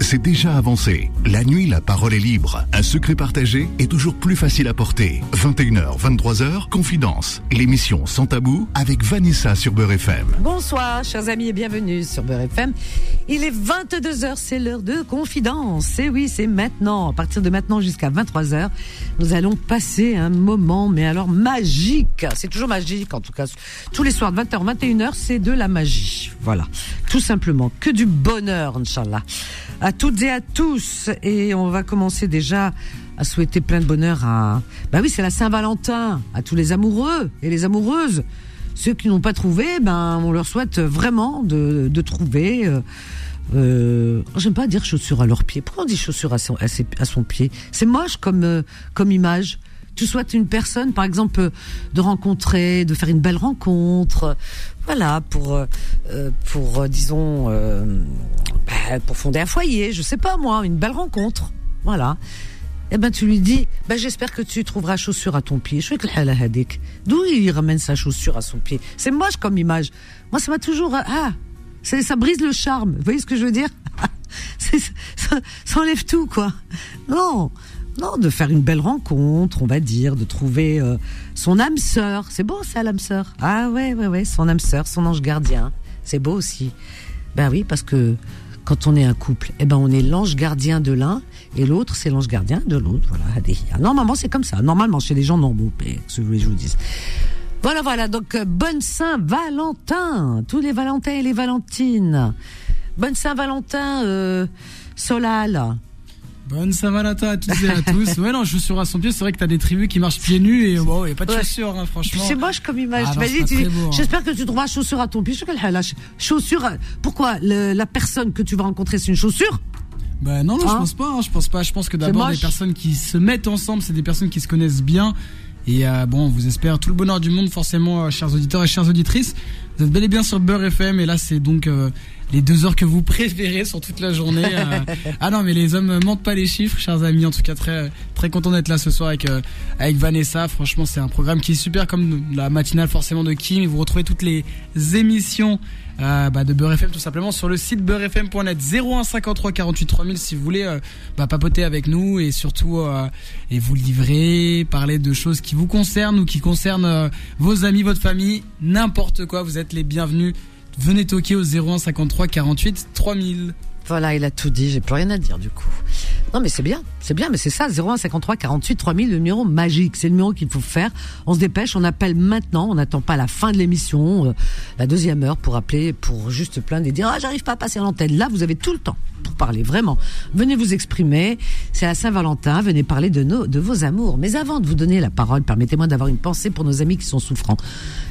c'est déjà avancé. La nuit, la parole est libre. Un secret partagé est toujours plus facile à porter. 21h, 23h, Confidence. L'émission Sans Tabou avec Vanessa sur Beurre FM. Bonsoir, chers amis, et bienvenue sur Beurre FM. Il est 22h, c'est l'heure de Confidence. Et oui, c'est maintenant. À partir de maintenant jusqu'à 23h, nous allons passer un moment, mais alors magique. C'est toujours magique, en tout cas. Tous les soirs, de 20h, 21h, c'est de la magie. Voilà. Tout simplement. Que du bonheur, Inch'Allah. À toutes et à tous. Et on va commencer déjà à souhaiter plein de bonheur à... Bah oui, c'est la Saint-Valentin. À tous les amoureux et les amoureuses. Ceux qui n'ont pas trouvé, ben, on leur souhaite vraiment de, trouver... Euh, euh, j'aime pas dire chaussures à leurs pieds. Pourquoi on dit chaussures à son pied? C'est moche comme, euh, comme image. Tu souhaites une personne, par exemple, euh, de rencontrer, de faire une belle rencontre, voilà, pour, pour disons, bah, pour fonder un foyer, je sais pas moi, une belle rencontre, voilà. Eh ben tu lui dis, ben j'espère que tu trouveras chaussure à ton pied. Je suis D'où il ramène sa chaussure à son pied? C'est moche comme image. Moi ça m'a toujours ah ça brise le charme. Vous voyez ce que je veux dire? Ça, enlève tout, quoi. Non, non, de faire une belle rencontre, on va dire, de trouver euh, son âme sœur. C'est beau, ça, l'âme sœur. Ah ouais, ouais, ouais, son âme sœur, son ange gardien. C'est beau aussi. Ben oui, parce que quand on est un couple, eh ben on est l'ange gardien de l'un et l'autre c'est l'ange gardien de l'autre. Voilà. Normalement c'est comme ça. Normalement chez les gens normaux, ce que je vous dise. Voilà, voilà. Donc, euh, bonne Saint-Valentin. Tous les Valentins et les Valentines. Bonne Saint-Valentin, euh, Solal. Bonne Saint-Valentin à toutes et à tous. Ouais, non, chaussures à son pied, c'est vrai que t'as des tribus qui marchent pieds nus et bon, il n'y a pas de chaussures, hein, franchement. C'est moche comme image. Ah, hein. J'espère que tu trouveras chaussures à ton pied. Chaussures, pourquoi la personne que tu vas rencontrer, c'est une chaussure? Bah non, non, je hein pense pas. je pense pas. Je pense que d'abord des personnes qui se mettent ensemble, c'est des personnes qui se connaissent bien et euh, bon, on vous espère tout le bonheur du monde, forcément, euh, chers auditeurs et chères auditrices. Vous êtes bel et bien sur Beurre FM, et là, c'est donc euh, les deux heures que vous préférez sur toute la journée. ah non, mais les hommes mentent pas les chiffres, chers amis. En tout cas, très très content d'être là ce soir avec avec Vanessa. Franchement, c'est un programme qui est super, comme la matinale forcément de Kim. Vous retrouvez toutes les émissions euh, bah, de Beurre FM tout simplement sur le site beurrefm.net 01 53 48 3000 si vous voulez euh, bah, papoter avec nous et surtout euh, et vous livrer, parler de choses qui vous concernent ou qui concernent vos amis, votre famille, n'importe quoi, vous êtes les bienvenus. Venez toquer au 01 53 48 3000. Voilà, il a tout dit, j'ai plus rien à dire du coup. Non mais c'est bien, c'est bien, mais c'est ça, 01 53 48 3000, le numéro magique, c'est le numéro qu'il faut faire. On se dépêche, on appelle maintenant, on n'attend pas la fin de l'émission, euh, la deuxième heure pour appeler, pour juste plaindre et dire ah j'arrive pas à passer à l'antenne. Là, vous avez tout le temps pour parler, vraiment. Venez vous exprimer, c'est à Saint-Valentin, venez parler de, nos, de vos amours. Mais avant de vous donner la parole, permettez-moi d'avoir une pensée pour nos amis qui sont souffrants.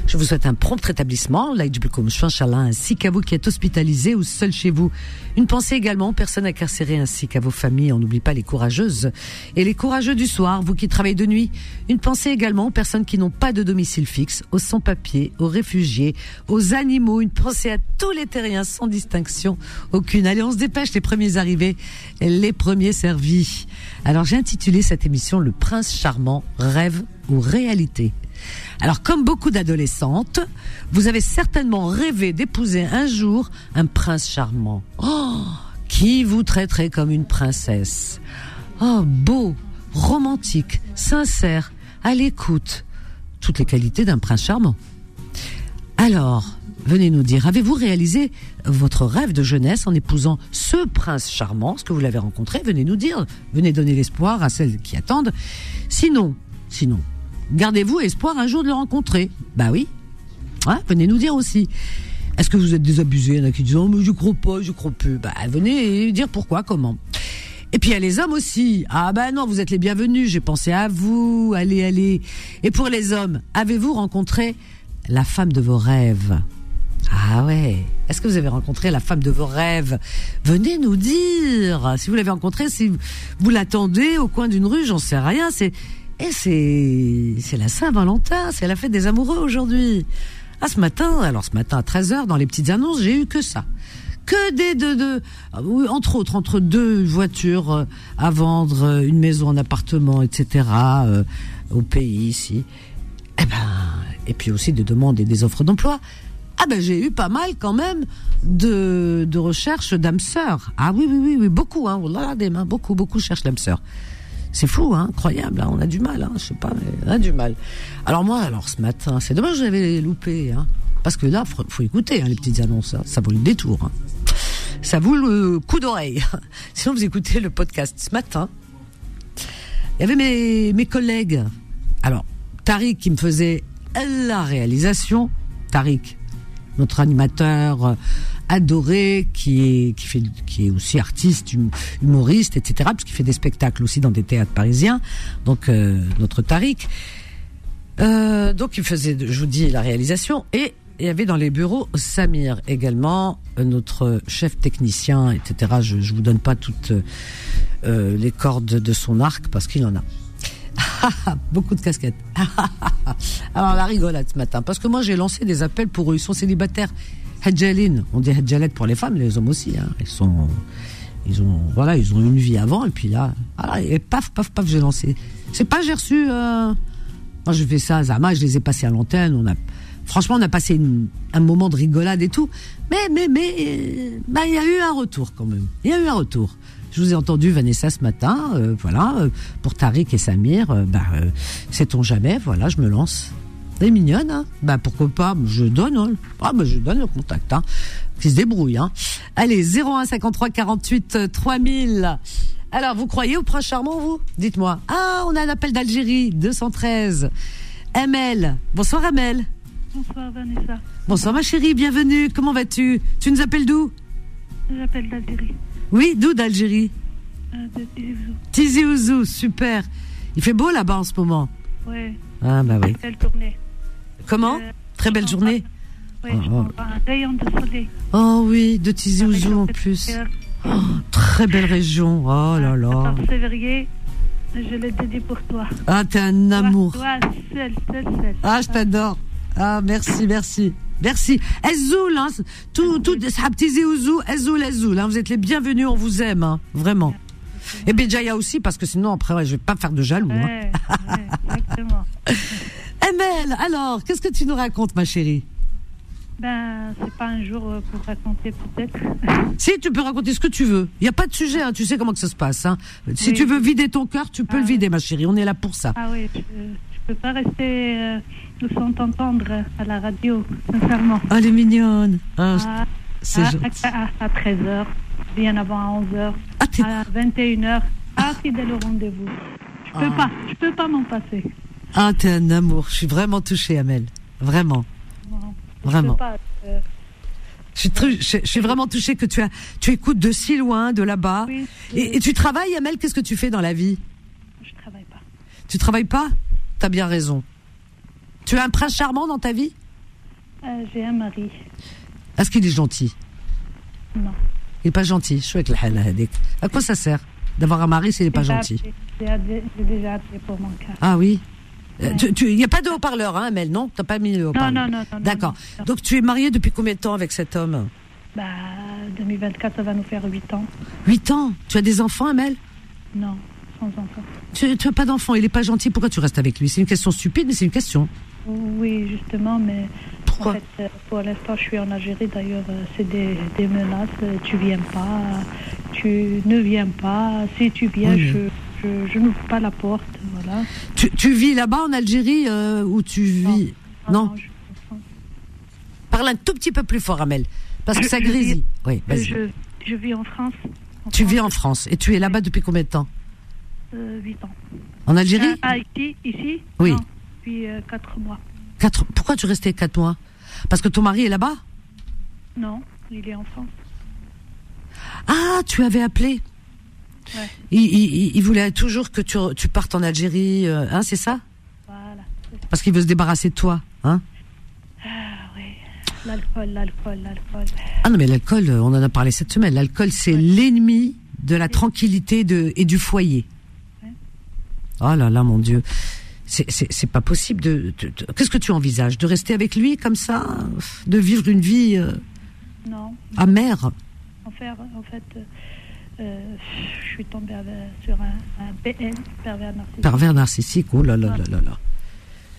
Je vous souhaite un prompt rétablissement, ainsi qu'à vous qui êtes hospitalisés ou seuls chez vous. Une pensée également aux personnes incarcérées ainsi qu'à vos familles. On n'oublie pas les courageuses et les courageux du soir, vous qui travaillez de nuit. Une pensée également aux personnes qui n'ont pas de domicile fixe, aux sans-papiers, aux réfugiés, aux animaux. Une pensée à tous les terriens sans distinction aucune. Allez, on se dépêche, premiers arrivés, les premiers servis. Alors j'ai intitulé cette émission Le Prince charmant, rêve ou réalité. Alors, comme beaucoup d'adolescentes, vous avez certainement rêvé d'épouser un jour un prince charmant. Oh, qui vous traiterait comme une princesse? Oh, beau, romantique, sincère, à l'écoute. Toutes les qualités d'un prince charmant. Alors, venez nous dire, avez-vous réalisé votre rêve de jeunesse en épousant ce prince charmant, ce que vous l'avez rencontré Venez nous dire, venez donner l'espoir à celles qui attendent. Sinon, sinon, Gardez-vous espoir un jour de le rencontrer. Bah oui. Hein, venez nous dire aussi. Est-ce que vous êtes désabusé? Il y en a qui disent oh, mais je crois pas, je crois plus. Bah venez dire pourquoi, comment. Et puis il y a les hommes aussi. Ah bah non, vous êtes les bienvenus. J'ai pensé à vous. Allez, allez. Et pour les hommes, avez-vous rencontré la femme de vos rêves? Ah ouais. Est-ce que vous avez rencontré la femme de vos rêves? Venez nous dire. Si vous l'avez rencontrée, si vous l'attendez au coin d'une rue, j'en sais rien. C'est et c'est, c'est la Saint-Valentin, c'est la fête des amoureux aujourd'hui. Ah, ce matin, alors ce matin à 13h, dans les petites annonces, j'ai eu que ça. Que des deux, deux entre autres, entre deux voitures euh, à vendre, euh, une maison, un appartement, etc., euh, au pays ici. Eh ben, et puis aussi des demandes et des offres d'emploi. Ah ben j'ai eu pas mal quand même de, de recherches d'âmes sœurs. Ah oui, oui, oui, oui, beaucoup, hein. Wallah, des mains, beaucoup, beaucoup cherchent l'âme sœur. C'est fou, hein, incroyable. Hein, on a du mal, hein, je sais pas, mais on a du mal. Alors moi, alors ce matin, c'est dommage que j'avais loupé, hein, parce que là, faut, faut écouter hein, les petites annonces. Hein. ça vaut le détour. Hein. Ça vaut le coup d'oreille. Sinon, vous écoutez le podcast ce matin. Il y avait mes, mes collègues. Alors, Tariq qui me faisait la réalisation. Tariq, notre animateur euh, adoré, qui est qui fait qui est aussi artiste, hum, humoriste, etc. Puisqu'il fait des spectacles aussi dans des théâtres parisiens. Donc euh, notre Tariq. Euh, donc il faisait, je vous dis, la réalisation et il y avait dans les bureaux Samir également, notre chef technicien, etc. Je, je vous donne pas toutes les cordes de son arc parce qu'il en a. Beaucoup de casquettes. Alors la rigolade ce matin, parce que moi j'ai lancé des appels pour eux. Ils sont célibataires. Hadjalin, on dit Hadjalet pour les femmes, les hommes aussi. Hein. Ils sont, ils ont, voilà, ils ont une vie avant et puis là, et paf, paf, paf, j'ai lancé. C'est pas j'ai reçu. Euh... Moi je fais ça, Zama, je les ai passés à l'antenne. On a, franchement, on a passé un moment de rigolade et tout. Mais, mais, mais, bah, il y a eu un retour quand même. Il y a eu un retour. Je vous ai entendu Vanessa ce matin, euh, voilà, euh, pour Tariq et Samir, euh, bah, sait-on jamais, voilà, je me lance. Elle est mignonne, hein Bah pourquoi pas Je donne, hein. ah bah je donne le contact, hein. Qui se débrouille, hein. Allez, 01 53 48 3000. Alors, vous croyez au prince charmant, vous? Dites-moi. Ah, on a un appel d'Algérie, 213. Amel. Bonsoir, Amel. Bonsoir, Vanessa. Bonsoir, ma chérie, bienvenue. Comment vas-tu? Tu nous appelles d'où? J'appelle d'Algérie. Oui, d'où d'Algérie euh, De Tizi Ouzou. super. Il fait beau là-bas en ce moment. Oui. Ah bah oui. Belle journée. Comment euh, Très belle journée. Oui, oh, oh. un rayon de soleil. Oh oui, de Tizi Ouzou en plus. Oh, très belle région. Oh là là. février, je l'ai dédié pour toi. Ah, t'es un amour. Toi, seul, seul, seul. Ah, je t'adore. Ah, merci, merci. Merci. Ezoul, hein, tout, tout, Ouzou, Ezoul, Ezoul, hein, vous êtes les bienvenus, on vous aime, hein, vraiment. Et Béjaïa aussi, parce que sinon, après, ouais, je vais pas faire de jaloux. Ouais, hein. exactement. Emel, alors, qu'est-ce que tu nous racontes, ma chérie? Ben, c'est pas un jour euh, pour raconter peut-être. Si, tu peux raconter ce que tu veux. Il n'y a pas de sujet, hein, tu sais comment que ça se passe. Hein. Si tu veux vider ton cœur, tu peux le ah vider, ma chérie. On est là pour ça. Ah oui, je, je peux pas rester euh, sans t'entendre à la radio, sincèrement. Ah, elle est mignonne. Ah, ah c'est à, à, 13h, bien avant à 11h, ah, à 21h, ah, fidèle au rendez-vous. Je peux pas, je peux pas m'en passer. Ah, t'es un amour. Je suis vraiment touchée, Amel. Vraiment. vraiment. Euh, je suis, je, suis, vraiment touchée que tu as, tu écoutes de si loin, de là-bas. et, et, tu travailles, Amel Qu'est-ce que tu fais dans la vie? Je travaille pas. Tu travailles pas? T'as bien raison. Tu as un prince charmant dans ta vie euh, J'ai un mari. Est-ce qu'il est gentil Non. Il n'est pas gentil. Je suis avec la À quoi ça sert d'avoir un mari s'il n'est pas gentil J'ai déjà appelé pour mon cas. Ah oui il euh, n'y a pas de haut-parleur, hein, Mel, non T'as pas mis le haut-parleur Non, non, non. D'accord. Donc tu es mariée depuis combien de temps avec cet homme Bah, 2024, ça va nous faire 8 ans. 8 ans Tu as des enfants, Amel Non, sans enfants. Tu n'as pas d'enfant, il n'est pas gentil, pourquoi tu restes avec lui? C'est une question stupide, mais c'est une question. Oui, justement, mais Pourquoi en fait, euh, pour l'instant, je suis en Algérie. D'ailleurs, euh, c'est des, des, menaces. Tu viens pas, tu ne viens pas. Si tu viens, je, je, n'ouvre pas la porte. Voilà. Tu, tu vis là-bas en Algérie euh, ou tu vis? Non. non Parle un tout petit peu plus fort, Amel, parce que ça grésille. Oui, je, je, vis en France. tu vis en France et tu es là-bas depuis combien de temps? Euh, 8 ans. En Algérie? Ah, ici, ici? Oui depuis 4 euh, mois. Quatre, pourquoi tu restais 4 mois? Parce que ton mari est là-bas? Non, il est en France. Ah, tu avais appelé ouais. il, il, voulait toujours que tu, tu partes en Algérie, euh, hein, c'est ça? Voilà. Parce qu'il veut se débarrasser de toi, hein? Ah oui, l'alcool, l'alcool, l'alcool. Ah non, mais l'alcool, euh, on en a parlé cette semaine. L'alcool, c'est l'ennemi de la tranquillité de, et du foyer. Oh là là, mon Dieu c'est pas possible de. Qu'est-ce que tu envisages? De rester avec lui comme ça? De vivre une vie euh, non. amère? En fait, en fait euh, je suis tombée sur un, un PN, pervers narcissique. Pervers narcissique, oh là là là là là.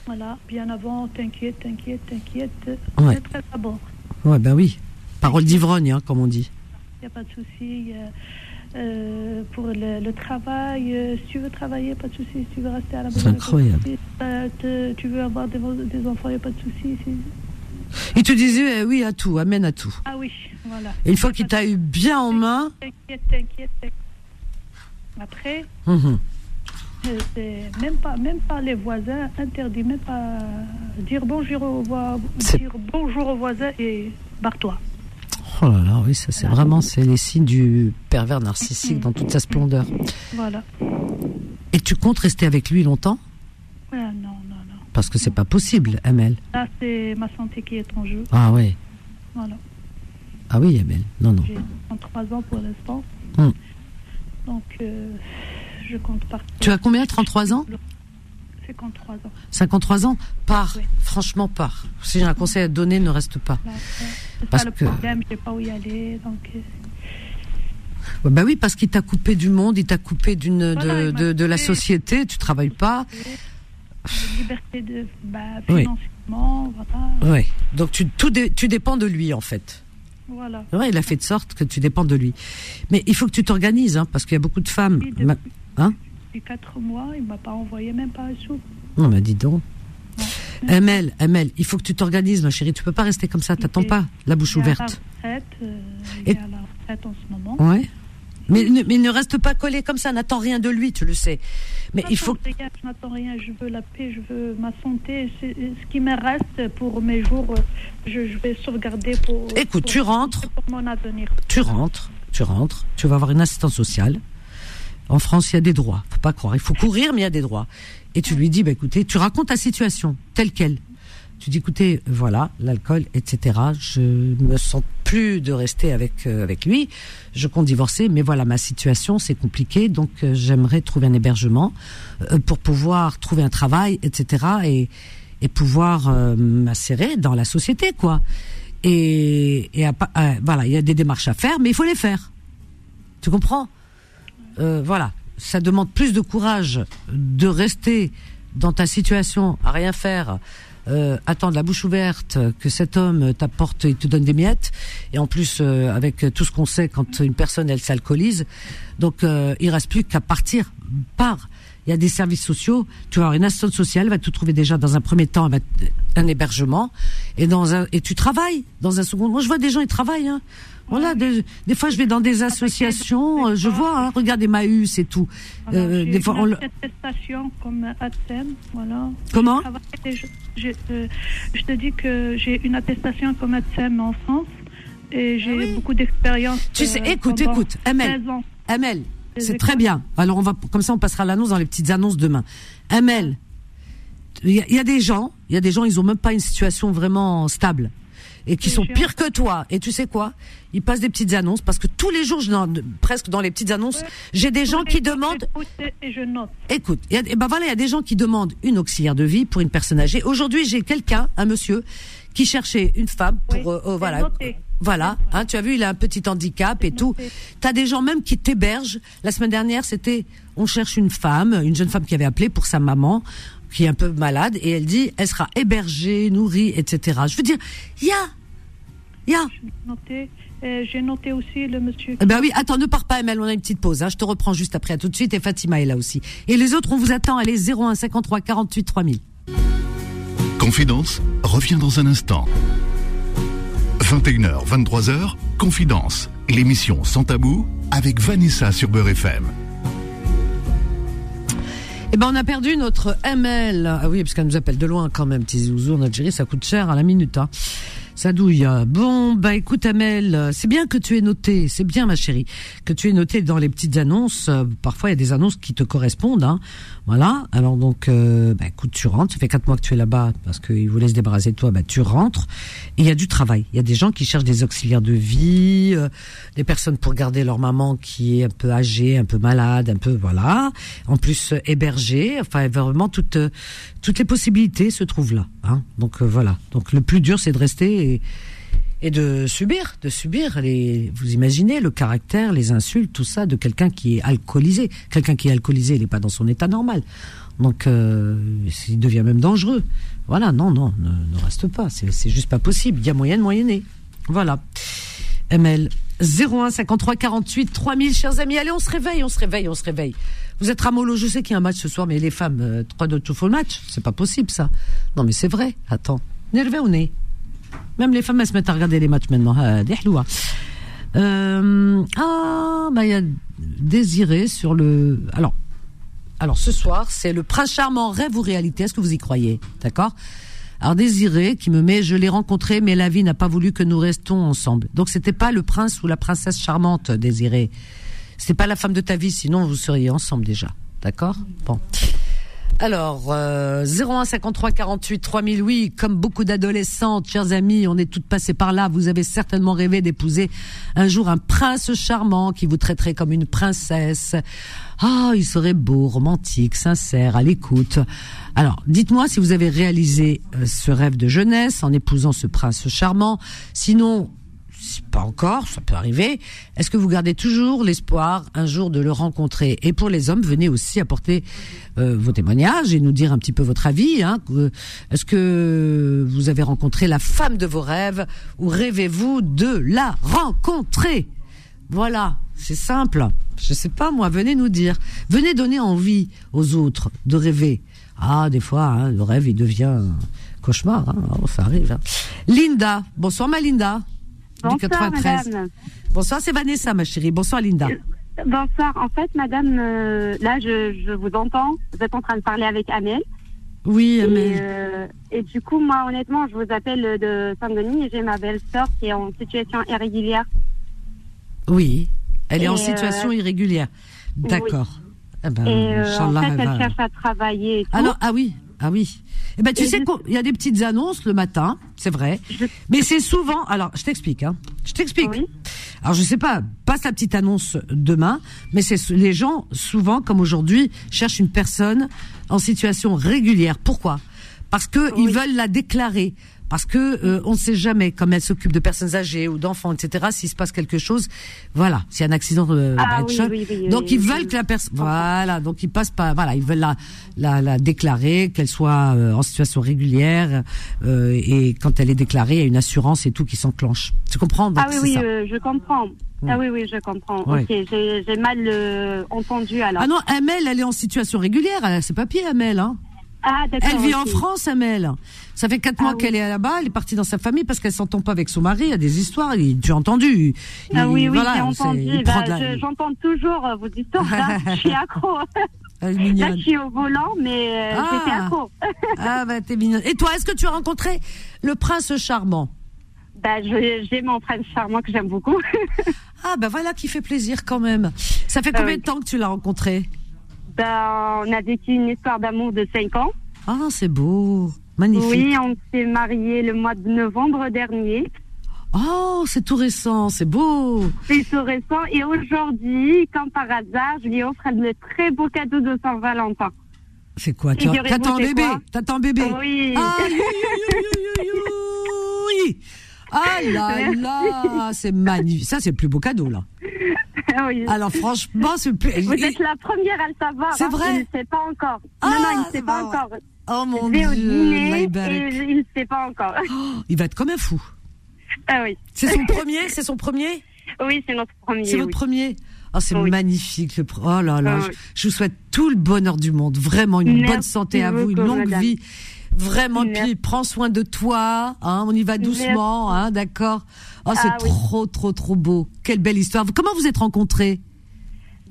Voilà, bien avant, t'inquiète, t'inquiète, t'inquiète. Ouais. Très d'abord. Ouais, ben oui. Parole d'ivrogne, hein, comme on dit. Il n'y a pas de souci. Euh, pour le, travail, euh, si tu veux travailler, pas de souci. Si tu veux rester à la maison, c'est incroyable. Si tu veux avoir des, enfants, il n'y a pas de souci. Il te disait oui à tout, amène à tout. Ah oui, voilà. Et une fois qu'il t'a eu bien en main. T'inquiète, t'inquiète. Après, mhm. euh, même pas, même pas les voisins interdit, même pas dire bonjour aux, dire bonjour aux voisins et barre-toi. Oh là là, oui, ça c'est vraiment c'est les signes du pervers narcissique dans toute sa splendeur. Voilà. Et tu comptes rester avec lui longtemps? Non, non, non. Parce que c'est pas possible, Amel. Là, c'est ma santé qui est en jeu. Ah oui. Voilà. Ah oui, Amel. Non, non. J'ai 33 ans pour l'instant. Hum. Donc, euh, je compte partir. Tu as combien 33 ans? 53 ans. 53 ans Pars. Franchement, pars. Si j'ai un conseil à te donner, ne reste pas. C'est parce le que... problème, je sais pas où y aller. Donc... Euh. bah oui, parce qu'il t'a coupé du monde, il t'a coupé d'une de, de, de, la société, tu travailles pas. liberté de bah, financièrement, voilà. Oui. Donc tu, tout tu dépends de lui en fait. Voilà. Ouais, il a fait de sorte que tu dépends de lui. Mais il faut que tu t'organises, hein, parce qu'il y a beaucoup de femmes. hein depuis 4 mois, il m'a pas envoyé même pas un sou. Non, mais dis donc. Emel, Emel, il faut que tu t'organises, ma chérie. Tu peux pas rester comme ça. T'attends pas la bouche ouverte. À la retraite, euh, il est à la retraite en ce moment. Ouais. Mais, mais, ne reste pas collé comme ça. N'attends rien de lui, tu le sais. Mais il faut. Rien, je n'attends rien. Je veux la paix. Je veux ma santé. Ce qui me reste pour mes jours. Euh, je, je vais sauvegarder pour. Écoute, tu rentres. Pour mon avenir. Tu rentres. Tu rentres. Tu vas avoir une assistance sociale. En France, il y a des droits. Faut pas croire. Il faut courir, mais il y a des droits. Et tu lui dis, bah, écoutez, tu racontes ta situation telle qu'elle. Tu dis, écoutez, voilà, l'alcool, etc. Je me sens plus de rester avec euh, avec lui. Je compte divorcer, mais voilà, ma situation, c'est compliqué. Donc, euh, j'aimerais trouver un hébergement euh, pour pouvoir trouver un travail, etc. Et et pouvoir m'insérer dans la société, quoi. Et, et voilà, il y a des démarches à faire, mais il faut les faire. Tu comprends? Euh, voilà, ça demande plus de courage de rester dans ta situation à rien faire, euh, attendre la bouche ouverte que cet homme t'apporte, il te donne des miettes, et en plus euh, avec tout ce qu'on sait quand une personne elle s'alcoolise, donc euh, il reste plus qu'à partir, par. Il y a des services sociaux. Tu vas avoir une assistante sociale, va te trouver déjà dans un premier temps un hébergement, et dans un et tu travailles dans un second. Moi, je vois des gens ils travaillent. Hein. Voilà, des, fois je vais dans des associations, euh, je vois, hein, regarde Emmaüs et tout. euh, des fois, une attestation comme ATSEM, voilà. Comment je, euh, je, te dis que j'ai une attestation comme ATSEM en France et j'ai ah beaucoup d'expérience. Tu sais, euh, écoute, écoute, Amel, Amel, c'est très bien. Alors on va, comme ça, on passera l'annonce dans les petites annonces demain. Amel, il y, y, a des gens, il y a des gens, ils ont même pas une situation vraiment stable et qui sont pires que toi. Et tu sais quoi? Ils passent des petites annonces parce que tous les jours, je, presque dans les petites annonces, j'ai des gens qui demandent. Et je note. Écoute, et ben voilà, il y a des gens qui demandent une auxiliaire de vie pour une personne âgée. Aujourd'hui, j'ai quelqu'un, un monsieur, qui cherchait une femme pour euh, euh, voilà. Voilà, hein, tu as vu, il a un petit handicap et tout. Tu as des gens même qui t'hébergent. La semaine dernière, c'était on cherche une femme, une jeune femme qui avait appelé pour sa maman qui est un peu malade, et elle dit, elle sera hébergée, nourrie, etc. Je veux dire, il y a, il y a. Euh, j'ai noté, aussi le monsieur. Eh ben oui, attends, ne pars pas, Emel, on a une petite pause. Hein. Je te reprends juste après, à tout de suite, et Fatima est là aussi. Et les autres, on vous attend, allez, 01 53 48 3000. Confidence revient dans un instant. 21h, 23h, Confidence, l'émission sans tabou avec Vanessa sur Beurre FM. Eh ben, on a perdu notre ML. Ah oui, parce qu'elle nous appelle de loin quand même. Tizi en Algérie, ça coûte cher à la minute. Hein. Ça douille. Bon, bah écoute Amel, c'est bien que tu aies noté, c'est bien ma chérie, que tu aies noté dans les petites annonces. Parfois il y a des annonces qui te correspondent. Hein. Voilà. Alors donc, euh, bah, écoute, tu rentres. Ça fait quatre mois que tu es là-bas parce qu'ils voulaient se débarrasser de toi. Bah tu rentres. Et il y a du travail. Il y a des gens qui cherchent des auxiliaires de vie, euh, des personnes pour garder leur maman qui est un peu âgée, un peu malade, un peu voilà. En plus hébergée. Enfin vraiment toutes toutes les possibilités se trouvent là. Hein. Donc voilà. Donc le plus dur c'est de rester et, de subir, de subir les. Vous imaginez le caractère, les insultes, tout ça de quelqu'un qui est alcoolisé. Quelqu'un qui est alcoolisé, il n'est pas dans son état normal. Donc, euh, il devient même dangereux. Voilà, non, non, ne, reste pas. C'est juste pas possible. Il y a moyen de moyenner. Voilà. ML 01 53 48 3000, chers amis. Allez, on se réveille, on se réveille, on se réveille. Vous êtes Ramolo, je sais qu'il y a un match ce soir, mais les femmes, euh, trois de tout le match, c'est pas possible ça. Non, mais c'est vrai. Attends, nerveux ou nez? Même les femmes, elles se mettent à regarder les matchs maintenant. Ah, euh, ah, bah il y a Désiré sur le. Alors, alors ce soir, c'est le prince charmant rêve ou réalité. Est-ce que vous y croyez? D'accord? Alors Désiré qui me met, je l'ai rencontré, mais la vie n'a pas voulu que nous restons ensemble. Donc c'était pas le prince ou la princesse charmante, Désiré. C'est pas la femme de ta vie, sinon vous seriez ensemble déjà. D'accord? Bon. Alors, euh, 01 53 48 3000, oui, comme beaucoup d'adolescentes, chers amis, on est toutes passées par là. Vous avez certainement rêvé d'épouser un jour un prince charmant qui vous traiterait comme une princesse. Ah, il serait beau, romantique, sincère, à l'écoute. Alors, dites-moi si vous avez réalisé euh, ce rêve de jeunesse en épousant ce prince charmant. Sinon, pas encore, ça peut arriver. Est-ce que vous gardez toujours l'espoir un jour de le rencontrer? Et pour les hommes, venez aussi apporter euh, vos témoignages et nous dire un petit peu votre avis. Hein. Est-ce que vous avez rencontré la femme de vos rêves ou rêvez-vous de la rencontrer? Voilà, c'est simple. Je sais pas moi, venez nous dire. Venez donner envie aux autres de rêver. Ah, des fois, hein, le rêve, il devient cauchemar. Hein. Oh, ça arrive. Hein. Linda. Bonsoir, ma Linda. Bonsoir, Madame. Bonsoir, c'est Vanessa, ma chérie. Bonsoir, Linda. Euh, bonsoir. En fait, Madame, euh, là, je, je, vous entends. Vous êtes en train de parler avec Amel. Oui, Amel. Et, euh, et, du coup, moi, honnêtement, je vous appelle de Saint-Denis et j'ai ma belle-sœur qui est en situation irrégulière. Oui, elle est en situation irrégulière. D'accord. Eh ben, et en fait, elle, cherche à travailler. Et tout. Alors, ah oui, ah oui. Eh ben, tu sais qu'il y a des petites annonces le matin, c'est vrai. Mais c'est souvent. Alors, je t'explique. Hein. Je t'explique. Alors, je sais pas. Passe la petite annonce demain, mais c'est les gens souvent, comme aujourd'hui, cherchent une personne en situation régulière. Pourquoi? Parce que ils veulent la déclarer parce que euh, on ne sait jamais, comme elle s'occupe de personnes âgées ou d'enfants, etc. S'il se passe quelque chose, voilà, s'il y a un accident de ah, donc ils veulent que la personne, voilà, donc ils passent pas, voilà, ils veulent la la, la déclarer, qu'elle soit euh, en situation régulière euh, et quand elle est déclarée, il y a une assurance et tout qui s'enclenche. Tu comprends? Ah oui, oui, je comprends. Ah oui, oui, je comprends. Ok, j'ai mal entendu alors. Ah non, Amel, elle est en situation régulière, elle a ses papiers, Amel, hein. Ah, elle vit en France, Amel. Ça fait quatre ah mois qu'elle est là-bas. Elle est partie dans sa famille parce qu'elle s'entend pas avec son mari. Il y a des histoires. Tu as entendu Ah oui, oui, j'ai entendu. Bah, j'entends toujours euh, vos histoires. je suis accro. Là, je suis au volant, mais euh, ah. j'étais accro. ah bah t'es mignonne. Et toi, est-ce que tu as rencontré le prince charmant? Bah, j'ai mon prince charmant que j'aime beaucoup. ah bah voilà qui fait plaisir quand même. Ça fait combien de temps que tu l'as rencontré? Ben, on a vécu une histoire d'amour de 5 ans. Ah, c'est beau. Magnifique. Oui, on s'est mariés le mois de novembre dernier. Oh, c'est tout récent, c'est beau. C'est tout récent. Et aujourd'hui, comme par hasard, je lui offre le très beau cadeau de Saint-Valentin. C'est quoi? T'attends bébé? T'attends bébé? Oui. Ah, ah là là, c'est magnifique. Ça, c'est le plus beau cadeau, là. oui. Alors franchement, c'est plus... Vous êtes la première à le savoir. C'est hein. vrai. Il ne sait pas encore. non, non, il ne ah, sait pas encore. Oh mon dieu. Au dîner et il ne sait pas encore. Oh, il va être comme un fou. Ah oui. C'est son premier, c'est son premier. Oui, c'est notre premier. C'est votre premier. Oh, c'est magnifique. Le... Oh là là, ah je, vous souhaite tout le bonheur du monde. Vraiment une bonne santé à vous, une longue vie. Vraiment, puis prends soin de toi. Hein, on y va doucement, hein, d'accord. Oh, c'est ah trop, trop, trop beau. Quelle belle histoire. Comment vous êtes rencontrés?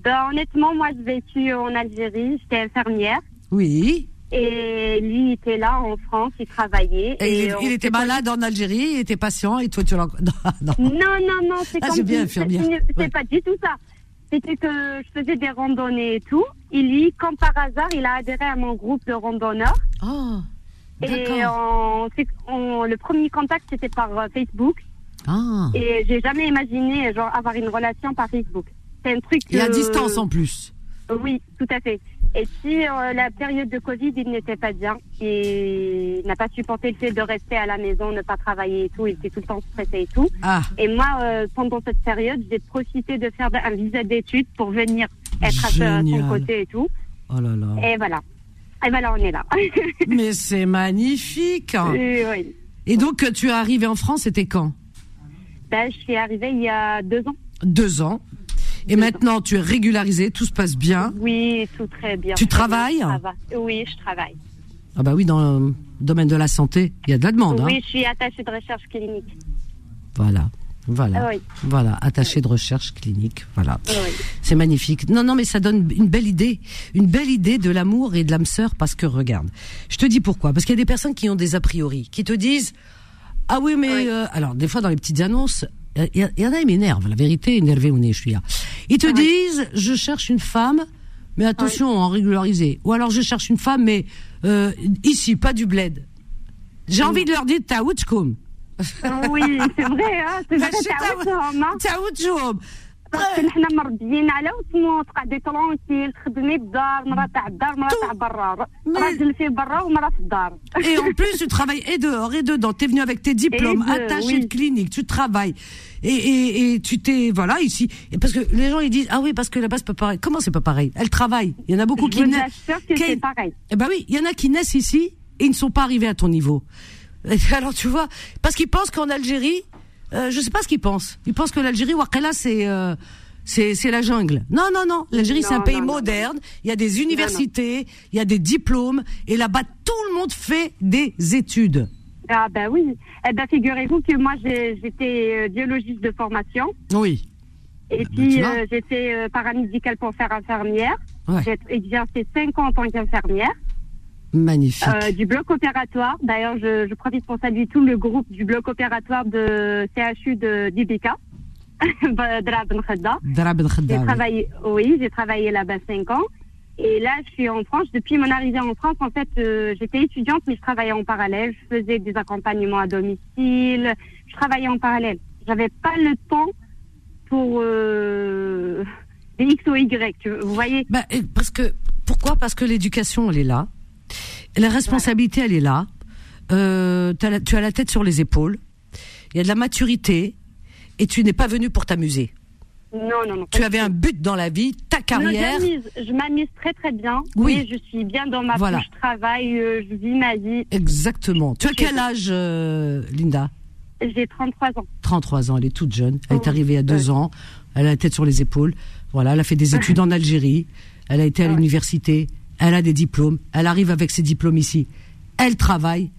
Ben, Honnêtement, moi, je vécu en Algérie. J'étais infirmière. Oui. Et lui, il était là en France, il travaillait. Et, il, était malade en Algérie, il était patient, et toi, tu l'as. Non, non, non, non c'est ah, comme. bien C'est pas du tout ça. C'était que je faisais des randonnées et tout. Et lui, comme par hasard, il a adhéré à mon groupe de randonneurs. Oh. Et on, le premier contact, c'était par euh, Facebook. Ah. Et j'ai jamais imaginé genre avoir une relation par Facebook. C'est un truc. Et à distance en plus. Oui, tout à fait. Et puis euh, la période de Covid, il n'était pas bien. Et il n'a pas supporté le fait de rester à la maison, ne pas travailler et tout. Il était tout le temps stressé et tout. Ah. Et moi, euh, pendant cette période, j'ai profité de faire un visa d'études pour venir être à son côté et tout. Oh là là. Et voilà. Et voilà, on est là. Mais c'est magnifique. oui. Et donc, tu es arrivé en France, c'était quand? Ben, Je suis arrivée il y a deux ans. Deux ans. Et maintenant, tu es régularisée, tout se passe bien. Oui, tout très bien. Tu travailles? Oui, je travaille. Ah bah oui, dans le domaine de la santé, il y a de la demande. Oui, hein. je suis attachée de recherche clinique. Voilà. Voilà. Oui. Voilà, attachée de recherche clinique. Voilà. C'est magnifique. Non, non, mais ça donne une belle idée. Une belle idée de l'amour et de l'âme sœur parce que regarde. Je te dis pourquoi. Parce qu'il y a des personnes qui ont des a priori, qui te disent, ah oui, mais, euh, alors, des fois, dans les petites annonces, il y, en a, ils m'énervent. La vérité, énervé ou je suis là. Ils te disent, je cherche une femme, mais attention, en régularisé. Ou alors, je cherche une femme, mais euh, ici, pas du bled. J'ai envie de leur dire, t'as c'est vrai, hein, c'est vrai, تعودتهم باسكو حنا مربيين على وسمو تقعدي ترونكيل تخدمي الدار مرا تاع الدار مرا تاع برا راجل في برا ومرا في الدار Et en plus tu travailles et dehors et dedans t'es venu avec tes diplômes attaché de clinique tu travailles et, et, et tu t'es voilà ici et parce que les gens ils disent ah oui parce que là-bas c'est pas pareil comment c'est pas pareil elle travaille il y en a beaucoup Je qui naissent que c'est pareil eh ben oui il y en a qui naissent ici et ils ne sont pas arrivés à ton niveau alors tu vois parce qu'ils pensent qu'en Algérie euh, je sais pas ce qu'ils pensent. Ils pensent que l'Algérie, Wakala, c'est euh, c'est c'est la jungle. Non, non, non. L'Algérie, c'est un pays moderne. Il y a des universités, il y a des diplômes, et là-bas, tout le monde fait des études. Ah ben oui. Eh ben figurez-vous que moi, j'étais euh, biologiste de formation. Oui. Et ah, puis ben, j'étais paramédicale pour faire infirmière. J'ai exercé 5 ans en tant qu'infirmière. Magnifique. Euh, du bloc opératoire. D'ailleurs, je, je, profite pour saluer tout le groupe du bloc opératoire de CHU de d'Ibika. J'ai travaillé, oui, j'ai travaillé là-bas 5 ans. Et là, je suis en France. Depuis mon arrivée en France, en fait, euh, j'étais étudiante, mais je travaillais en parallèle. Je faisais des accompagnements à domicile. Je travaillais en parallèle. J'avais pas le temps pour euh, des X ou Y. Vous voyez? Bah, Parce que pourquoi? Parce que l'éducation, elle est là. La responsabilité, elle est là. Euh, tu as la tête sur les épaules. Il y a de la maturité. Et tu n'es pas venu pour t'amuser. Non, non, non. Tu avais un but dans la vie, ta carrière. je m'amuse très très bien. Oui. je suis bien dans ma voilà. vie, je travaille, euh, je vis ma vie. Exactement. Tu as quel âge, euh, Linda? J'ai 33 ans. 33 ans, elle est toute jeune. Elle est arrivée à deux ans. Elle a la tête sur les épaules. Voilà, elle a fait des études en Algérie. Elle a été à l'université elle a des diplômes, elle arrive avec ses diplômes ici, elle travaille,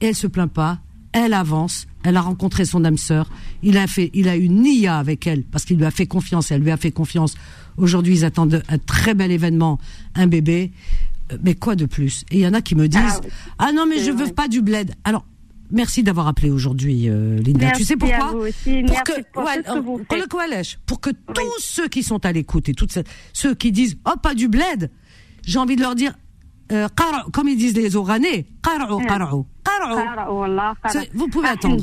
et elle se plaint pas, elle avance, elle a rencontré son âme sœur, il a fait, il a eu Nia avec elle parce qu'il lui a fait confiance, elle lui a fait confiance. Aujourd'hui, ils attendent un très bel événement, un bébé. Euh, mais quoi de plus? Et il y en a qui me disent ah, ah non mais je veux pas du bled. Alors Merci d'avoir appelé aujourd'hui, euh, Linda. tu sais pourquoi? Pour que, pour que tous ceux qui sont à l'écoute et toutes ceux qui disent oh pas du bled, j'ai envie de leur dire, euh, comme ils disent les Oranais, qara'u. Vous pouvez attendre.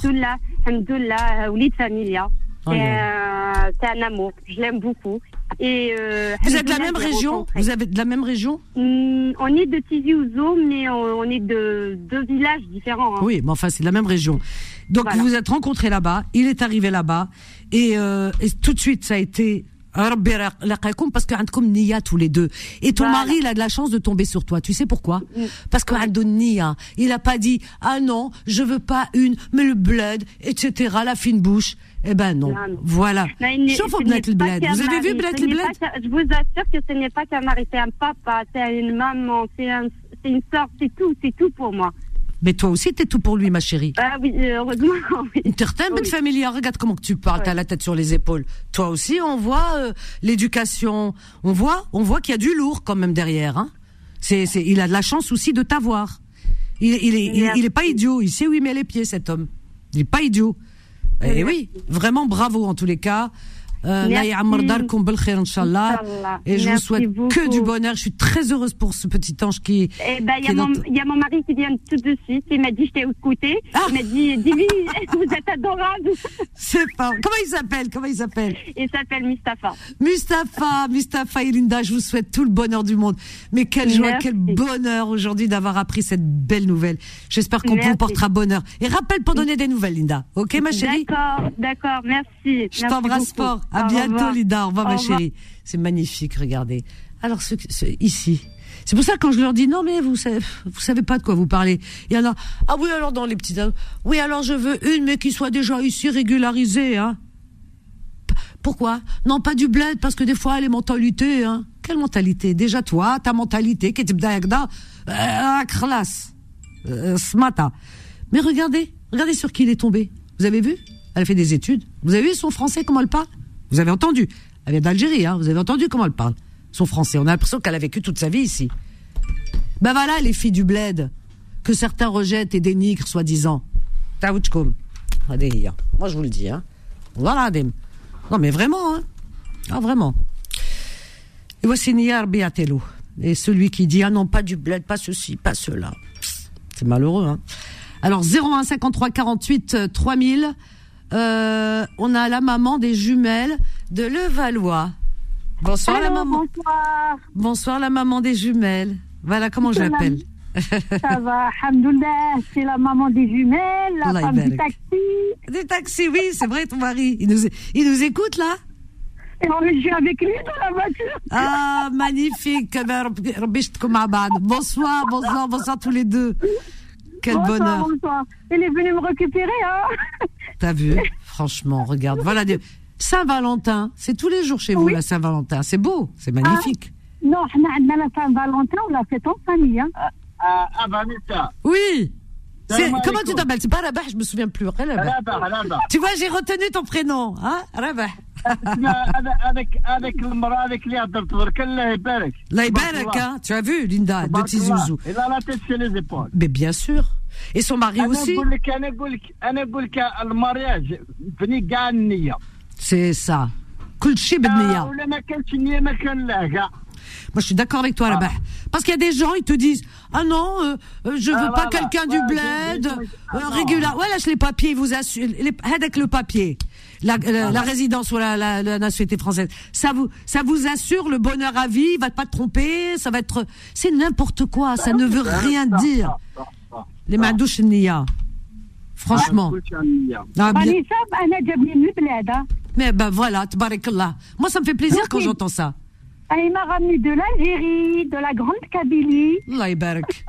C'est un amour. Je l'aime beaucoup. Et euh, vous êtes de la même région Vous avez de la même région mm, On est de Tizi Ouzou, mais on, est de deux villages différents. Hein. Oui, mais enfin c'est de la même région. Donc vous vous êtes rencontrés là-bas. Il est arrivé là-bas et, euh, et tout de suite ça a été parce que niya tous les deux. Et ton mari il a de la chance de tomber sur toi. Tu sais pourquoi mm. parce que niya il a pas dit ah non je veux pas une mais le blood etc la fine bouche eh ben non, voilà. Sauf vous avez vu Bled le Bled je vous assure que ce n'est pas qu'un mari c'est un papa c'est une maman c'est un, une soeur c'est tout c'est tout pour moi mais toi aussi, t'es tout pour lui, ma chérie. Ah oui, heureusement, oui. Une oui. familière. Regarde comment tu parles, t'as la tête sur les épaules. Toi aussi, on voit euh, l'éducation. On voit, on voit qu'il y a du lourd quand même derrière. Hein. C'est, c'est, il a de la chance aussi de t'avoir. Il, il, est, il, est pas idiot. Il sait où il met les pieds, cet homme. Il est pas idiot. Et oui, vraiment bravo en tous les cas. Euh, Et je vous souhaite que du bonheur. Je suis très heureuse pour ce petit ange qui. Eh ben, il y, a mon mari qui vient tout de suite. Il m'a dit, je t'ai écouté. Ah. Il m'a dit, dis vous êtes adorable. C'est pas. Comment il s'appelle? Comment il s'appelle? Il s'appelle Mustapha. Mustapha, Mustapha et Linda, je vous souhaite tout le bonheur du monde. Mais quelle joie, quel bonheur aujourd'hui d'avoir appris cette belle nouvelle. J'espère qu'on vous portera bonheur. Et rappelle pour donner des nouvelles, Linda. Ok, ma chérie? D'accord, d'accord, merci. Je t'embrasse fort. À bientôt, Lida. Au revoir, ma chérie. C'est magnifique, regardez. Alors, ce, ici, C'est pour ça quand je leur dis non mais vous savez, vous savez pas de quoi vous parlez. Il y en a ah oui alors dans les petites oui alors je veux une mais qui soit déjà ici régularisée hein. Pourquoi? Non pas du bled parce que des fois les mentalités hein. Quelle mentalité? Déjà toi ta mentalité qui est classe ce matin. Mais regardez regardez sur qui il est tombé. Vous avez vu? Elle a fait des études. Vous avez vu son français comment elle parle? Vous avez entendu Elle vient d'Algérie hein. Vous avez entendu comment elle parle son français. On a l'impression qu'elle a vécu toute sa vie ici. Ben voilà les filles du bled que certains rejettent et dénigrent soi-disant. Moi je vous le dis. Hein. Voilà. Non mais vraiment. Hein. Ah vraiment. Et voici Niyar Beatelo. Et celui qui dit ah non pas du bled, pas ceci, pas cela. C'est malheureux. Hein. Alors 01 53 48 3000. On a la maman des jumelles de Levallois. Bonsoir la maman. Bonsoir. Bonsoir la maman des jumelles. Voilà comment je l'appelle. Ça va, alhamdoulilah, c'est la maman des jumelles, la femme du taxi. Des taxis, oui, c'est vrai, ton mari. Il nous, il nous écoute là Et on est avec lui dans la voiture. Ah, magnifique. Bonsoir, bonsoir, bonsoir tous les deux. Quel bonsoir, bonheur. Bonsoir. Il est venu me récupérer, hein. T'as vu Franchement, regarde. Voilà, Saint-Valentin, c'est tous les jours chez vous, la Saint-Valentin. C'est beau, c'est magnifique. Ah, non, on a la Saint-Valentin, on l'a fait en famille. Hein. Ah, ah, Vanessa. Oui. Comment tu t'appelles C'est pas Rabah, je me souviens plus. Rabah. Tu vois, j'ai retenu ton prénom, hein Rabah. avec avec المراه avec اللي هضرت برك الله يبارك الله يبارك hein tu as vu Linda de Tizouzou elle a la tête sur les épaules mais bien sûr et son mari aussi انا نقول لك انا نقول لك انا نقول لك المارياج بني كاع النيه c'est ça. moi, je suis d'accord avec toi, là-bas. Parce qu'il y a des gens, ils te disent, ah non, euh, euh je veux ah, pas quelqu'un du bled, euh, régulier. Ouais, lâche les papiers, ils vous assurent, avec le papier. La, la, ah, résidence ou la, la, la, nationalité française, ça vous, ça vous assure le bonheur à vie, il va pas te tromper, ça va être, c'est n'importe quoi, ça ne veut rien dire. Les madouches nia. Franchement. Ah, bien... Mais ben voilà, tabarakallah. Moi, ça me fait plaisir quand j'entends ça. Ah, il m'a ramené de l'Algérie, de la Grande Kabylie. Allah barak.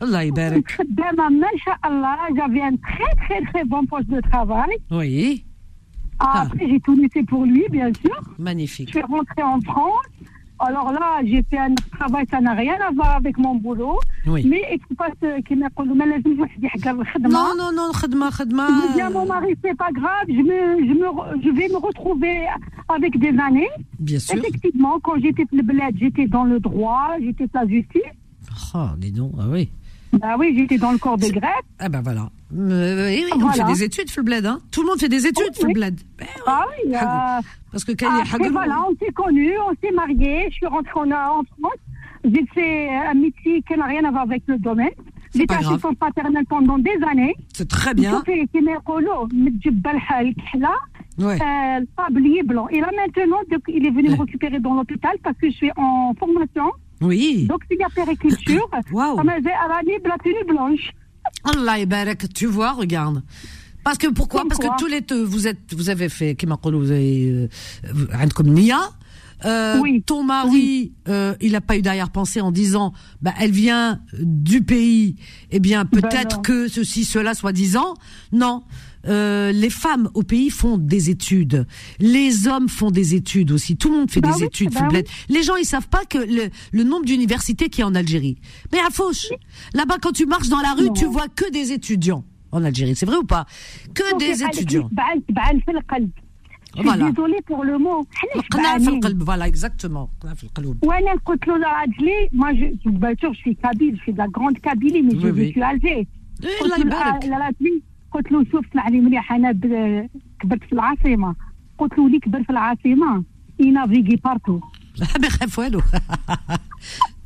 Allah barak. J'avais un très, très, très bon poste de travail. Oui. Ah, après, j'ai tout laissé pour lui, bien sûr. Magnifique. Je suis rentrée en France. Alors là, j'ai fait un travail, ça n'a rien à voir avec mon boulot. Oui. Mais il faut pas Non, non, non, khadma, khadma. Je dis à mon mari, c'est pas grave, je, me, je, me, je vais me retrouver avec des années. Bien sûr. Effectivement, quand j'étais le bled, j'étais dans le droit, j'étais la justice. Ah, dis donc, ah oui. Bah oui, j'étais dans le corps de greffe. Ah ben voilà. Euh, oui, on fait des études, le bled, hein. Tout le monde fait des études, oui, le bled. Ben, ah oui. Euh, Parce que après, voilà, on s'est connus, on s'est mariés. Je suis rentrée en, en France. J'ai fait un métier qui n'a rien à voir avec le domaine. J'étais assistante paternelle pendant des années. C'est très bien. J'ai fait ouais. euh, tablier blanc. Et là maintenant, il est venu me récupérer dans l'hôpital parce que je suis en formation. Oui. Donc, il y a périculture. m'a la tenue blanche. Allah barak, tu vois, regarde. Parce que pourquoi Parce que tous les deux, vous êtes, vous avez fait, vous avez, euh, comme Nia. Euh, oui. Ton mari, euh, il n'a pas eu d'arrière-pensée en disant, bah, elle vient du pays, eh bien ben peut-être que ceci, cela, soi-disant. Non, euh, les femmes au pays font des études, les hommes font des études aussi. Tout le monde fait bah des études. Bah Les gens ils savent pas que le, nombre d'universités qu'il y a en Algérie. Mais à Fauche, là-bas quand tu marches dans la rue, tu vois que des étudiants en Algérie. C'est vrai ou pas? Que des étudiants. Voilà. Désolée pour le mot. Voilà, exactement. Moi, je, bien sûr, je suis kabyle, je suis de la grande Kabylie, mais je suis algérienne. قلت له شوف اسمعني مليح أنا كبرت في العاصمة. قلت له اللي كبر في العاصمة؟ ينافيغي بارتو. ما يخاف والو.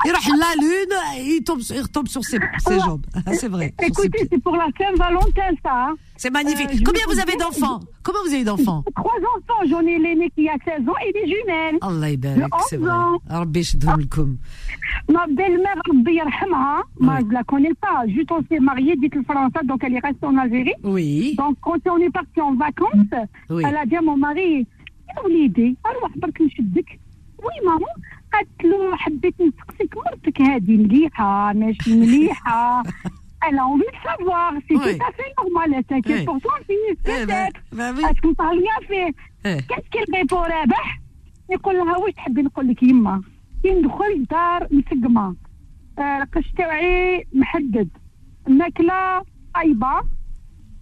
Il la lune, il tombe, il retombe sur ses, jambes. Ah, c'est vrai. Écoutez, c'est pour la Saint-Valentin, ça. Hein. C'est magnifique. Euh, Combien vous avez d'enfants Comment vous avez d'enfants Trois enfants. J'en ai l'aîné qui a 16 ans et des jumelles. Allah ybarak, c'est vrai. Ah, ah. Ma belle-mère, Rabbi la connais pas. Juste on s'est mariés, dites le français, donc elle est restée en Algérie. Oui. Donc quand on est parti en vacances, elle a dit à mon mari, il a une. Alors, je que je suis Oui, maman, قالت له حبيت نسقسيك مرتك هذه مليحة ماشي مليحة. أنا اونفي سافوار سي تو سافي نورمال تاكيت بور توا فيس بيتيت اسكو طاليا في كاش كي كاسكي البيبو رابح يقول لها واش تحبي نقول لك يما؟ كي ندخل لدار مسقمة. آه، القش آه تاعي محدد. الماكله طايبه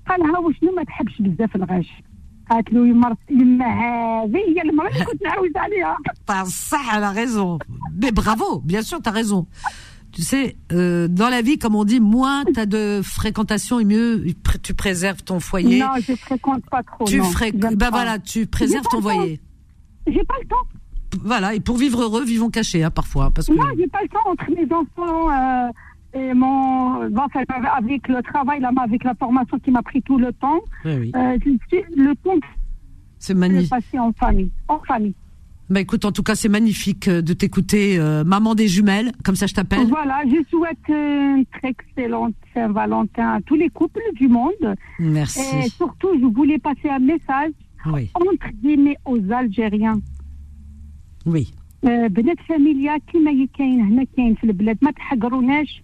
قالها واش ما تحبش بزاف الغاش قالت له يما يما هذه هي المراه اللي كنت نعاود عليها صح elle a raison mais bravo bien sûr t'as raison tu sais, euh, dans la vie, comme on dit, moins tu as de fréquentation et mieux tu préserves ton foyer. Non, je fréquente pas trop. Tu fréquentes, bah voilà, tu préserves ton foyer. J'ai pas le temps. Voilà, et pour vivre heureux, vivons cachés, hein, parfois. Parce que... Non, j'ai pas le temps entre mes enfants euh, et mon. Bon, avec le travail, là, avec la formation qui m'a pris tout le temps. Oui, oui. Euh, le temps. C'est magnifique. passer en famille. En famille. Bah écoute, en tout cas, c'est magnifique euh, de t'écouter, euh, maman des jumelles, comme ça je t'appelle. Voilà, je souhaite une très excellente Saint-Valentin à tous les couples du monde. Merci. Et surtout, je voulais passer un message oui. entre guillemets aux Algériens. Oui. بنات فاميليا كيما كاين هنا كاين في البلاد ما تحقروناش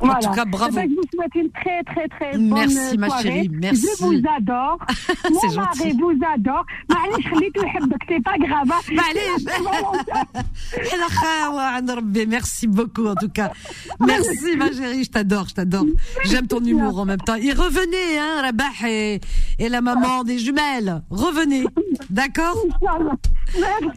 Voilà. En tout cas, bravo. Eh ben, je vous souhaite une très, très, très bonne Merci, ma soirée. chérie. Merci. Je vous adore. C'est Mon gentil. mari vous adore. معليش خليته يحبك c'est pas grave. معليش انا خاوة عند ربي merci beaucoup en tout cas merci ma chérie je t'adore je t'adore j'aime ton humour en même temps et revenez hein Rabah et, et la maman des jumelles revenez d'accord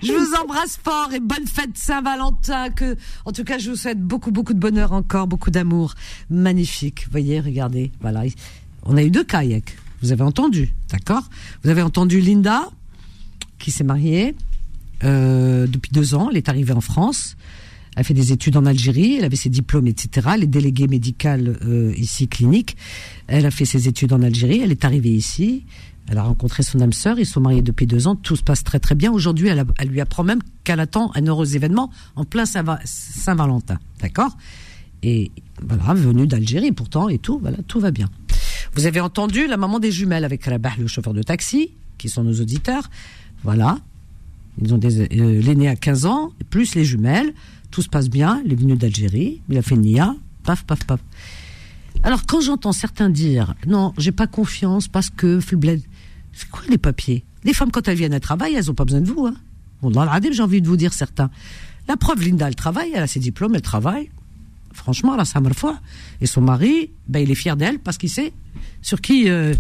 je vous embrasse fort et bonne fête Saint-Valentin que en tout cas je vous souhaite beaucoup beaucoup de bonheur encore beaucoup d'amour magnifique voyez regardez voilà on a eu deux kayaks vous avez entendu d'accord? Vous avez entendu Linda qui s'est mariée euh, depuis deux ans. Elle est arrivée en France. Elle a fait des études en Algérie. Elle avait ses diplômes, etc. Elle est déléguée médicale euh, ici clinique. Elle a fait ses études en Algérie. Elle est arrivée ici. Elle a rencontré son âme sœur. Ils sont mariés depuis deux ans. Tout se passe très très bien. Aujourd'hui, elle, lui apprend même qu'elle attend un heureux événement en plein Saint- Saint-Valentin. D'accord? Et voilà, venue d'Algérie pourtant et tout. Voilà, tout va bien. Vous avez entendu la maman des jumelles avec Rabah, le chauffeur de taxi, qui sont nos auditeurs. Voilà. Ils ont des, euh, l'aîné à 15 ans, plus les jumelles. Tout se passe bien. Il est venu d'Algérie. Il a fait Nia. Paf, paf, paf. Alors, quand j'entends certains dire, non, j'ai pas confiance parce que, c'est quoi les papiers? Les femmes, quand elles viennent à travail, elles ont pas besoin de vous, hein. Bon, dans j'ai envie de vous dire certains. La preuve, Linda, elle travaille, elle a ses diplômes, elle travaille. Franchement, la samar fois. Et son mari, ben, il est fier d'elle parce qu'il sait sur qui euh,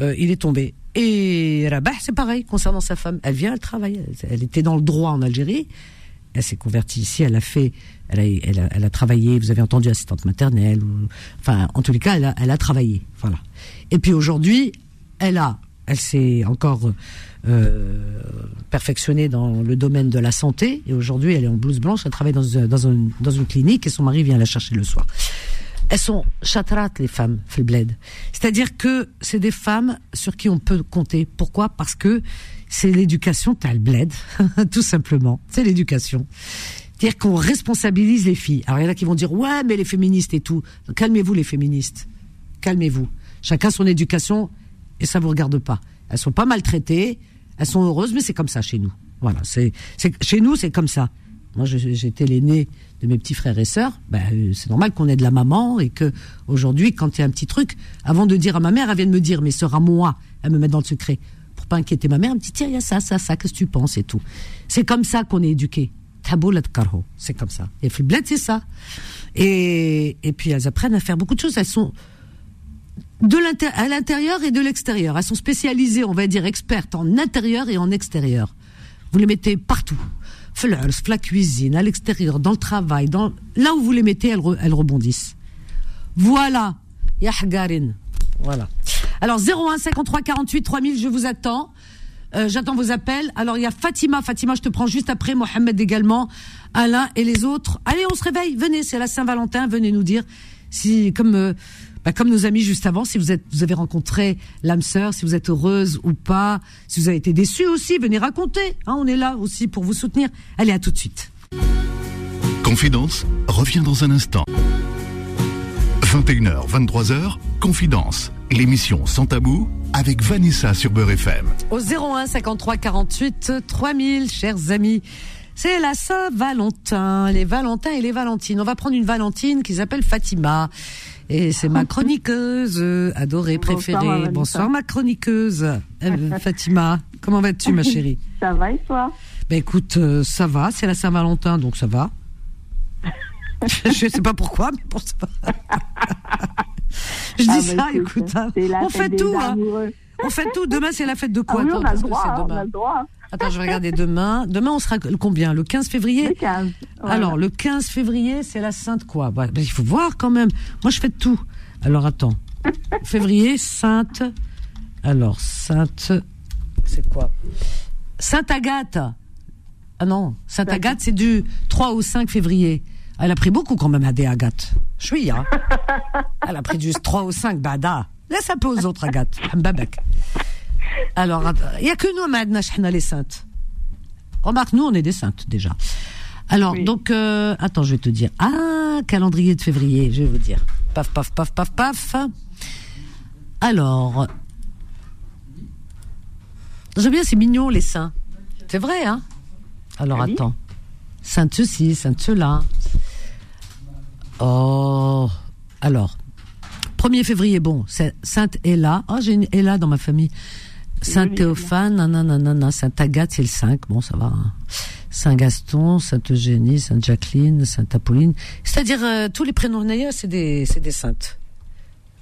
euh, il est tombé. Et Rabah, c'est pareil concernant sa femme. Elle vient, elle travaille. Elle, était dans le droit en Algérie. Elle s'est convertie ici. Elle a fait, elle a, elle a, travaillé. Vous avez entendu assistante maternelle. Enfin, en tous les cas, elle a, elle a travaillé. Voilà. Et puis aujourd'hui, elle a, elle s'est encore euh, perfectionnée dans le domaine de la santé. Et aujourd'hui, elle est en blouse blanche. Elle travaille dans, dans une clinique et son mari vient la chercher le soir. Elles sont chatrates, les femmes, Filbled. C'est-à-dire que c'est des femmes sur qui on peut compter. Pourquoi? Parce que c'est l'éducation, bled, tout simplement. C'est l'éducation. C'est-à-dire qu'on responsabilise les filles. Alors il y en a qui vont dire, ouais, mais les féministes et tout. Calmez-vous, les féministes. Calmez-vous. Chacun son éducation et ça vous regarde pas. Elles sont pas maltraitées, elles sont heureuses, mais c'est comme ça chez nous. Voilà, c'est, chez nous, c'est comme ça. Moi, j'étais l'aîné de mes petits frères et sœurs. Ben, euh, c'est normal qu'on ait de la maman et que aujourd'hui, quand il y a un petit truc, avant de dire à ma mère, elle vient de me dire, sœurs à moi, elle me met dans le secret pour pas inquiéter ma mère. Elle me dit, tiens, il y a ça, ça, ça, qu'est-ce que tu penses et tout. C'est comme ça qu'on est éduqué. C'est comme ça. Et c'est ça. Et, et puis elles apprennent à faire beaucoup de choses. Elles sont de à l'intérieur et de l'extérieur. Elles sont spécialisées, on va dire, expertes en intérieur et en extérieur. Vous les mettez partout. Fleurs, la cuisine, à l'extérieur, dans le travail, dans là où vous les mettez, elles, re- elles rebondissent. Voilà. Ya Hagarin. Voilà. Alors 01 53 48 3000, je vous attends. Euh, J'attends vos appels. Alors il y a Fatima. Fatima, je te prends juste après. Mohamed également. Alain et les autres. Allez, on se réveille. Venez, c'est la Saint-Valentin. Venez nous dire si, comme euh, bah, comme nos amis juste avant, si vous êtes, vous avez rencontré l'âme sœur, si vous êtes heureuse ou pas, si vous avez été déçue aussi, venez raconter. Hein, on est là aussi pour vous soutenir. Allez, à tout de suite. Confidence revient dans un instant. 21h, 23h, Confidence, l'émission sans tabou avec Vanessa sur Beurre FM. Au 01 53 48 3000, chers amis. C'est la Saint-Valentin, les Valentins et les Valentines. On va prendre une Valentine qui s'appelle Fatima. Et c'est ma chroniqueuse euh, adorée, préférée. Bonsoir, ma chroniqueuse. Euh, Fatima, comment vas-tu ma chérie? Ça va et toi? Ben écoute, euh, ça va, c'est la Saint-Valentin, donc ça va. Je sais pas pourquoi, mais pour ça. Je dis ah, ça, écoute, hein. on fait tout. Hein. On fait tout. Demain, c'est la fête de quoi? Ah on, a droit, on a le droit. Attends, je vais regarder demain. Demain, on sera combien? Le 15 février? Le 15. Alors, le 15 février, c'est la Sainte quoi bah, Il faut voir quand même. Moi, je fais tout. Alors, attends. février, Sainte. Alors, Sainte. C'est quoi? Sainte Agathe. Ah non, Sainte Agathe, c'est du 3 au 5 février. Elle a pris beaucoup quand même à des Agathe. Je suis, hein. Elle a pris du 3 au 5, bada. Laisse un peu aux autres Agathe. Alors, il n'y a que nous, Madna, les saintes. Remarque, nous, on est des saintes déjà. Alors, donc, euh, attends, je vais te dire. Ah, calendrier de février, je vais vous dire. Paf, paf, paf, paf, paf. Alors, j'aime bien, c'est mignon, les saints. C'est vrai, hein? Alors, attends. Sainte ceci, sainte cela. Oh, alors, 1er février, bon, c'est Sainte Ella. Oh, j'ai une Ella dans ma famille. Saint-Théophane, nanana, Sainte-Agathe, c'est le 5, bon, ça va. Hein. Saint-Gaston, Saint Eugénie Saint Jacqueline Saint Apolline C'est-à-dire, euh, tous les prénoms Naya, c'est des, c'est des saintes.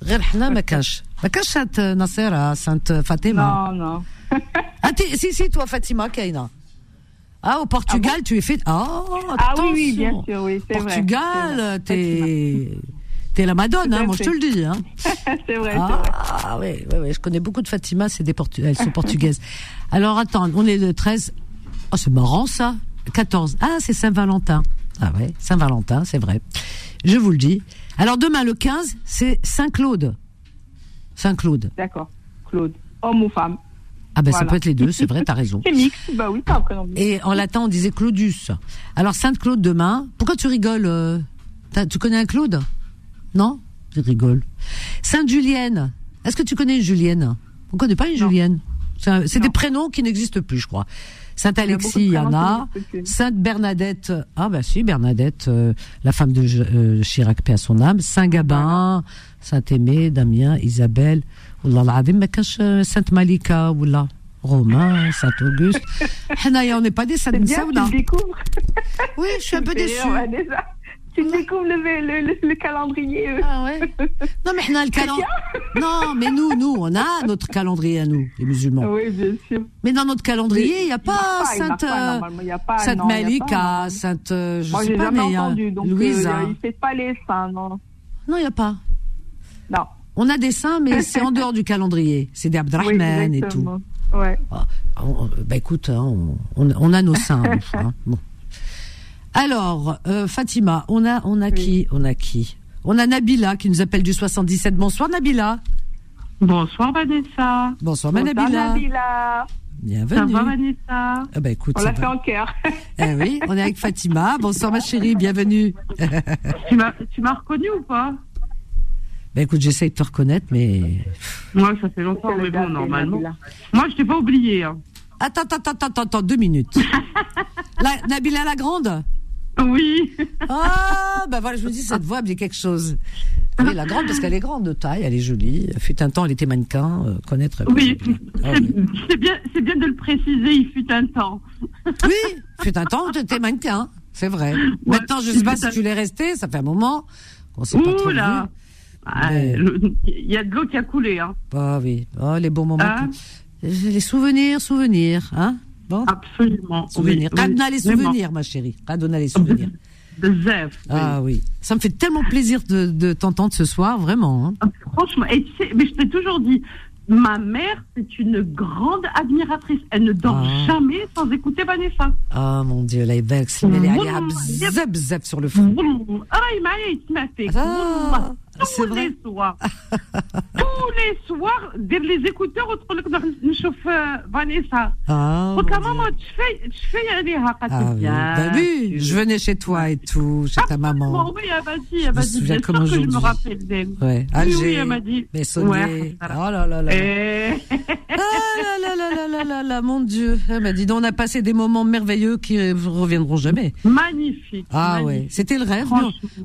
Rerhna, Makash. Makash, Sainte Nasser, Sainte Fatima. Non, non. ah, si, si, toi, Fatima, Kaina. Ah, au Portugal, ah tu es fait. Ah, ah oui, oui, bien sûr, oui, c'est vrai. Portugal, t'es. T'es la Madone, hein, moi je te le dis. Hein. c'est vrai. Ah oui, oui, oui, je connais beaucoup de Fatima, c'est des Portu elles sont portugaises. Alors attends, on est le 13. Oh, c'est marrant ça. 14. Ah, c'est Saint-Valentin. Ah ouais, Saint-Valentin, c'est vrai. Je vous le dis. Alors demain, le 15, c'est Saint-Claude. Saint-Claude. D'accord. Claude. Homme ou femme. Ah ben ça peut être les deux, c'est vrai, t'as raison. C'est mix, bah oui, pas. Et en latin, on disait Claudius. Alors Sainte-Claude demain. Pourquoi tu rigoles euh, Tu connais un Claude? Non Je rigole. Sainte-Julienne. Est-ce que tu connais une Julienne? On connaît pas une Julienne? C'est des prénoms qui n'existent plus, je crois. Sainte-Alexis, il y, en a. Sainte-Bernadette. Ah bah si, Bernadette, euh, la femme de euh, Chirac, paix à son âme. Saint-Gabin, Saint-Aimé, Damien, Isabelle. Sainte-Malika, là Romain, Saint-Auguste. on n'est pas des saintes Oui, je suis un peu déçue. Tu découvres le, le, calendrier. Euh. Ah ouais. Non mais on a le calendrier. non mais nous nous on a notre calendrier à nous les musulmans. Oui bien sûr. Mais dans notre calendrier il n'y a pas Sainte Sainte Malika, Sainte je Moi, sais pas mais entendu, donc, Louisa. Euh, il fait pas les saints non. Non il n'y a pas. Non. On a des saints mais c'est en dehors du calendrier. C'est des Abdrahman et tout. Ouais. Ah, bah écoute, hein, on, on, a nos saints. hein. Bon. Alors, euh, Fatima, on a, on a qui On a qui? On a Nabila qui nous appelle du 77. Bonsoir Nabila. Bonsoir Vanessa. Bonsoir, Nabila. Nabila. Bienvenue. Ça va Vanessa? Ah bah écoute, On l'a fait en cœur. eh oui, on est avec Fatima. Bonsoir ma chérie, bienvenue. tu m'as reconnu ou pas? Ben écoute, j'essaye de te reconnaître, mais. Moi, ça fait longtemps, mais bon, normalement. Moi, je t'ai pas oublié. Hein. Attends, attends, attends, attends, deux minutes. la, Nabila la grande? Oui. Ah, bah voilà, je me dis, cette voix me dit quelque chose. Oui, la grande, parce qu'elle est grande de taille, elle est jolie. Elle fut un temps, elle était mannequin, euh, connaître. Oui, ah c'est bien, c'est bien de le préciser, il fut un temps. oui, fut un temps, tu étais mannequin, c'est vrai. Maintenant, je sais pas si tu l'es resté, ça fait un moment qu'on s'est pas trop là. Ah, il y a de l'eau qui a coulé, hein. Ah oui, oh, les bons moments. Hein les souvenirs, souvenirs, hein. Absolument. Souvenirs. Oui, les souvenirs, ma chérie. Radonna les souvenirs. De Zef. Ah oui. Ça me fait tellement plaisir de, de t'entendre ce soir, vraiment. Hein. Ah, franchement, et mais je t'ai toujours dit, ma mère, c'est une grande admiratrice. Elle ne dort ah. jamais sans écouter Vanessa. Ah mon Dieu, là, elle est zeb zeb sur le fond. Ah, il m'a fait. Ah, c'est vrai. tous les soirs, les écouteurs, on le chauffe Vanessa. Ah. maman, tu fais, tu fais ah, bien. Bah oui, je venais chez toi et tout, chez ta maman. Oui, elle m'a dit, elle m'a dit. Bien sûr que je me rappelle d'elle. Ouais, Alger. Oui, elle m'a dit. Mais Ouais. Oh là là là. Et... ah là là là là là là là, mon Dieu. Elle m'a dit, on a passé des moments merveilleux qui reviendront jamais. Magnifique. Ah ouais, c'était le rêve.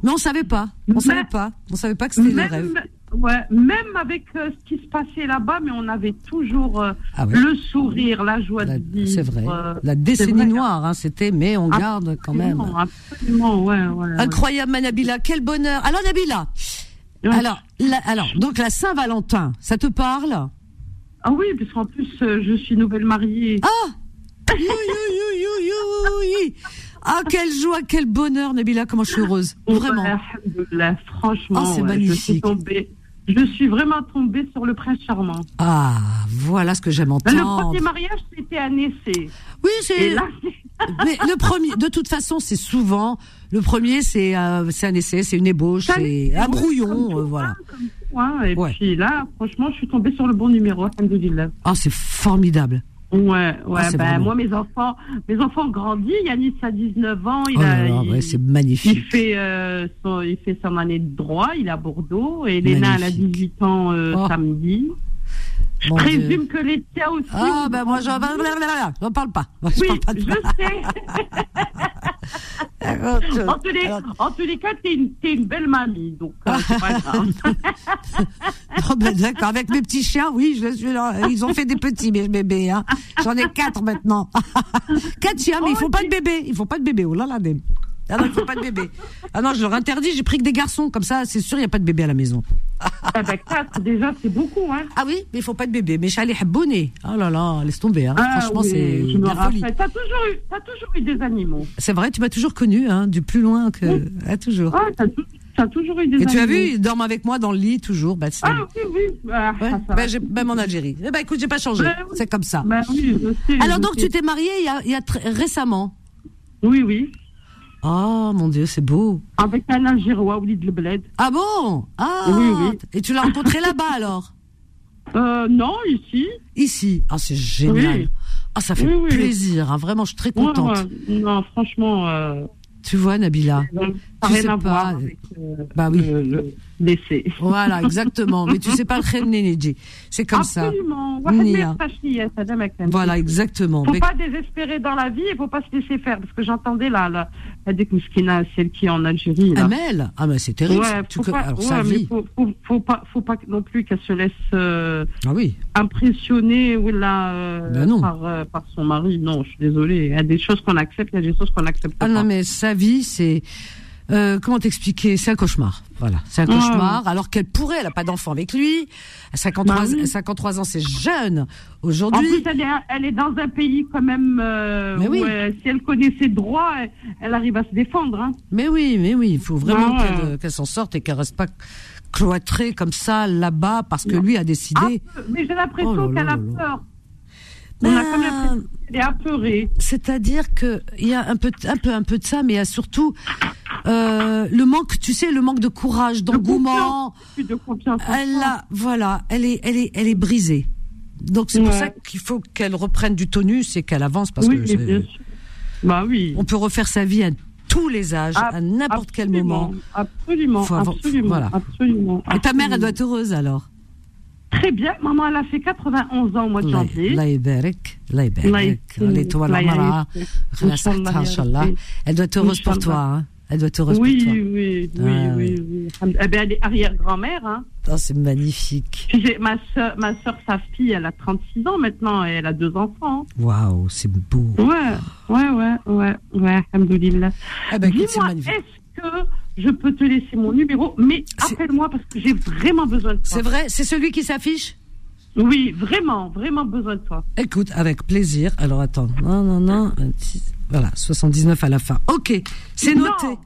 Mais on savait pas. On savait pas. On savait pas que c'était le rêve. Ouais, même avec euh, ce qui se passait là-bas, mais on avait toujours euh, ah le sourire, la joie de vivre. C'est vrai. Euh, la décennie noire, hein, c'était, mais on garde quand même. Absolument, ouais, ouais. Incroyable, Nabila, quel bonheur. Alors Nabila, alors, alors, donc la Saint-Valentin, ça te parle? Ah oui, parce qu'en plus, je suis nouvelle mariée. Ah Ah, quelle joie, quel bonheur, Nabila, comment je suis heureuse. Vraiment. franchement, oh, c'est magnifique. Je suis, vraiment tombée sur le prince charmant. Ah, voilà ce que j'aime entendre. Le premier mariage, c'était un essai. Oui, c'est. Mais le premier, de toute façon, c'est souvent le premier, c'est euh, un essai, c'est une ébauche, c'est un brouillon, euh, voilà. et puis là, franchement, je suis tombée sur le bon numéro. Ah, c'est formidable. Ouais, ouais, ah, ben, moi, mes enfants, mes enfants ont grandi. Yanis a 19 ans. Il oh a, c'est magnifique. Il fait, euh, son, il fait son année de droit. Il est à Bordeaux. Et Léna, elle a 18 ans euh, oh. samedi. Je présume que les tiens aussi. Ah, ben moi, j'en parle pas. oui, parle pas je sais. en, tous les, en tous les cas, t'es une, une belle mamie, donc euh, c'est pas grave. non, ben, d'accord, avec mes petits chiens, oui, je suis là. ils ont fait des petits mes bébés. Hein. J'en ai quatre maintenant. quatre chiens, mais il faut pas de bébé. Il faut pas de bébé. Oh là là, des... Ah non, il faut pas de bébé. Ah non, je leur interdis, j'ai pris que des garçons, comme ça, c'est sûr, il n'y a pas de bébé à la maison. ah ben, quatre, déjà, c'est beaucoup, hein. Ah oui, mais il faut pas de bébé. Mais Chalet Habboné. Oh là là, laisse tomber, hein. Ah Franchement, c'est la folie. T'as toujours, eu, as toujours eu des animaux. C'est vrai, tu m'as toujours connu, hein, du plus loin que. Oui. Ah, toujours. Ah, t'as as toujours eu des Et tu as vu, ils dorment avec moi dans le lit, toujours. Bah, ah oui, oui. Ah, ouais. bah, même en Algérie. Eh ben, écoute, j'ai pas changé. Bah, c'est comme ça. Bah, oui, sais, Alors, donc, tu t'es mariée il y a, il y a récemment Oui, oui. Oh mon Dieu, c'est beau. Avec un Algérois, Oulid Le Bled. Ah bon? Ah Oui, oui. Et tu l'as rencontré là-bas alors? Euh, Non, ici. Ici? Ah, c'est génial. Ah, ça fait plaisir, hein. vraiment, je suis très contente. Non, franchement. Euh... Tu vois, Nabila tu sais pas. Avec, euh, bah oui. Le, l'essai. Voilà, exactement. Mais tu sais pas le Khenneji. C'est comme Absolument. ça. Absolument. Voilà, exactement. Faut pas désespérer dans la vie il faut pas se laisser faire. Parce que j'entendais là, la, la Dekouskina, celle qui est en Algérie. Là. Amel Ah, mais c'est terrible. Ouais, faut pas, Alors, ouais, vie. Faut, faut, faut, pas, faut pas non plus qu'elle se laisse euh, ah oui. impressionner ou là, euh, ben par, euh, par son mari. Non, je suis désolée. Il y a des choses qu'on accepte, il y a des choses qu'on accepte ah, pas. Ah non, mais sa vie, c'est euh, comment t'expliquer? C'est un cauchemar. Voilà, c'est un cauchemar. Alors qu'elle pourrait, elle n'a pas d'enfant avec lui. À 53, 53 bah ans, c'est jeune. Aujourd'hui. En plus, elle est, elle est, dans un pays quand même. Euh, mais oui. si elle connaît ses droits, elle, arrive à se défendre. Hein. Mais oui, mais oui, il faut vraiment ah qu'elle s'en sorte et qu'elle reste pas cloîtrée comme ça là-bas parce que lui a décidé. Ah, mais j'ai l'impression oh qu'elle a peur. On a quand même. C'est-à-dire que il y a un peu, un peu, un peu de ça, mais il y a surtout euh, le manque, tu sais, le manque de courage, d'engouement. De confiance. Elle a, voilà, elle est, elle est, elle est brisée. Donc c'est pour ça qu'il faut qu'elle reprenne du tonus et qu'elle avance parce oui, que. Bien sûr. Bah oui. On peut refaire sa vie à tous les âges, à n'importe quel moment. Absolument, absolument, voilà. absolument. Et ta mère, elle doit être heureuse alors? Très bien, maman, elle a fait 91 ans au mois de janvier. Allah Ibarak, Allah Ibarak, l'étoile Amara, euh, Inch'Allah. Elle doit être heureuse pour toi. Hein. Elle doit être heureuse oui, pour toi. Oui, oui, ah, oui, eh ben, elle est arrière-grand-mère. Hein. Oh, c'est magnifique. Ma soeur, ma soeur, sa fille, elle a 36 ans maintenant et elle a deux enfants. Waouh, c'est beau. Ouais, ouais, ouais, ouais, ouais, alhamdoulilah. Eh ben, Dis-moi, est-ce que je peux te laisser mon numéro Mais appelle-moi parce que j'ai vraiment besoin de toi. C'est vrai C'est celui qui s'affiche? Oui, vraiment, vraiment besoin de toi. Écoute, avec plaisir. Alors attends, non, non, non, voilà, 79 à la fin. Ok, c'est noté. Non,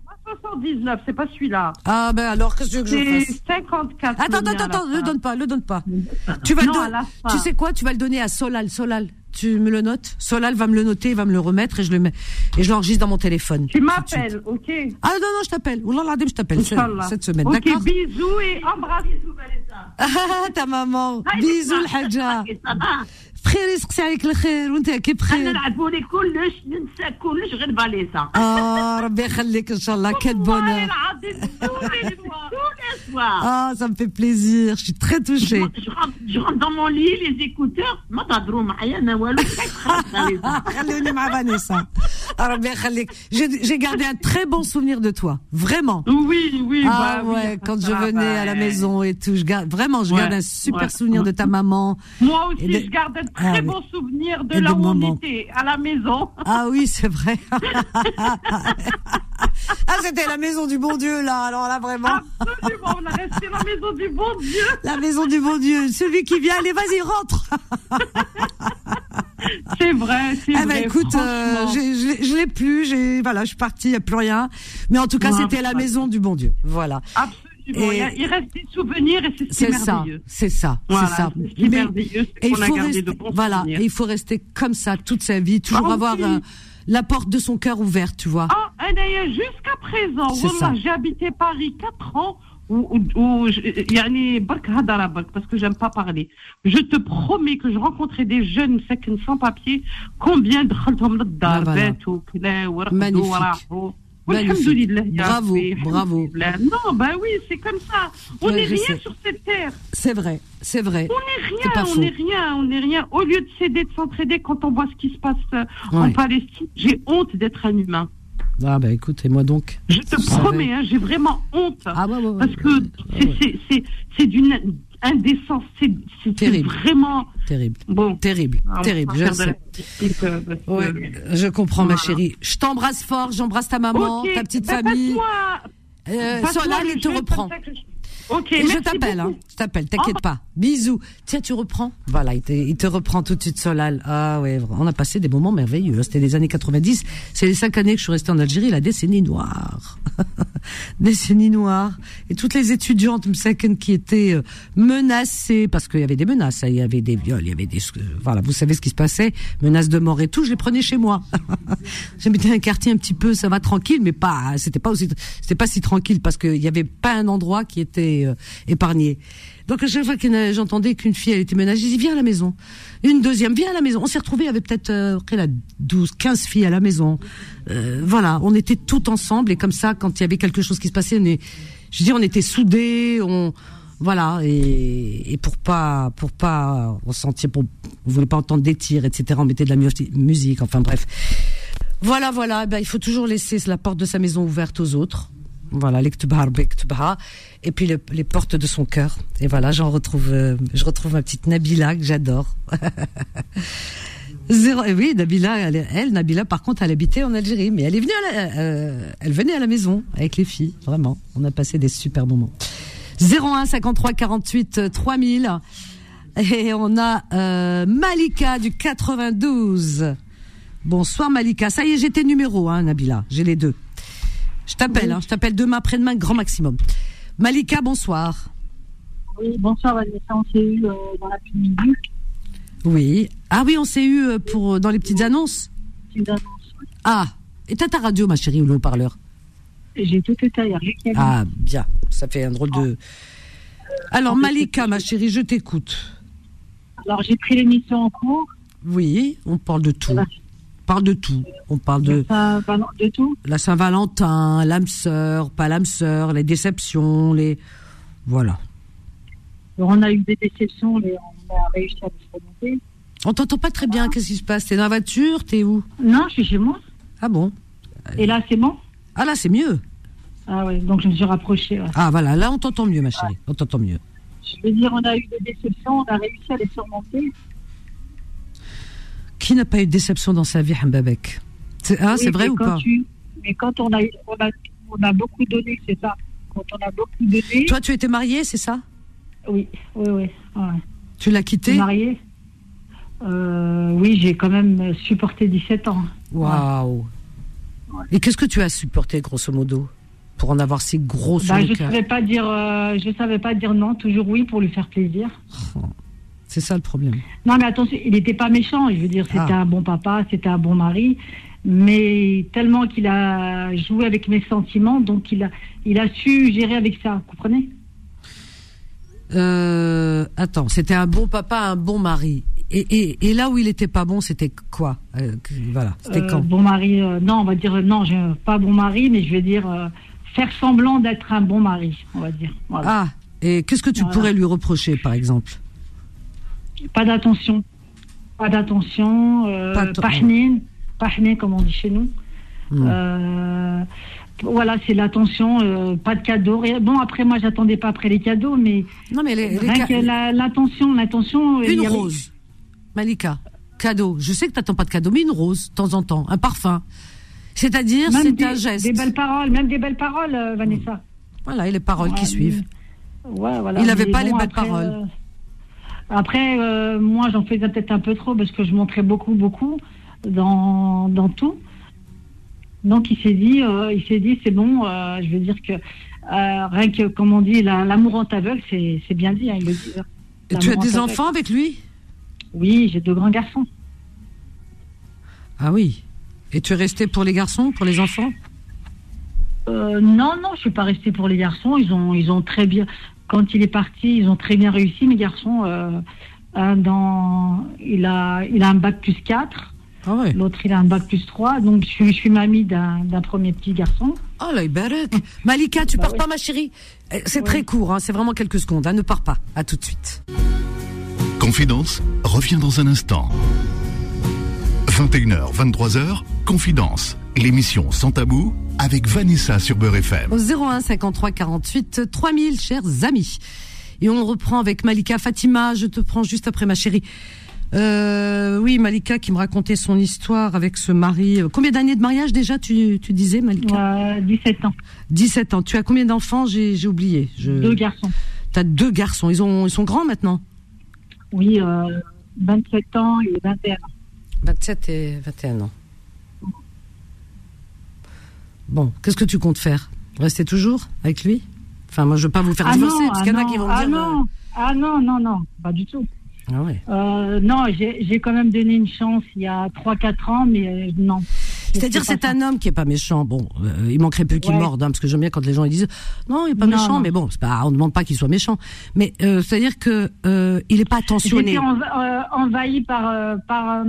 79, c'est pas celui-là. Ah ben alors qu'est-ce que je fasse? 54. Attends, attends, attends, le donne pas, le donne pas. Tu vas le donner. Tu sais quoi? Tu vas le donner à Solal, Solal Tu me le notes Solal va me le noter, il va me le remettre et je le mets et je l'enregistre dans mon téléphone. Tu m'appelles, ok Ah non non, je t'appelle. Wallah je t'appelle cette semaine. Ok, bisous et embrasse. Ah, ta maman. Bisous, le Hadja. بخير يسقسي عليك الخير وانت كي بخير انا نعرفوا لك كلش ننسى كلش غير باليسا اه ربي يخليك ان شاء الله ce soir. Ah, ça me fait plaisir. Je suis très touchée. Je, rentre, dans mon lit, les écouteurs. Ma Vanessa. J'ai gardé un très bon souvenir de toi. Vraiment. Oui, oui. Ah bah ouais, oui, quand je venais à la maison et tout. Je garde, vraiment, je ouais, garde un super souvenir de ta mm. maman. Moi aussi, je garde un ah, très bon souvenir de là où on était, à la maison. Ah oui, c'est vrai. ah, c'était la maison du bon Dieu, là. Alors là, vraiment. Absolument, on a resté la maison du bon Dieu. La maison du bon Dieu. Celui qui vient, allez, vas-y, rentre. c'est vrai, c'est eh ben, écoute, euh, je l'ai plus. J'ai, voilà, je suis partie, il n'y a plus rien. Mais en tout cas, c'était la maison du bon Dieu. Voilà. Absolument il reste des souvenirs et c'est merveilleux. C'est ça, c'est ça. C'est merveilleux, c'est qu'on a gardé de bons Voilà, et il faut rester comme ça toute sa vie, toujours ah, avoir euh, la porte de son cœur ouverte, tu vois. Ah, jusqu'à présent, j'ai habité Paris 4 ans où, où, parce que j'aime pas parler. Je te promets que je rencontrais des jeunes sans papier, combien de Magnifique. Bravo, bravo. Non, ben oui, c'est comme ça. On n'est rien sur cette terre. C'est vrai, c'est vrai. On n'est rien, on n'est rien, on n'est rien. Au lieu de s'aider, de s'entraider, quand on voit ce qui se passe euh, en Palestine, j'ai honte d'être un humain. Ah bah écoute, et moi donc? Je te promets, hein, j'ai vraiment honte. Ah, ouais, ouais, parce que c'est d'une indécence, c'est vraiment terrible. Bon, terrible, terrible. Je sais. Ouais, je comprends, ma chérie. Je t'embrasse fort, j'embrasse ta maman, ta petite bah, famille. Euh, Solal, il te reprend. Ok. Et je t'appelle, hein. Je t'appelle, t'inquiète pas. Bisous. Tiens, tu reprends. Voilà, il te, il te reprend tout de suite, Solal. Ah ouais, on a passé des moments merveilleux. Hein. C'était les années 90. C'est les cinq années que je suis restée en Algérie, la décennie noire. décennie noire. Et toutes les étudiantes, qui étaient euh, menacées, parce qu'il y avait des menaces, hein. il y avait des viols, il y avait des, euh, voilà, vous savez ce qui se passait, menaces de mort et tout, je les prenais chez moi. J'habitais un quartier un petit peu, ça va tranquille, mais pas, c'était pas aussi, c'était pas si tranquille parce qu'il y avait pas un endroit qui était euh, épargné. Donc à chaque fois que j'entendais qu'une fille elle était menacée, je dis viens à la maison. Une deuxième, viens à la maison. On s'est retrouvés, avait peut-être euh, 12, 15 filles à la maison. Euh, voilà, on était toutes ensemble et comme ça, quand il y avait quelque chose qui se passait, on est, je dis, on était soudés, on, voilà, et, pour pas, pour pas ressentir, pour, on voulait pas entendre des tirs, etc. On mettait de la musique, enfin bref. Voilà, voilà, ben, il faut toujours laisser la porte de sa maison ouverte aux autres. Voilà, et puis les portes de son cœur. Et voilà, j'en retrouve, euh, je retrouve ma petite Nabila que j'adore. Zéro, oui, Nabila, elle, Nabila, par contre, elle habitait en Algérie, mais elle est venue, euh, elle venait à la maison avec les filles, vraiment. On a passé des super moments. 01 53 48 3000 et on a euh, Malika du 92. Bonsoir Malika. Ça y est, j'ai tes numéros, hein, Nabila. J'ai les deux. Je t'appelle, hein, je t'appelle demain, après-demain, grand maximum. Malika, bonsoir. Oui, bonsoir Vanessa, on s'est eu euh, dans l'après-midi. Oui. Ah oui, on s'est eu euh, pour, dans les petites annonces Petites annonces, Ah, et t'as ta radio, ma chérie, ou le haut-parleur? J'ai tout éteint Ah, bien, ça fait un drôle de... Alors, Malika, ma chérie, je t'écoute. Alors, j'ai pris l'émission en cours. Oui, on parle de tout parle de tout. On parle de, de tout. la Saint-Valentin, l'âme sœur, pas l'âme sœur, les déceptions, les voilà. on a eu des déceptions, mais on a réussi à les surmonter. On t'entend pas très bien. Qu'est-ce qui se passe? T'es dans la voiture? T'es où? Non, je suis chez moi. Ah bon? Et là, c'est bon? Ah là, c'est mieux. Ah ouais, donc je me suis rapprochée. Ah voilà, là, on t'entend mieux, ma chérie. On t'entend mieux. Je veux dire, on a eu des déceptions, on a réussi à les surmonter. Qui n'a pas eu de déception dans sa vie, Hambabek C'est ah, vrai ou pas Mais quand on a, on a, on a beaucoup donné, c'est ça. Quand on a beaucoup donné. Toi, tu étais mariée, c'est ça Oui, oui, oui. Tu l'as quitté Mariée euh, Oui, j'ai quand même supporté 17 ans. Waouh Et qu'est-ce que tu as supporté, grosso modo pour en avoir si gros bah, je ne savais pas dire, euh, je savais pas dire non, toujours oui pour lui faire plaisir. Oh. C'est ça le problème. Non, mais attention, il n'était pas méchant. Je veux dire, c'était ah. un bon papa, c'était un bon mari. Mais tellement qu'il a joué avec mes sentiments, donc il a, il a su gérer avec ça. Vous comprenez? Euh, Attends, c'était un bon papa, un bon mari. Et, et, là où il était pas bon, c'était quoi? Euh, Voilà, c'était quand? Bon mari, non, on va dire non, pas bon mari, mais je vais dire faire semblant d'être un bon mari, on va dire. Ah, et qu'est-ce que tu pourrais lui reprocher, par exemple? Pas d'attention. Pas d'attention. Euh, pas comme on dit chez nous. Hmm. Euh, voilà, c'est l'attention, euh, pas de cadeaux. Bon, après, moi, j'attendais pas après les cadeaux, mais. Non, mais l'attention, l'attention. Une rose. Malika, cadeau. Je sais que tu n'attends pas de cadeau, mais une rose, de temps en temps, un parfum. C'est-à-dire, c'est un geste. Des belles paroles, même des belles paroles, euh, Vanessa. Voilà, et les paroles qui suivent. Ouais, voilà. Il n'avait pas les belles paroles. Euh, après, euh, moi, j'en faisais peut-être un peu trop parce que je montrais beaucoup, beaucoup dans, dans tout. Donc, il s'est dit, il s'est dit, c'est bon. je veux dire que rien que, comme on dit, l'amour en aveugle, c'est bien dit. Hein, il Et tu as des enfants avec lui? Oui, j'ai deux grands garçons. Ah oui. Et tu es resté pour les garçons, pour les enfants? Euh, Non, non, je suis pas restée pour les garçons. Ils ont, ils ont très bien. Quand il est parti, ils ont très bien réussi. Mes garçons, euh, un dans, il a, il a un bac plus 4. Ah ouais. L'autre, il a un bac plus 3. Donc, je suis, je suis mamie d'un premier petit garçon. Oh là. Malika, tu bah pars pas, ma chérie? Eh, C'est très court, hein, c'est vraiment quelques secondes. Hein, ne pars pas. À tout de suite. Confidence revient dans un instant. 21h, 23h, Confidence, l'émission Sans Tabou avec Vanessa sur Beurre FM. Au 01 53 48 3000, chers amis. Et on reprend avec Malika Fatima. Je te prends juste après ma chérie. Euh, oui, Malika qui me racontait son histoire avec ce mari. Combien d'années de mariage déjà, tu, tu disais, Malika 17 ans. 17 ans. Tu as combien d'enfants? J'ai oublié. Deux garçons. Tu as deux garçons. Ils, ont, ils sont grands maintenant? Oui, 27 euh, ans et 21 ans. 27 et 21 ans. Bon, qu'est-ce que tu comptes faire? Rester toujours avec lui? Enfin, moi, je veux pas vous faire ah divorcer, parce qu'il y en a qui vont ah dire. Non, euh, Ah non, non, non, pas du tout. Ah ouais. Euh, non, j'ai quand même donné une chance il y a 3-4 ans, mais euh, non. C'est-à-dire c'est un homme qui est pas méchant. Bon, il manquerait plus qu'il morde, hein, parce que j'aime bien quand les gens ils disent non, il est pas méchant, mais bon, pas, on demande pas qu'il soit méchant. Mais c'est-à-dire que il est pas attentionné. J'étais envahi par par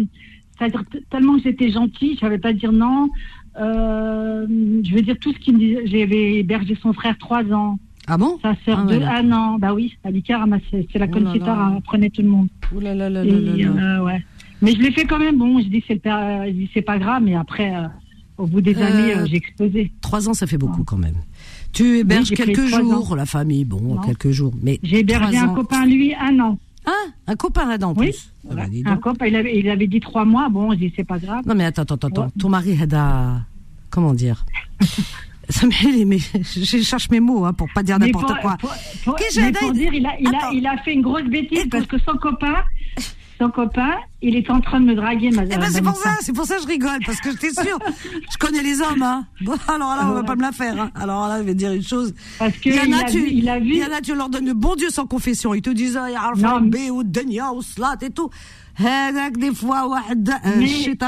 c'est-à-dire tellement que j'étais gentille, je savais pas dire non. Euh, je veux dire tout ce qu'il me disait. J'avais hébergé son frère trois ans. Ah bon? Sa sœur ah, de un an. Bah oui, ramassait. C'est la oh elle prenait tout le monde. Ouh là là là là. Euh, ouais. Mais je l'ai fait quand même. Bon, je dis c'est c'est pas grave, mais après, euh, au bout des années, euh, j'ai explosé. Trois ans, ça fait beaucoup quand même. Tu héberges quelques jours, la famille, bon, quelques jours. Mais j'ai hébergé un copain lui un an. Ah, un copain là en oui, ah bah, un copain, il avait, il avait dit trois mois, bon, je dis c'est pas grave. Non mais attends, attends, attends, ton mari a, comment dire? Ça mais je cherche mes mots hein, pour pas dire n'importe quoi. Pour, pour, pour dire, il a, il, a, il a fait une grosse bêtise parce que son copain, son copain, il est en train de me draguer, ma eh ben, c'est pour ça, c'est pour ça que je rigole, parce que j'étais sûre, je connais les hommes, hein. Bon, alors là, on va pas me la faire, hein. Alors là, je vais te dire une chose. Parce que il y en a, tu, il a vu. Il y en a, tu leur donnes le bon Dieu sans confession. Ils te disent, ah, il ou Denia ou Slat et tout. des fois, mais,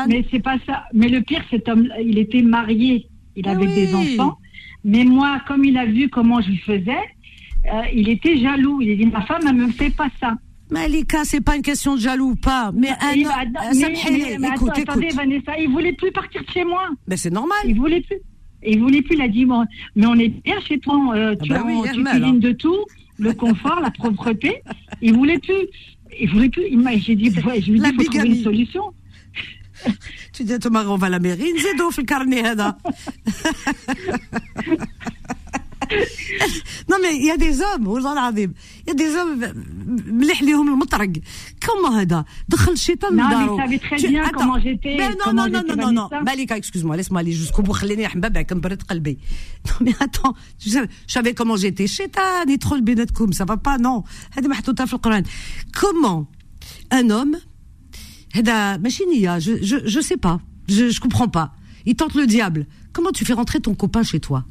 mais c'est pas ça. Mais le pire, cet homme, il était marié. Il avait des enfants. Mais moi, comme il a vu comment je faisais, euh, il était jaloux. Il a dit, ma femme, elle me fait pas ça. Malika, c'est pas une question de jaloux ou pas, mais un il, mais, écoute, attendez, Vanessa, il voulait plus partir de chez moi. Mais c'est normal. Il voulait plus. Il voulait plus. Il a dit bon, mais on est bien chez toi. Euh, tu, ah bah oui, tu cuisines hein. de tout, le confort, la propreté. Il voulait plus. Il voulait plus. J'ai dit, ouais, je lui ai dit, faut trouver une solution. tu dis à ton mari, on va à la mairie, Zédo, fait le carnet, il y a des hommes والله العظيم il y a des hommes مليح ليهم المطرق comment هذا دخل الشيطان لدارو non mais très bien comment j'étais non non non non non non Malika excuse-moi laisse-moi aller jusqu'au bout خليني نحبابك نبرد قلبي non mais attends je savais comment j'étais شيطان يدخل بيناتكم ça va pas non هذه محطوطه في القران comment un homme هذا ماشي نيه je je je sais pas je je comprends pas il tente le diable comment tu fais rentrer ton copain chez toi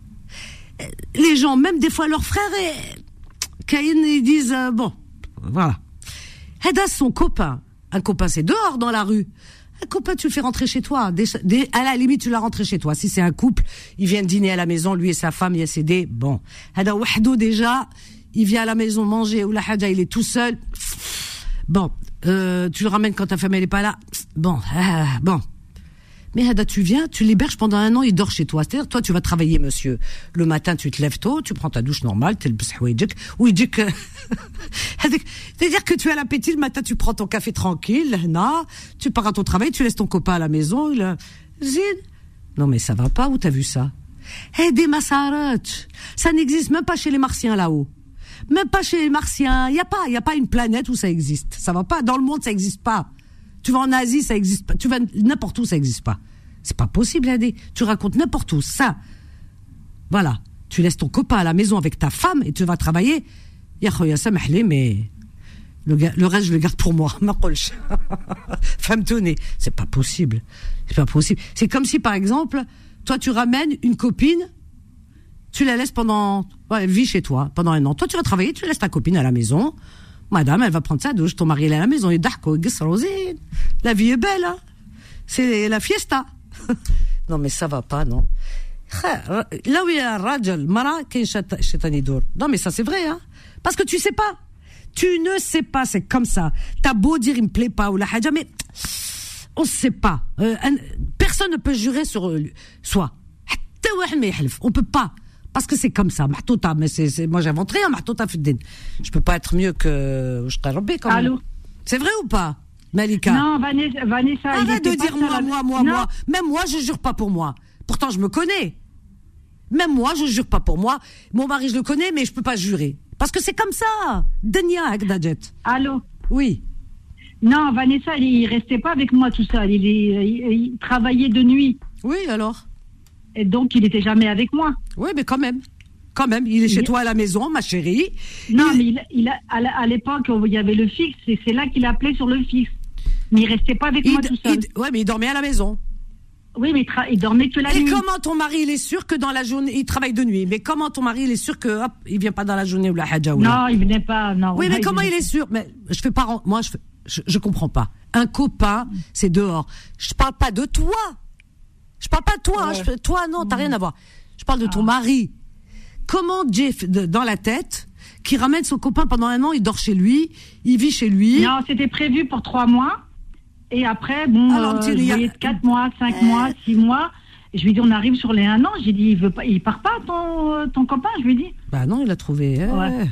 les gens, même des fois leurs frères, et, ils disent euh, bon, voilà. Heda, son copain. Un copain, c'est dehors, dans la rue. Un copain, tu le fais rentrer chez toi. à la limite, tu l'as rentré chez toi. Si c'est un couple, il vient dîner à la maison, lui et sa femme, il a cédé. Bon. Hada wahdo, déjà, il vient à la maison manger, ou il est tout seul. Bon. Euh, tu le ramènes quand ta femme, elle est pas là. Bon. Ah, bon. Mais Hada, tu viens, tu l'héberges pendant un an, il dort chez toi. C'est-à-dire, toi, tu vas travailler, monsieur. Le matin, tu te lèves tôt, tu prends ta douche normale, t'es le ou il dit que, c'est-à-dire que tu as l'appétit le matin, tu prends ton café tranquille, non, tu pars à ton travail, tu laisses ton copain à la maison, il. Non, mais ça va pas, où t'as vu ça? Eh, des. Ça n'existe même pas chez les martiens là-haut. Même pas chez les martiens. Il y a pas, il y a pas une planète où ça existe. Ça va pas. Dans le monde, ça existe pas. Tu vas en Asie, ça existe pas. Tu vas n'importe où, ça existe pas. C'est pas possible, Adé. Tu racontes n'importe où. Ça, voilà. Tu laisses ton copain à la maison avec ta femme et tu vas travailler. mais le, reste, je le garde pour moi. Femme tonnée. C'est pas possible. C'est pas possible. C'est comme si, par exemple, toi, tu ramènes une copine, tu la laisses pendant, elle vit chez toi pendant un an. Toi, tu vas travailler, tu laisses ta copine à la maison. Madame, elle va prendre sa douche, ton mari est à la maison, il La vie est belle, hein. C'est la fiesta. non, mais ça va pas, non. Là où il y a Rajal, Mara, Non, mais ça, c'est vrai, hein. Parce que tu sais pas. Tu ne sais pas, c'est comme ça. T'as beau dire, il me plaît pas, ou la haja, mais on sait pas. Euh, personne ne peut jurer sur euh, soi. On peut pas parce que c'est comme ça محطوطه mais c'est moi j'invente rien محطوطه في الدين je peux pas être mieux que je t'ai quand même c'est vrai ou pas Malika non Vanessa, Vanessa arrête de dire moi moi moi moi même moi je jure pas pour moi pourtant je me connais même moi je jure pas pour moi mon mari je le connais mais je peux pas jurer parce que c'est comme ça Dania avec Dajet allô oui non Vanessa il restait pas avec moi tout ça il, il travaillait de nuit oui alors Et donc, il n'était jamais avec moi. Oui, mais quand même. Quand même, il est chez toi à la maison, ma chérie. Non, mais il, a, à l'époque, il y avait le fixe, et c'est là qu'il appelait sur le fixe. Mais il restait pas avec moi tout seul. Oui, mais il dormait à la maison. Oui, mais il dormait que la nuit. Et comment ton mari, il est sûr que dans la journée, il travaille de nuit? Mais comment ton mari, il est sûr que, hop, il vient pas dans la journée ou la hadja Non, il venait pas, non. Oui, mais comment il, est sûr? Mais je fais pas, moi, je, je, je comprends pas. Un copain, c'est dehors. Je parle pas de toi. Je parle pas de toi, hein, toi non, t'as rien à voir. Je parle de ton ah. mari. Comment Jeff, dans la tête, qui ramène son copain pendant un an, il dort chez lui, il vit chez lui. Non, c'était prévu pour trois mois. Et après, bon, Alors, euh, il quatre mois, cinq mois, six mois. Je lui dit, on arrive sur les un an. J'ai dit, il veut pas, il part pas ton, ton copain. Je lui dit. Bah non, il a trouvé. Ouais.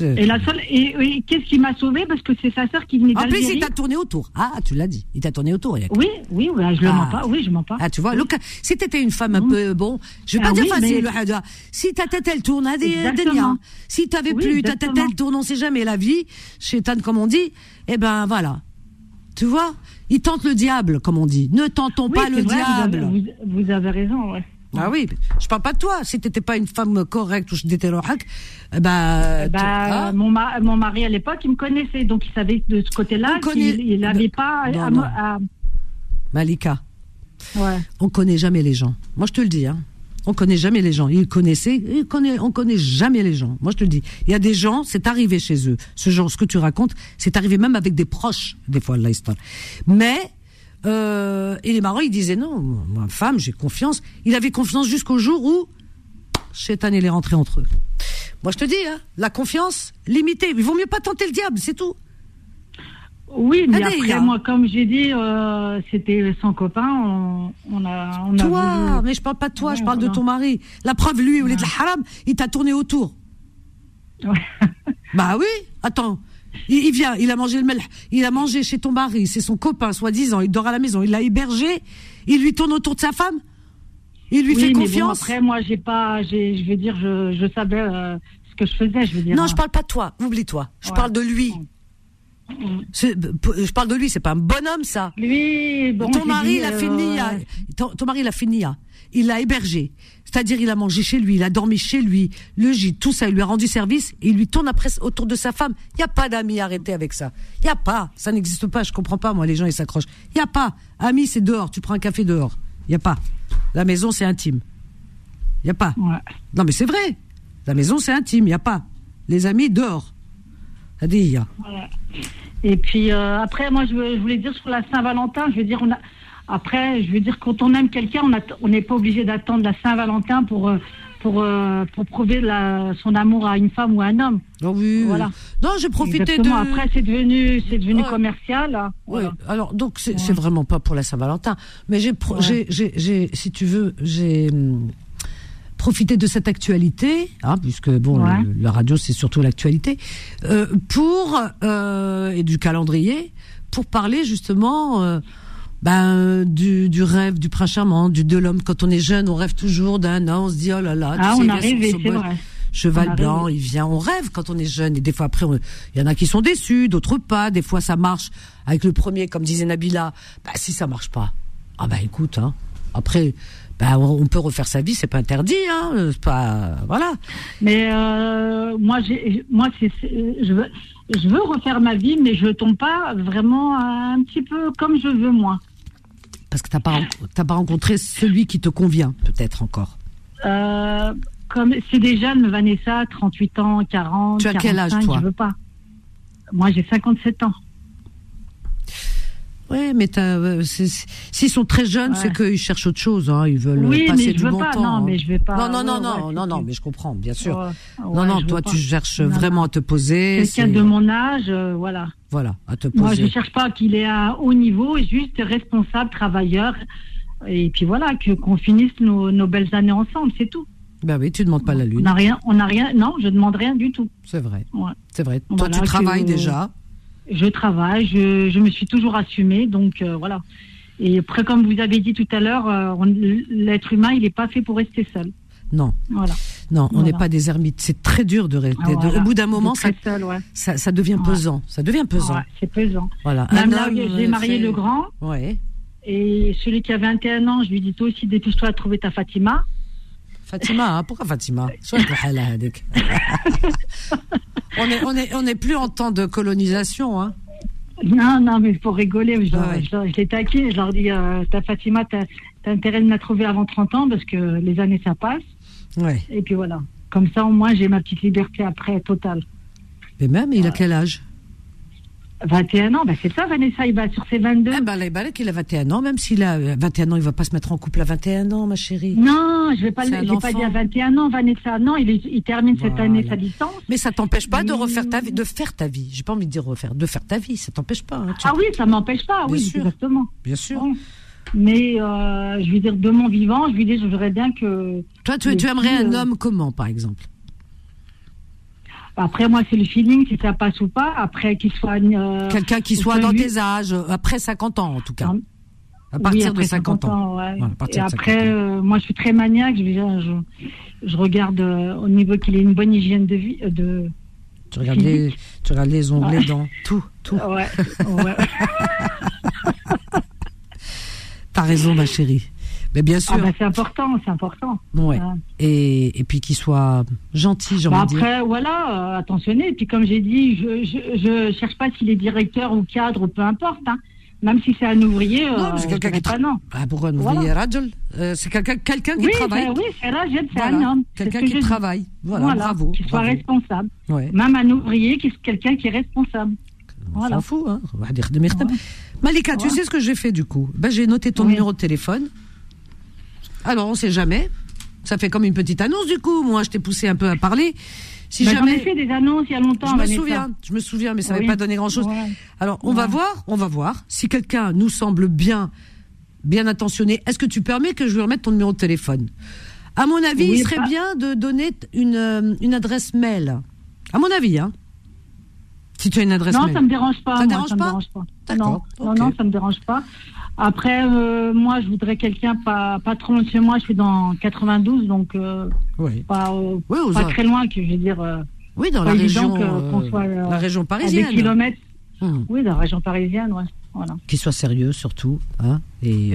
Et la seule, et, qu'est-ce qui m'a sauvé parce que c'est sa sœur qui venait d'Algérie. En plus, il t'a tourné autour. Ah, tu l'as dit. Il t'a tourné autour. Oui, oui, oui, je le mens ah. pas. Oui, je mens pas. Ah, tu vois, si t'étais une femme un mmh. peu bon, je vais pas ah dire facile, mais... si ta tête elle tourne, si t'avais plus ta tête elle tourne, on sait jamais la vie, chétane comme on dit, eh ben voilà. Tu vois, il tente le diable, comme on dit. Ne tentons pas le diable. Vous avez, vous avez raison, ouais. Ah oui, je parle pas de toi. Si t'étais pas une femme correcte ou je d'étais eh ben, bah, bah mon, mon mari à l'époque, il me connaissait, donc il savait de ce côté-là qu'il n'avait pas à, Malika. Ouais. On connaît jamais les gens. Moi, je te le dis. Hein. On connaît jamais les gens. Ils connaissaient, ils connaissent, on connaît jamais les gens. Moi, je te le dis. Il y a des gens, c'est arrivé chez eux. Ce genre, ce que tu racontes, c'est arrivé même avec des proches, des fois, l'histoire. Mais, euh, et les marins, ils disaient non, moi, femme, j'ai confiance. Il avait confiance jusqu'au jour où Chétan, il est rentré entre eux. Moi, je te dis, hein, la confiance limitée. Il vaut mieux pas tenter le diable, c'est tout. Oui, mais après, moi, comme j'ai dit, euh, c'était son copain. On, a, on toi, mais je parle pas de toi, je parle de ton mari. La preuve, lui, au lieu de la haram, il t'a tourné autour. bah oui, attends. Il, vient, il a mangé le melh, il a mangé chez ton mari, c'est son copain, soi-disant, il dort à la maison, il l'a hébergé, il lui tourne autour de sa femme. Il lui fait confiance. Après, moi, j'ai pas, je veux dire, je, je savais euh, ce que je faisais, je veux dire. Non, je parle pas de toi, oublie-toi, je parle de lui. Je parle de lui, c'est pas un bonhomme ça. Lui, bon, ton mari, il a fini, euh, ton, ton, mari, il a fini, il l'a hébergé. C'est-à-dire, il a mangé chez lui, il a dormi chez lui, le gîte, tout ça, il lui a rendu service, et il lui tourne après autour de sa femme. Il n'y a pas d'amis, arrêtez avec ça. Il n'y a pas, ça n'existe pas, je comprends pas, moi, les gens, ils s'accrochent. Il n'y a pas. Ami, c'est dehors, tu prends un café dehors. Il n'y a pas. La maison, c'est intime. Il n'y a pas. Non, mais c'est vrai. La maison, c'est intime, il n'y a pas. Les amis, dehors. Ça dit, il y a. Et puis après, moi, je, voulais dire sur la Saint-Valentin, je veux dire, on a, après, je veux dire, quand on aime quelqu'un, on n'est pas obligé d'attendre la Saint-Valentin pour pour, euh, pour prouver la, son amour à une femme ou à un homme. Oh oui. Voilà. Non, j'ai profité de. Après, c'est devenu, c'est devenu commercial. Oui. Alors, donc, c'est vraiment pas pour la Saint-Valentin. Mais j'ai, j'ai, si tu veux, j'ai hum, profité de cette actualité, hein, puisque bon, la radio c'est surtout l'actualité, euh, pour euh, et du calendrier pour parler justement ben du, du rêve du prince charmant, du de l'homme. Quand on est jeune, on rêve toujours d'un an. On se dit oh là là, ah, on a c'est vrai. Cheval blanc, il vient, on rêve quand on est jeune. Et des fois après, il y en a qui sont déçus, d'autres pas. Des fois ça marche avec le premier, comme disait Nabila. Bah si ça marche pas, ah bah écoute, hein. Après, bah, on peut refaire sa vie, c'est pas interdit, hein. C'est pas voilà. Mais euh, moi, j'ai, moi, c'est, je veux, je veux refaire ma vie, mais je tombe pas vraiment un petit peu comme je veux moi. Parce que tu n'as pas, pas rencontré celui qui te convient, peut-être encore. Euh, comme c'est des jeunes, Vanessa, 38 ans, 40. Tu as quel âge, toi Je veux pas. Moi, j'ai 57 ans. Oui, mais euh, s'ils sont très jeunes, c'est qu'ils cherchent autre chose. Hein. Ils veulent oui, passer mais je du veux bon pas, temps. Non, mais je vais pas. Non, non, non, non, non, non, mais je comprends, bien sûr. non, non, toi, tu cherches vraiment à te poser. Quelqu'un de mon âge, euh, voilà. Voilà, à te poser. Moi, je cherche pas qu'il est à haut niveau, juste responsable, travailleur, et puis voilà, que qu'on finisse nos, nos, belles années ensemble, c'est tout. Ben oui, tu demandes pas la lune. On n'a rien, on n'a rien. Non, je demande rien du tout. C'est vrai. Ouais. C'est vrai. Toi, tu travailles déjà je travaille, je, je, me suis toujours assumée, donc euh, voilà. Et après, comme vous avez dit tout à l'heure, euh, l'être humain, il n'est pas fait pour rester seul. Non. Voilà. Non, on n'est pas des ermites. C'est très dur de rester. Au bout d'un moment, ça, ça, ça, devient pesant. Ça devient pesant. c'est pesant. Voilà. Même là, j'ai marié le grand. Ouais. Et celui qui a 21 ans, je lui dis toi aussi dépêche-toi à trouver ta Fatima. Fatima, hein, pourquoi Fatima? On est, on est, on est plus en temps de colonisation, hein. Non, non, mais il faut rigoler. Je, je, les taquine, je leur dis, euh, ta Fatima, t'as as intérêt de me la trouver avant 30 ans parce que les années, ça passe. Ouais. Et puis voilà. Comme ça, au moins, j'ai ma petite liberté après, totale. Et même, il a quel âge? 21 ans, ben c'est ça, Vanessa, il va sur ses 22. Eh ben, il qu'il a 21 ans, même s'il a 21 ans, il va pas se mettre en couple à 21 ans, ma chérie. Non, je vais pas, le, pas dire 21 ans, Vanessa. Non, il, il termine cette année sa licence. Mais ça t'empêche pas de refaire ta vie, de faire ta vie. J'ai pas envie de dire refaire, de faire ta vie, ça t'empêche pas. Hein, ah oui, ça m'empêche pas, oui, exactement. Bien sûr. Mais euh, je veux dire, de mon vivant, je lui dis, je voudrais bien que. Toi, tu, tu aimerais un euh, homme comment, par exemple? Après, moi, c'est le feeling, si ça passe ou pas. Après, qu'il soit. Euh, Quelqu'un qui soit dans tes âges, euh, après 50 ans en tout cas. À partir de 50, ans. ouais. Et après, euh, moi, je suis très maniaque. Je, je, regarde au niveau qu'il ait une bonne hygiène de vie. de, tu regardes, les, tu regardes les ongles, les dents, tout, tout. Ouais, ouais. T'as raison, ma chérie. Mais bien ah, sûr. bah c'est important, c'est important. Ouais. Et, et puis qu'il soit gentil, j'ai bah Après, voilà, euh, attentionné. Et puis comme j'ai dit, je, je, je cherche pas s'il est directeur ou cadre peu importe. Hein. Même si c'est un ouvrier, non, euh, c'est quelqu'un qui travaille. Ah, pourquoi un ouvrier voilà. euh, C'est quelqu'un quelqu'un qui oui, travaille. Ben, oui, c'est Rajel, c'est un homme. Quelqu'un qui travaille. Voilà, bravo. Qui soit responsable. Ouais. Même un ouvrier, qui quelqu'un qui est responsable. On voilà. s'en fout, hein. Malika, tu sais ce que j'ai fait du coup? Ben, J'ai noté ton numéro de téléphone. Alors, on sait jamais. Ça fait comme une petite annonce du coup. Moi, je t'ai poussé un peu à parler. Si jamais. J'en ai fait des annonces il y a longtemps. Je me souviens, je me souviens, mais ça n'avait pas donné grand chose. Alors, on va voir, on va voir. Si quelqu'un nous semble bien, bien intentionné, est-ce que tu permets que je lui remette ton numéro de téléphone? À mon avis, il serait bien de donner une, euh, une adresse mail. À mon avis, hein. Si tu as une adresse non, mail. Ça me dérange pas. Ça, dérange, pas dérange pas Non, non, non, ça me dérange pas. Après, euh, moi, je voudrais quelqu'un pas, pas trop loin de chez moi. Je suis dans 92, donc euh, pas, euh, pas très loin, que je veux dire. oui, dans la région, la région parisienne. À des kilomètres. Hum. Oui, dans la région parisienne, ouais. Voilà. Qu'il soit sérieux surtout, hein, et,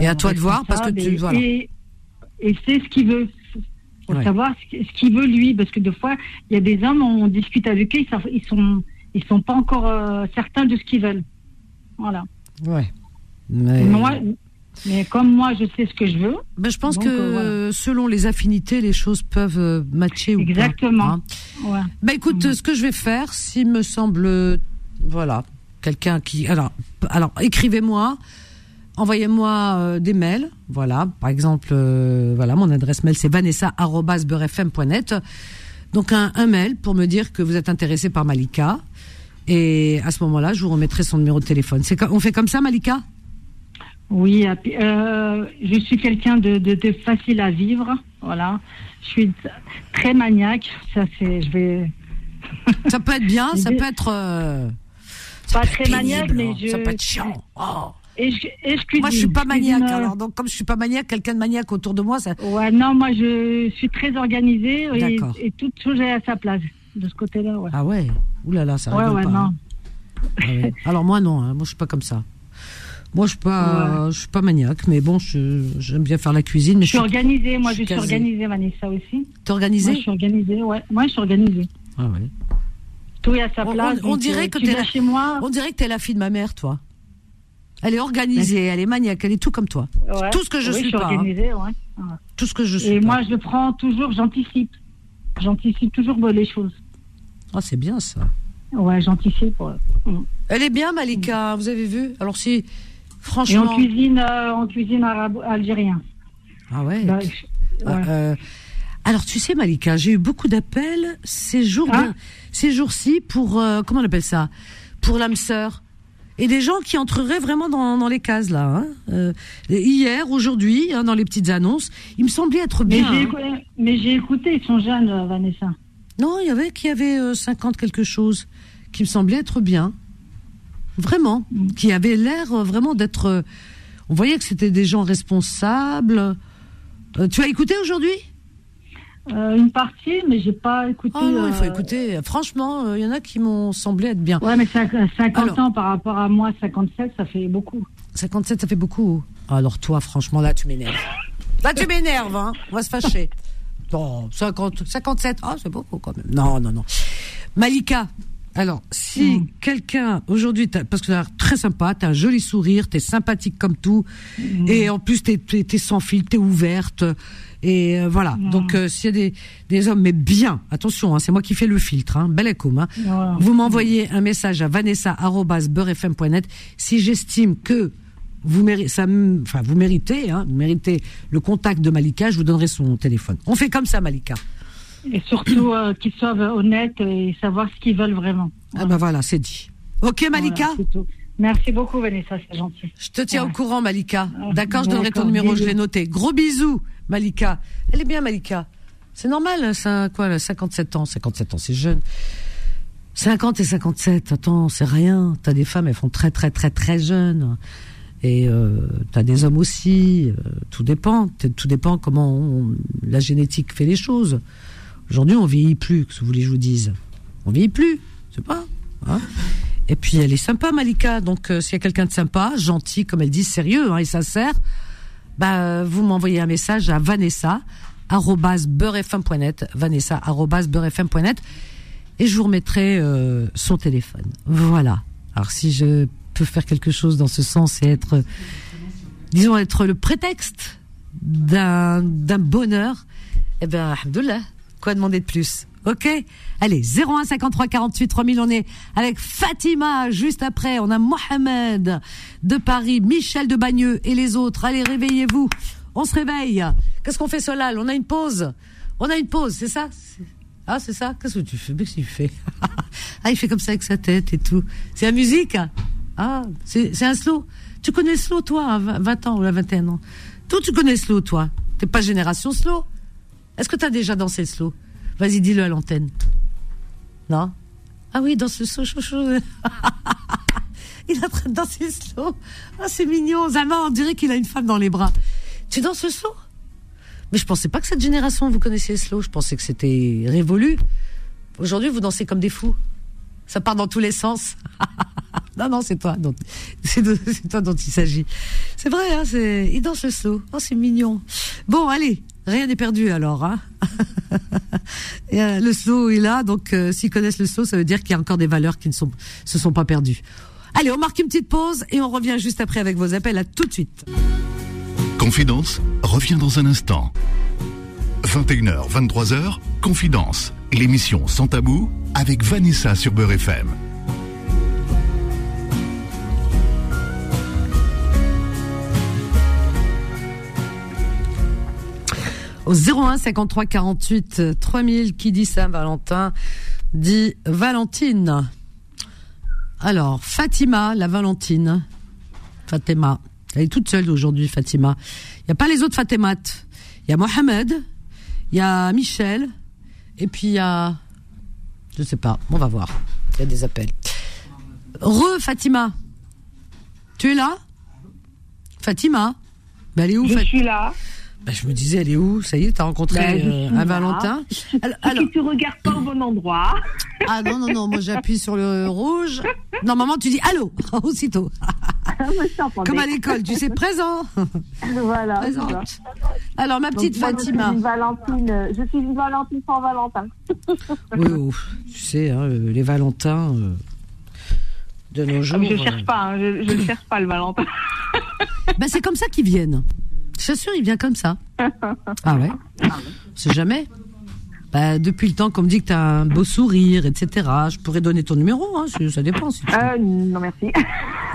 et à toi de voir parce que tu voilà. Et, et c'est ce qu'il veut. Faut savoir ce qu'il veut lui, parce que des fois, il y a des hommes, on discute avec eux, ils, ils sont, ils sont pas encore certains de ce qu'ils veulent. Voilà. Ouais. Mais... mais comme moi, je sais ce que je veux. Ben, je pense que euh, selon les affinités, les choses peuvent euh, matcher ou pas. Exactement. Hein. Ouais. Ben, écoute, ce que je vais faire, s'il me semble Voilà. Quelqu'un qui. Alors, alors écrivez-moi. Envoyez-moi euh, des mails, voilà. Par exemple, euh, voilà, mon adresse mail c'est vanessa@beurrefm.net. Donc un, un, mail pour me dire que vous êtes intéressé par Malika. Et à ce moment-là, je vous remettrai son numéro de téléphone. C'est on fait comme ça, Malika? Oui, euh, je suis quelqu'un de, de, de, facile à vivre, voilà. Je suis très maniaque. Ça c'est, je vais. ça peut être bien, ça peut être. Euh, pas très maniaque, mais je. Ça peut être chiant. Oh. Et je, et je moi, je suis pas maniaque. Alors, donc, comme je suis pas maniaque, quelqu'un de maniaque autour de moi, ça. Ouais, non, moi, je suis très organisée et, et toute chose est à sa place de ce côté-là. Ouais. Ah ouais? Ouh là là, ça ouais, ouais, pas. Non. Hein. Ah Alors moi, non. Hein. Moi, je suis pas comme ça. Moi, je suis pas, je suis pas maniaque, mais bon, j'aime bien faire la cuisine. Mais je suis organisée. Moi, je, suis organisée, Vanessa aussi. T'es organisée? Moi, je suis organisée. Ouais. Moi, je suis organisée. Ah ouais. Tout est à sa place. On, dirait euh, que tu es chez moi. On dirait que t'es la fille de ma mère, toi. Elle est organisée, elle est maniaque, elle est tout comme toi. Tout ce que je oui, suis je suis pas. Hein. Organisée, ouais. Tout ce que je suis. Et moi, je prends toujours, j'anticipe. J'anticipe toujours les choses. Ah, c'est bien ça. Ouais, j'anticipe. Mm. Elle est bien, Malika, vous avez vu? Alors si, franchement. Et en cuisine, euh, en cuisine arabe, algérien. Ah ouais. Bah, ah, euh, alors tu sais, Malika, j'ai eu beaucoup d'appels ces ah. ces jours-ci pour euh, comment on appelle ça? Pour l'âme sœur et des gens qui entreraient vraiment dans, dans les cases là. Hein. Euh, hier, aujourd'hui, hein, dans les petites annonces, il me semblait être bien. Mais j'ai écouté, ils sont jeunes, euh, Vanessa. Non, il y avait qui avait euh, 50 quelque chose, qui me semblait être bien, vraiment, mm. qui avait l'air euh, vraiment d'être. Euh, on voyait que c'était des gens responsables. tu as écouté aujourd'hui? Euh, une partie, mais j'ai pas écouté. Oh non, il faut euh, écouter. Franchement, il euh, y en a qui m'ont semblé être bien. Ouais, mais 50 ans par rapport à moi, 57, ça fait beaucoup. 57, ça fait beaucoup. Alors toi, franchement, là, tu m'énerves. Là, tu m'énerves, hein. On va se fâcher. Non, 50, 57, ah, c'est beaucoup quand même. Non, non, non. Malika, alors, si mm. quelqu'un aujourd'hui, parce que tu as l'air très sympa, tu as un joli sourire, tu es sympathique comme tout, mm. et en plus tu es, sans fil, tu es ouverte, et euh, voilà. Donc euh, s'il y a des, des hommes, mais bien, attention, hein, c'est moi qui fais le filtre, hein, bel écho. Hein. Vous m'envoyez un message à vanessa@beurrefm.net si j'estime que vous méritez, ça, enfin vous méritez, hein, vous méritez le contact de Malika, je vous donnerai son téléphone. On fait comme ça, Malika. Et surtout euh, qu'ils soient honnêtes et savoir ce qu'ils veulent vraiment. Ah ben voilà, c'est dit. Ok, Malika. Merci beaucoup, Vanessa, c'est gentil. Je te tiens au courant, Malika. D'accord, je donnerai ton numéro, je l'ai noté. Gros bisous. Malika. Elle est bien, Malika. C'est normal, hein, ça, quoi, 57 ans. 57 ans, c'est jeune. 50 et 57, attends, c'est rien. T'as des femmes, elles font très, très, très, très jeunes. Et euh, t'as des hommes aussi. Euh, tout dépend. Tout dépend comment la génétique fait les choses. Aujourd'hui, on vieillit plus, que vous voulez que je vous dise. On vieillit plus, c'est pas. Hein et puis, elle est sympa, Malika. Donc, euh, s'il y a quelqu'un de sympa, gentil, comme elle dit, sérieux hein, et sincère, bah, vous m'envoyez un message à vanessa vanessa@beurrefm.net et je vous remettrai euh, son téléphone. Voilà. Alors si je peux faire quelque chose dans ce sens et être disons être le prétexte d'un bonheur, eh ben alhamdoulilah, quoi demander de plus? Ok? Allez, 01 53 48 3000, on est avec Fatima juste après. On a Mohamed de Paris, Michel de Bagneux et les autres. Allez, réveillez-vous. On se réveille. Qu'est-ce qu'on fait, Solal? On a une pause. On a une pause, c'est ça? Ah, c'est ça? Qu'est-ce que tu fais? Qu'est-ce qu'il fait? Ah, il fait comme ça avec sa tête et tout. C'est la musique? Ah, c'est un slow. Tu connais slow, toi, à 20 ans ou à 21 ans? Toi, tu connais slow, toi T'es pas génération slow Est-ce que tu as déjà dansé slow? Vas-y, dis-le à l'antenne. Non? Ah oui, dans ce slow, chaud. il est en train de danser slow. Ah, c'est mignon. Zama, on dirait qu'il a une femme dans les bras. Tu danses le slow? Mais je pensais pas que cette génération, vous connaissiez le slow. Je pensais que c'était révolu. Aujourd'hui, vous dansez comme des fous. Ça part dans tous les sens. non, non, c'est toi. C'est toi dont il s'agit. C'est vrai, hein, il danse le slow. Oh, c'est mignon. Bon, allez, Rien n'est perdu alors. Hein euh, le slow est là, donc euh, s'ils connaissent le slow, ça veut dire qu'il y a encore des valeurs qui ne se sont pas perdues. Allez, on marque une petite pause et on revient juste après avec vos appels. À tout de suite. Confidence revient dans un instant. 21h, 23h, Confidence, l'émission sans tabou avec Vanessa sur Beurre FM. Au 01 53 48 3000, qui dit Saint-Valentin dit Valentine. Alors, Fatima, la Valentine. Fatima. Elle est toute seule aujourd'hui, Fatima. Il n'y a pas les autres Fatimat. Il y a Mohamed, il y a Michel, et puis il y a... Je sais pas, on va voir. Il y a des appels. Re, Fatima. Tu es là? Fatima? Ben, Elle est où Je suis là. Ben, je me disais, elle est où? Ça y est, t'as rencontré ben, euh, un Valentin? Alors, tu regardes pas au bon endroit. Ah non, non, non, moi j'appuie sur le rouge. Normalement, tu dis allô, aussitôt. Comme à l'école, tu sais, présent. Voilà. Alors, ma petite Fatima. Je suis une Valentine, je suis une Valentine sans Valentin. oui, tu sais, hein, les Valentins euh, de nos jours. je ne cherche pas, hein, je ne cherche pas le Valentin. ben, c'est comme ça qu'ils viennent. Je sûr, il vient comme ça. Ah ouais C'est jamais. Bah, depuis le temps qu'on me dit que tu as un beau sourire, etc. Je pourrais donner ton numéro, hein, ça dépend. Si tu euh, non, merci.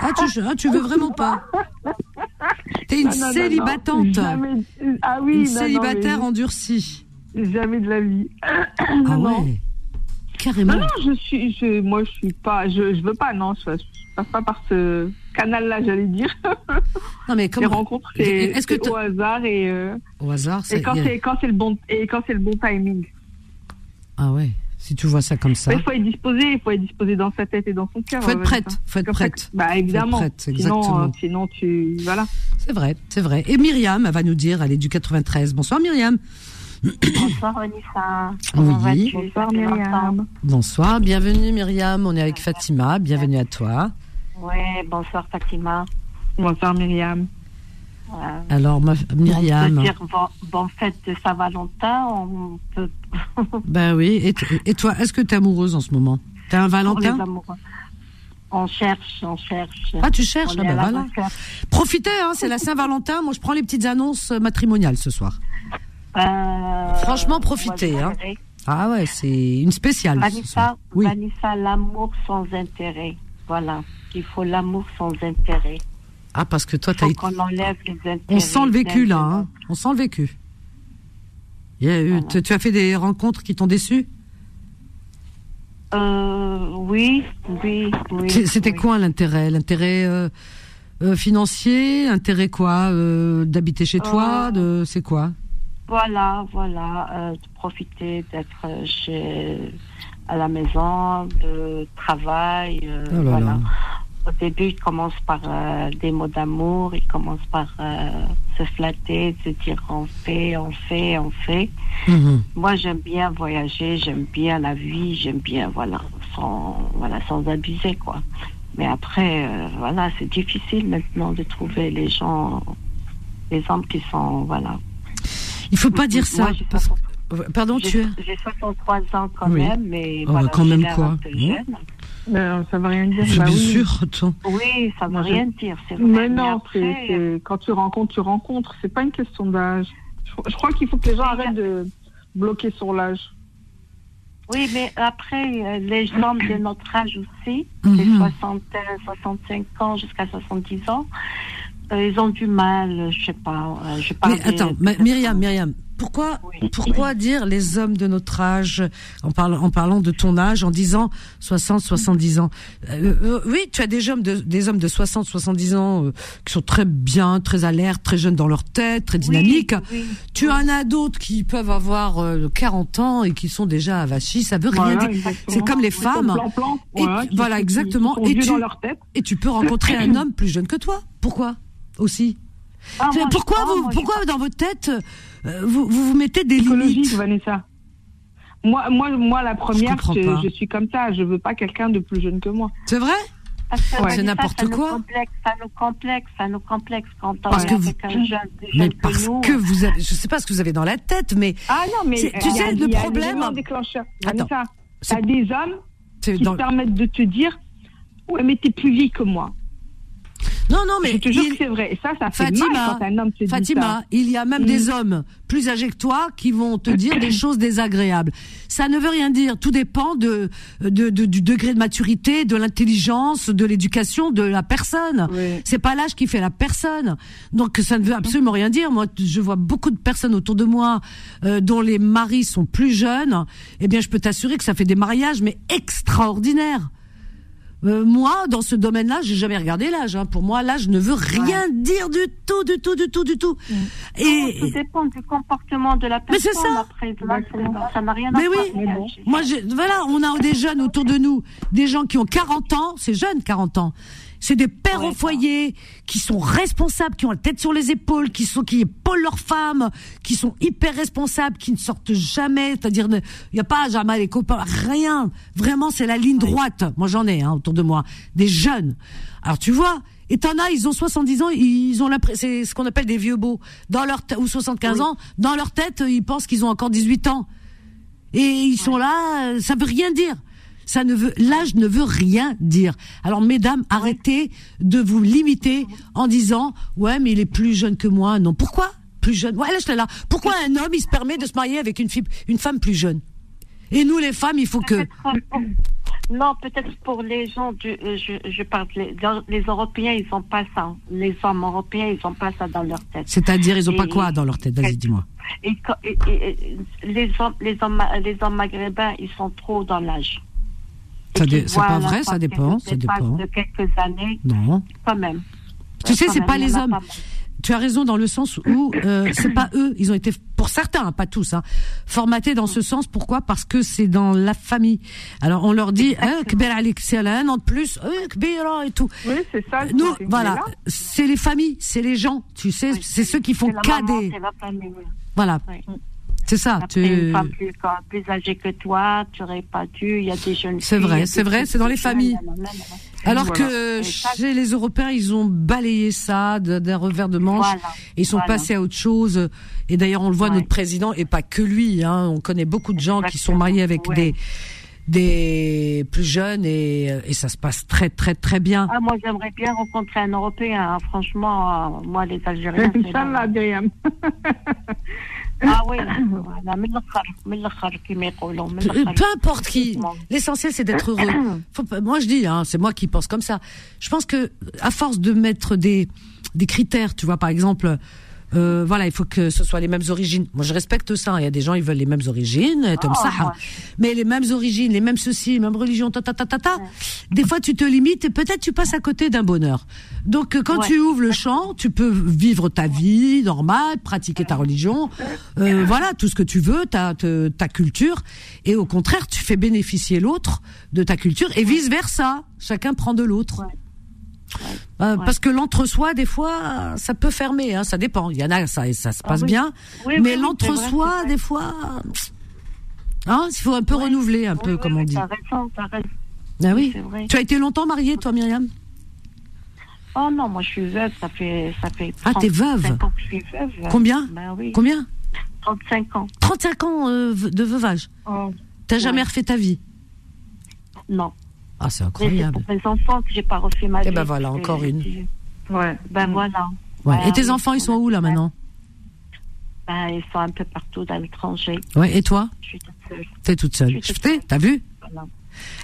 Ah tu, ah, tu veux vraiment pas T'es une célibatante. Ah oui, une célibataire endurcie. Jamais de la vie. Ah ouais. Carrément. Non, non, je suis, je, moi, je suis pas, je, je veux pas, non, je, je passe pas par ce canal-là, j'allais dire. Non, mais comment Les rencontres, c'est que au hasard et. Euh, au hasard, c'est. Et quand c'est quand c'est le bon et quand c'est le bon timing. Ah ouais. Si tu vois ça comme ça. Il faut être disposé, il faut être disposé dans sa tête et dans son cœur. Faut être prête, faut être prête. Bah évidemment. Faut être prête, exactement. Sinon, euh, sinon tu voilà. C'est vrai, c'est vrai. Et Myriam, elle va nous dire, elle est du 93. Bonsoir Myriam. Bonsoir Anissa. Oui. Bonsoir Myriam. Bonsoir, bienvenue Myriam. On est avec Fatima. Bienvenue à toi. Ouais, bonsoir Fatima. Bonsoir Myriam. Alors, Myriam. On peut dire bon, fête de Saint-Valentin, on peut. ben oui. Et, toi, est-ce que tu es amoureuse en ce moment? Tu un Valentin? on cherche, on cherche. Ah, tu cherches? Ah ben voilà. Profitez, hein, c'est la Saint-Valentin. Moi, je prends les petites annonces matrimoniales ce soir. Euh, Franchement, profitez. Hein. Ah ouais, c'est une spéciale. Vanessa, oui. Vanessa l'amour sans intérêt. Voilà, il faut l'amour sans intérêt. Ah, parce que toi, tu as été... enlève les intérêts. On sent le vécu, là. Hein. On sent le vécu. tu, as fait des rencontres qui t'ont déçu? Euh, Oui, oui, oui. C'était quoi l'intérêt? L'intérêt euh, euh, financier? L'intérêt quoi D'habiter chez toi? De... C'est quoi? Voilà, voilà. de profiter d'être chez à la maison, de travail. Oh voilà au début, il commence par euh, des mots d'amour, il commence par euh, se flatter, se dire on fait, on fait, on fait. Mhm. Moi, j'aime bien voyager, j'aime bien la vie, j'aime bien, voilà, sans, voilà, sans abuser, quoi. Mais après, euh, voilà, c'est difficile maintenant de trouver les gens, les hommes qui sont, voilà. Il faut pas dire ça. Pardon, tu es. J'ai 63 ans quand même, mais oh, voilà, quand même quoi ben, ça veut rien dire. Bah, bien sûr, attends. Oui, ça veut rien dire. Vrai. Mais non, c'est quand tu rencontres, tu rencontres. C'est pas une question d'âge. Je, crois qu'il faut que les gens arrêtent de bloquer sur l'âge. Oui, mais après, euh, les hommes de notre âge aussi, les 60, 65 ans jusqu'à 70 ans, euh, ils ont du mal, je sais pas. Euh, je mais attends, Myriam, Myriam, pourquoi, pourquoi dire les hommes de notre âge en parlant, en parlant de ton âge, en disant 60, 70 ans euh, euh, Oui, tu as des hommes de, des hommes de 60, 70 ans qui sont très bien, très alertes, très jeunes dans leur tête, très dynamiques. tu en as d'autres qui peuvent avoir 40 ans et qui sont déjà avachis. Ça veut rien dire. C'est comme les femmes. voilà, exactement. et, tu, et tu peux rencontrer un homme plus jeune que toi. Pourquoi? Aussi ah, pourquoi, vous, pourquoi dans votre tête, euh, vous, vous, mettez des limites Vanessa. Moi, moi, moi, la première, je, je, suis comme ça. Je veux pas quelqu'un de plus jeune que moi. C'est vrai C'est n'importe quoi. ça nous complexe, ça nous complexe quand on est avec un jeune, mais parce que, vous avez, je sais pas ce que vous avez dans la tête, mais. Ah non, mais tu sais le problème. Attends, t'as des hommes qui te permettent de te dire, ouais, mais t'es plus vieille que moi. Non, non, mais. Je te jure que c'est vrai. Et ça, ça fait Fatima, mal quand un homme te Fatima, dit ça. il y a même des mm. hommes plus âgés que toi qui vont te dire des choses désagréables. Ça ne veut rien dire. Tout dépend de, de, du degré de maturité, de l'intelligence, de l'éducation de la personne. C'est pas l'âge qui fait la personne. Donc ça ne veut absolument rien dire. Moi, je vois beaucoup de personnes autour de moi euh, dont les maris sont plus jeunes. Eh bien, je peux t'assurer que ça fait des mariages mais extraordinaires. Euh, moi, dans ce domaine-là, j'ai jamais regardé l'âge. Hein. Pour moi, l'âge ne veut rien dire du tout, du tout, du tout, du tout. Mm. Et ça dépend du comportement de la personne. Mais c'est ça. Après, ça n'a rien à mais oui. Moi, voilà, on a des jeunes autour de nous, des gens qui ont 40 ans, c'est jeune, 40 ans. C'est des pères au foyer qui sont responsables, qui ont la tête sur les épaules, qui sont qui épaulent leurs femmes, qui sont hyper responsables, qui ne sortent jamais. C'est-à-dire, il n'y a pas jamais les copains, rien. Vraiment, c'est la ligne droite. Moi, j'en ai hein, autour de moi des jeunes. Alors tu vois. Et t'en as, ils ont 70 ans, ils ont c'est ce qu'on appelle des vieux beaux. Dans leur ou 75 ans, dans leur tête, ils pensent qu'ils ont encore 18 ans. Et ils sont là, ça veut rien dire. Ça ne veut, l'âge ne veut rien dire. Alors, mesdames, arrêtez de vous limiter en disant, ouais, mais il est plus jeune que moi. Non, pourquoi plus jeune? Ouais, là, là. Pourquoi un homme, il se permet de se marier avec une fille, une femme plus jeune? Et nous, les femmes, il faut que. Non, peut-être pour les gens, du, euh, je, je, parle, les, les, Européens, ils n'ont pas ça. Les hommes européens, ils n'ont pas ça dans leur tête. C'est-à-dire, ils n'ont pas quoi dans leur tête? Vas-y, dis-moi. Et, les, hommes, les, hommes, les hommes maghrébins, ils sont trop dans l'âge. C'est pas vrai, ça dépend. Ça dépend. de quelques années. Non. Quand même. Tu sais, c'est pas les hommes. Tu as raison dans le sens où euh, c'est pas eux. Ils ont été, pour certains, hein, pas tous, hein, formatés dans ce sens. Pourquoi? Parce que c'est dans la famille. Alors on leur dit, c'est un an de plus, et tout. Oui, c'est ça. Nous, voilà, c'est les familles, c'est les gens. Tu sais, c'est ceux qui font cadet. Voilà. C'est ça. tu... une femme plus, plus, âgée que toi, tu n'aurais pas dû. Il y a des jeunes C'est vrai, c'est vrai, c'est dans les familles. Alors que chez les Européens, ils ont balayé ça d'un revers de manche. et ils sont passés à autre chose. Et d'ailleurs, on le voit, notre président, et pas que lui. Hein, on connaît beaucoup de gens qui sont mariés avec des des plus jeunes et, et, ça se passe très très très bien. Ah, moi j'aimerais bien rencontrer un Européen. Hein. Franchement, euh, moi les Algériens. Ça m'a Ah oui, peu importe qui. L'essentiel c'est d'être heureux. moi je dis, hein, c'est moi qui pense comme ça. Je pense que à force de mettre des des critères, tu vois, par exemple, euh, voilà, il faut que ce soit les mêmes origines. Moi, je respecte ça. Il y a des gens, ils veulent les mêmes origines, comme ça. Oh, Mais les mêmes origines, les mêmes ceci, les mêmes religions, ta, ta, ta, ta, ta. Des fois, tu te limites et peut-être tu passes à côté d'un bonheur. Donc, euh, quand tu ouvres le champ, tu peux vivre ta vie normale, pratiquer ta religion, euh, voilà, tout ce que tu veux, ta, ta, ta culture. Et au contraire, tu fais bénéficier l'autre de ta culture et vice versa. Chacun prend de l'autre. Euh, parce que l'entre-soi, des fois, ça peut fermer. Hein, ça dépend. Il y en a, ça, ça se ah passe bien. mais l'entre-soi, des fois, hein, il faut un peu renouveler, un peu, comme on dit. Ah oui. Tu as été longtemps mariée, toi, Myriam? Oh non, moi je suis veuve, ça fait ça fait Ah, t'es veuve? Combien? Ben Combien? 35 ans. 35 ans euh, de veuvage? Oh, T'as jamais refait ta vie? Non. Ah, c'est incroyable. C'est pour mes enfants que j'ai pas refait ma vie. Et ben voilà, encore une. Ouais, ben voilà. Ouais. Et tes enfants, ils sont où là maintenant ben, Ils sont un peu partout dans l'étranger. Ouais, et toi Je suis toute seule. T'es toute seule. Tu T'as vu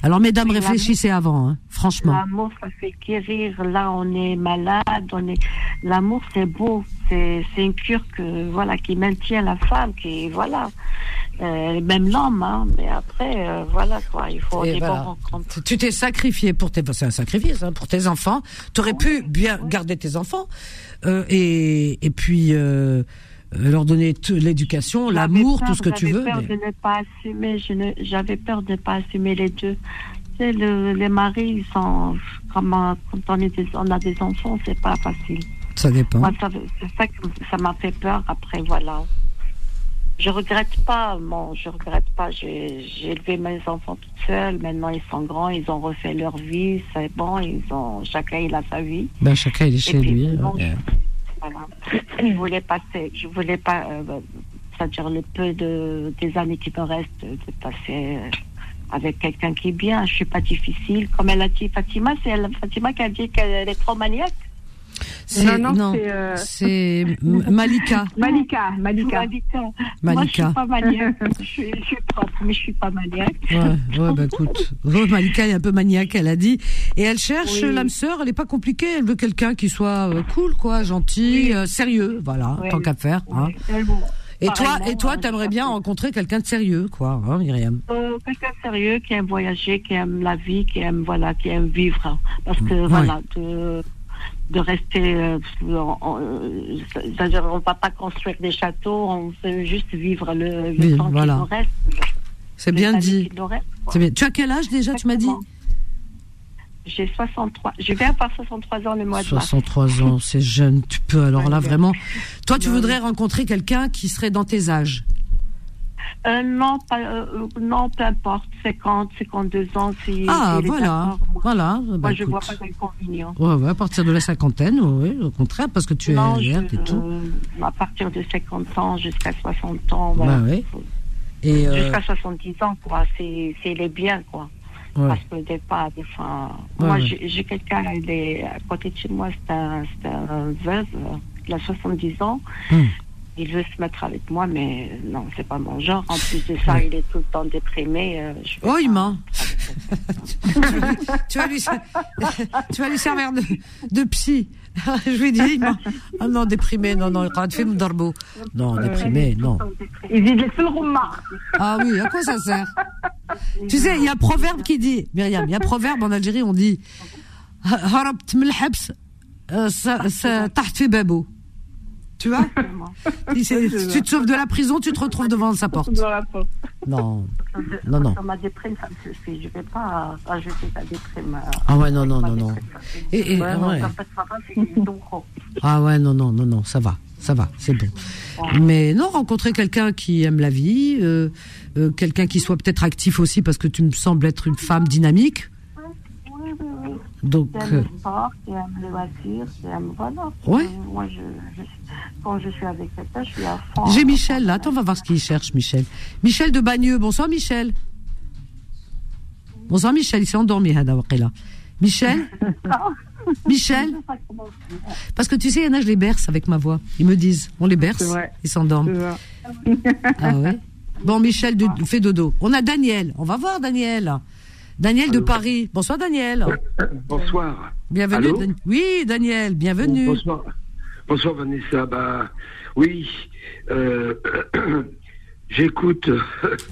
Alors, mesdames, réfléchissez avant, hein, franchement. L'amour, ça fait guérir. Là, on est malade. On est. L'amour, c'est beau. C'est une cure que voilà qui maintient la femme. Qui voilà. Euh, même l'homme, hein, mais après, euh, voilà quoi, il faut des rencontres. Tu t'es sacrifié pour tes, c'est un sacrifice hein, pour tes enfants. Tu aurais pu bien garder tes enfants euh, et et puis euh, leur donner l'éducation, l'amour, tout ce que tu veux. J'avais peur de ne pas assumer. j'avais peur de ne pas assumer les deux. Tu sais, le, les maris, ils sont quand on, est on a des enfants, c'est pas facile. Ça dépend. c'est ça que ça m'a fait peur. Après, voilà je regrette pas, bon, je regrette pas. J'ai élevé mes enfants toute seule. Maintenant, ils sont grands, ils ont refait leur vie. C'est bon, ils ont chacun il a sa vie. Ben, chacun il est chez lui. Voilà. Je voulais passer, je voulais pas, euh, c'est-à-dire le peu de des années qui me restent, de passer euh, avec quelqu'un qui est bien. Je suis pas difficile, comme elle a dit Fatima. C'est Fatima qui a dit qu'elle est trop maniaque. Non, non, euh, c'est Malika. Malika, Malika. Malika. Moi, je suis pas maniaque. je, suis, propre, mais je suis pas maniaque. Ouais, ouais bah écoute. Malika est un peu maniaque, elle a dit. Et elle cherche l'âme sœur, elle est pas compliquée. Elle veut quelqu'un qui soit euh, cool, quoi, gentil, euh, sérieux, voilà, tant qu'à faire. Hein. Et toi, et toi, t'aimerais bien rencontrer quelqu'un de sérieux, quoi, hein, Myriam? Quelqu'un de sérieux qui aime voyager, qui aime la vie, qui aime voilà, qui aime vivre, parce que voilà, de de rester. Euh, euh, c'est-à-dire, on ne va pas construire des châteaux, on veut juste vivre le, le temps qui nous reste. C'est bien dit. bien. Tu as quel âge déjà, tu m'as dit j'ai 63. Je vais avoir 63 ans le mois de mars. 63 ans, c'est jeune. Tu peux alors là vraiment. Toi, tu voudrais rencontrer quelqu'un qui serait dans tes âges euh, non, euh, non, peu importe, 50, 52 ans. Si, ah, voilà, voilà. Moi, bah, je ne vois pas d'inconvénient. Ouais, ouais, à partir de la cinquantaine, oui, au contraire, parce que tu es verte et tout. à partir de 50 ans jusqu'à 60 ans, voilà. Bah, oui. et euh, Jusqu'à 70 ans, quoi, c'est les biens, quoi. Parce que des fois, des fois moi, j'ai quelqu'un, à côté de chez moi, c'est un, un veuve, il a 70 ans. Hmm il veut se mettre avec moi, mais non, c'est pas mon genre. En plus de ça, il est tout le temps déprimé. Euh, je oh, il ment. tu, vas lui, tu vas lui servir de, de psy. je lui dis, non, ah non, déprimé, non, non, quand tu fais darbo. Non, déprimé, non. Il dit, le roumard. Ah oui, à quoi ça sert? Tu sais, il y a un proverbe qui dit, Myriam, il y a un proverbe en Algérie, on dit, harabt melhabs, euh, taht babo. Tu vois si, tu te sauves de la prison, tu te retrouves devant sa porte. Non. Non, non. ma déprime, ça me suffit. Je ne vais pas ajouter ta déprime. Ah ouais, non, non, non, non. Et, et, ouais. Ah ouais, non, non, non, non, ça va. Ça va, c'est bon. Mais non, rencontrer quelqu'un qui aime la vie, euh, euh, quelqu'un qui soit peut-être actif aussi, parce que tu me sembles être une femme dynamique. Donc, j'aime le euh, sport, j'aime les voitures, j'aime. Voilà. Ouais. Moi, je, je, quand je suis avec quelqu'un, je suis à fond. J'ai Michel là. Attends, on va voir ce qu'il cherche, Michel. Michel de Bagneux. Bonsoir, Michel. Bonsoir, Michel. Il s'est endormi, Hada là. Michel Michel Parce que tu sais, il y en a, je les berce avec ma voix. Ils me disent, on les berce, ils s'endorment. Ah ouais Bon, Michel de, fait dodo. On a Daniel. On va voir Daniel. Daniel de Paris. Bonsoir Daniel. Bonsoir. Bienvenue. oui, Daniel, bienvenue. Bonsoir. Bonsoir Vanessa. Bah oui, euh, j'écoute,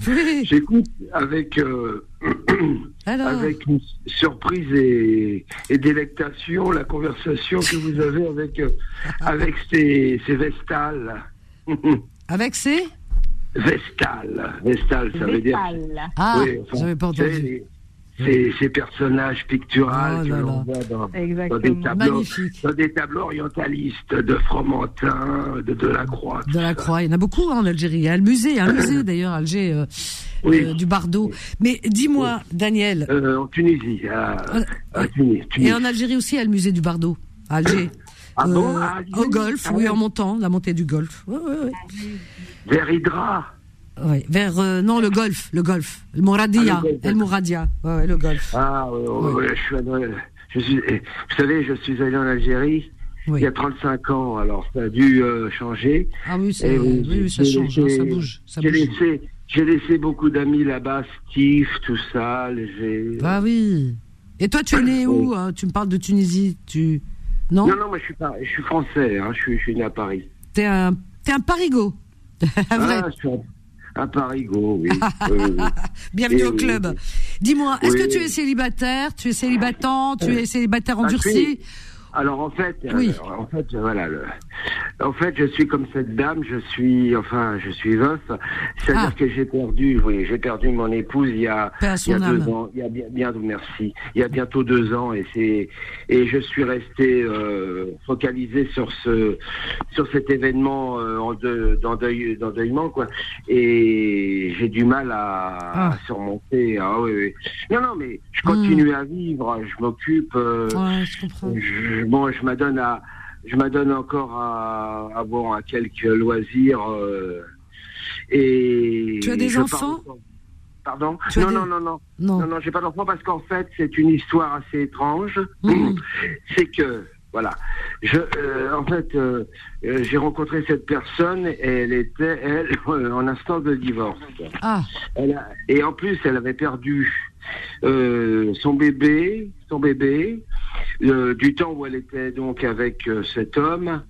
j'écoute avec euh, avec une surprise et, délectation la conversation que vous avez avec euh, avec ces, ces vestales. avec ces? Vestales. Vestales, ça veut dire. Ah, oui, j'avais pas entendu ces, personnages picturaux que l'on voit dans, des tableaux, dans, des tableaux, orientalistes de Fromentin, de Delacroix. Delacroix, il y en a beaucoup hein, en Algérie. Il y a le musée, il y a un musée d'ailleurs, Alger, euh, euh, du Bardo. Mais dis-moi, Daniel. Euh, en Tunisie, à, Tunis, Et en Algérie aussi, il y a le musée du Bardo, à Alger. Ah bon, au Golfe, ah oui, en montant, la montée du. Ouais, ouais, Vers Hydra. Vers euh, non le golf, le golf, le Mouradia, ah, le Mouradia, ouais, le golf. Ah oui, je suis, je suis, eh, vous savez, je suis allé en Algérie il y a 35 ans, alors ça a dû euh, changer. Ah oui, oui, oui ça change, hein, ça bouge, ça J'ai laissé, j'ai laissé beaucoup d'amis là-bas, Steve, tout ça. Ah oui. Et toi, tu es né où hein? Tu me parles de Tunisie, tu non? Non, non, moi je suis pas, je suis français, hein, je suis, je suis né à Paris. T'es un, t'es un parigo. ah, je suis à Parigo, oui. Bienvenue au club. Dis-moi, est-ce que tu es célibataire? Tu es célibataire Tu es célibataire endurci? Alors en fait, euh, en fait, voilà, en fait, je suis comme cette dame, je suis, enfin, je suis veuf, c'est-à-dire ah. que j'ai perdu, oui, j'ai perdu mon épouse il y a, il y a deux ans, il y a bien, bien, merci, il y a bientôt deux ans, et c'est, et je suis resté euh, focalisé sur ce, sur cet événement euh, en d'endeuillement, quoi, et j'ai du mal à, ah. surmonter. Ah oui, oui, non, non, mais je continue hmm. à vivre, je m'occupe. ouais, je comprends bon, je m'adonne à, je m'adonne encore à, à, à quelques loisirs. Euh, et tu as des enfants? Pardon? Non, non, non, non, non, non, j'ai pas d'enfants parce qu'en fait, c'est une histoire assez étrange. Mmh. C'est que, voilà, je, euh, en fait, euh, j'ai rencontré cette personne et elle était, elle, en instance de divorce. Ah. et en plus, elle avait perdu son bébé, son bébé, du temps où elle était donc avec cet homme.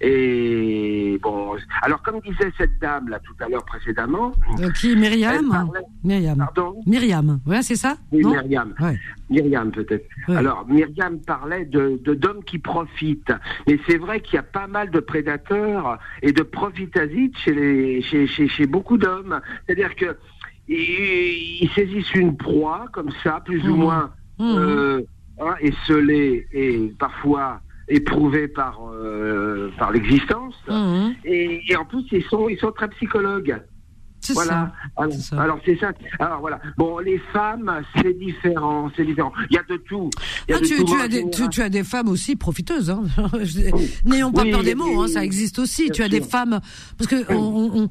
Et bon, alors comme disait cette dame là tout à l'heure précédemment. Euh, qui Myriam Myriam. Pardon Myriam. Ouais, c'est ça Oui, Myriam. Myriam peut-être. Alors Myriam parlait de d'hommes qui profitent, mais c'est vrai qu'il y a pas mal de prédateurs et de profitasites chez les chez chez, chez beaucoup d'hommes. C'est-à-dire que ils, saisissent une proie comme ça, plus ou mmh. moins. Mmh. Euh, hein, esselée et parfois éprouvés par euh, par l'existence. Mhm. Et, et, en plus, ils sont ils sont très psychologues. Voilà. Alors, c'est ça. Alors voilà. Bon, les femmes, c'est différent, c'est différent. Il y a de tout. Ah, tu, as des, tu, as des femmes aussi profiteuses. Hein. N'ayons pas peur des mots, hein, ça existe aussi. Tu as des femmes parce que on,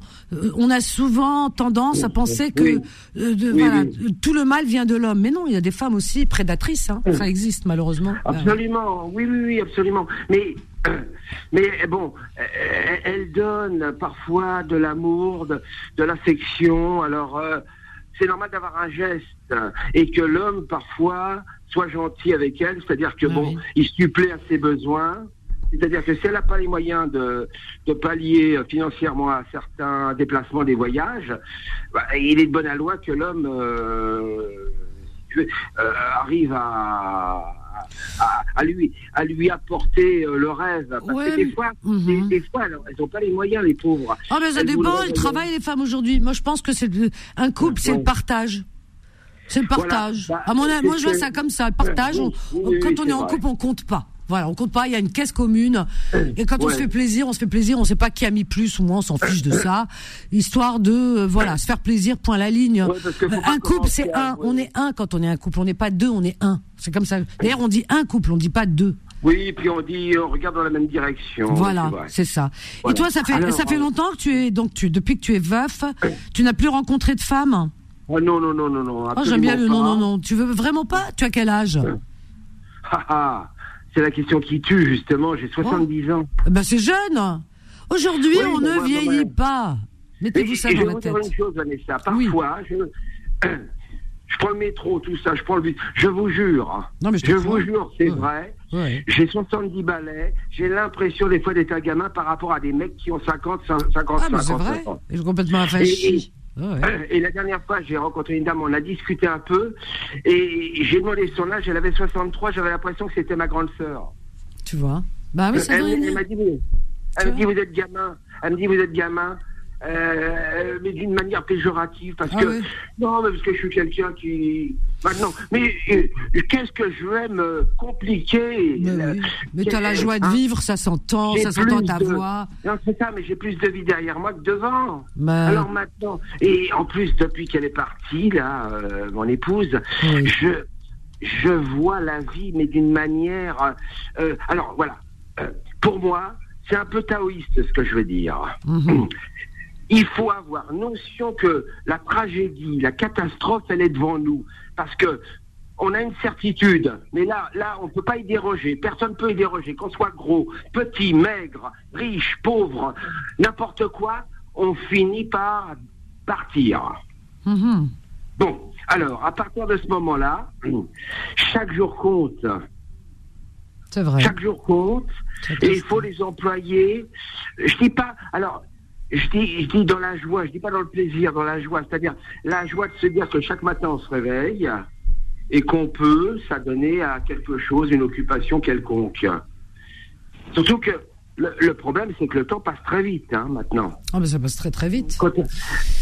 on, a souvent tendance à penser que euh, de, voilà, tout le mal vient de l'homme, mais non, il y a des femmes aussi prédatrices. Hein. Ça existe malheureusement. Absolument. Oui, oui, oui, absolument. Mais mais bon, elle donne parfois de l'amour, de, de l'affection. Alors, euh, c'est normal d'avoir un geste et que l'homme parfois soit gentil avec elle, c'est-à-dire que ah bon, il supplée à ses besoins. C'est-à-dire que si elle n'a pas les moyens de, de, pallier financièrement à certains déplacements des voyages, bah, il est de bonne loi que l'homme euh, euh, arrive à à, lui, à lui apporter euh, le rêve. Parce que des fois, mhm. des, fois elles n'ont pas les moyens, les pauvres. Oh, mais ça dépend, le travail, les femmes aujourd'hui. Moi, je pense que c'est un couple, c'est le partage. C'est le partage. Bah, à mon moi, je vois ça comme ça. Le partage, quand on est en couple, on compte pas. Voilà, on compte pas, il y a une caisse commune. Et quand on se fait plaisir, on se fait plaisir, on sait pas qui a mis plus ou moins, on s'en fiche de ça. Histoire de, euh, voilà, se faire plaisir, point la ligne. un couple, c'est un. On est un quand on est un couple. On n'est pas deux, on est un. C'est comme ça. D'ailleurs, on dit un couple, on dit pas deux. Oui, puis on dit, on regarde dans la même direction. Voilà, c'est ça. Et toi, ça fait, ça fait longtemps que tu es, donc tu, depuis que tu es veuf, tu n'as plus rencontré de femme? Oh non, non, non, non, non. Oh, j'aime bien le non, non, non. Tu veux vraiment pas? Tu as quel âge? C'est la question qui tue, justement. J'ai 70 ans. Eh ben, c'est jeune. Aujourd'hui, on ne vieillit pas. Mettez-vous ça dans la tête. Une chose, Vanessa. Parfois, je, je prends le métro, tout ça, je prends le bus. Je vous jure. Non, mais je, vous jure, c'est vrai. J'ai 70 balais. J'ai l'impression des fois d'être un gamin par rapport à des mecs qui ont 50, 50, ah, 50 c'est vrai. Je suis complètement affaché. Et la dernière fois, j'ai rencontré une dame, on a discuté un peu, et j'ai demandé son âge, elle avait 63, j'avais l'impression que c'était ma grande sœur. Tu vois Bah oui, ça Elle, elle m'a dit, elle me dit, vous êtes gamin. Elle me dit, vous êtes gamin. Euh, mais d'une manière péjorative, parce ah que non, mais parce que je suis quelqu'un qui maintenant. Mais euh, qu'est-ce que je vais me compliquer? Mais, tu as la joie de hein vivre, ça s'entend, ça s'entend ta voix. Non, c'est ça, mais j'ai plus de vie derrière moi que devant. Bah. Alors maintenant, et en plus depuis qu'elle est partie là, euh, mon épouse, je je vois la vie, mais d'une manière. alors voilà, pour moi, c'est un peu taoïste ce que je veux dire. Mhm. Il faut avoir notion que la tragédie, la catastrophe, elle est devant nous. Parce que on a une certitude, mais là, là, on ne peut pas y déroger. Personne ne peut y déroger. Qu'on soit gros, petit, maigre, riche, pauvre, n'importe quoi, on finit par partir. Mhm. Bon, alors, à partir de ce moment-là, chaque jour compte. C'est vrai. Chaque jour compte. Et il faut les employer. Je dis pas. Alors, je dis, je dis dans la joie, je dis pas dans le plaisir, dans la joie, c'est-à-dire la joie de se dire que chaque matin on se réveille et qu'on peut s'adonner à quelque chose, une occupation quelconque. Surtout que le, problème, c'est que le temps passe très vite hein, maintenant. Ah, mais ça passe très très vite.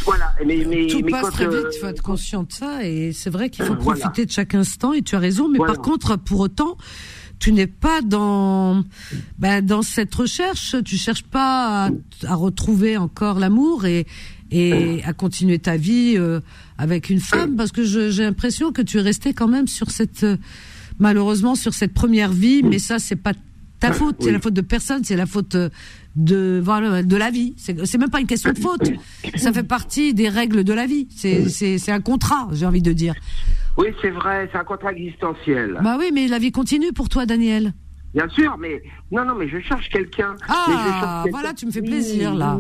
voilà, mais, mais tout passe très vite. Il faut être conscient de ça, et c'est vrai qu'il faut profiter de chaque instant. Et tu as raison, mais par contre, pour autant, tu n'es pas dans ben, dans cette recherche. Tu cherches pas à, retrouver encore l'amour et et à continuer ta vie euh, avec une femme parce que j'ai l'impression que tu es resté quand même sur cette malheureusement sur cette première vie. Mais ça, c'est pas ta faute, c'est la faute de personne, c'est la faute de voilà, de la vie. C'est même pas une question de faute. Ça fait partie des règles de la vie. C'est c'est un contrat, j'ai envie de dire. Oui, c'est vrai, c'est un contrat existentiel. Bah oui, mais la vie continue pour toi, Daniel. Bien sûr, mais non, non, mais je cherche quelqu'un. Ah, voilà, tu me fais plaisir là.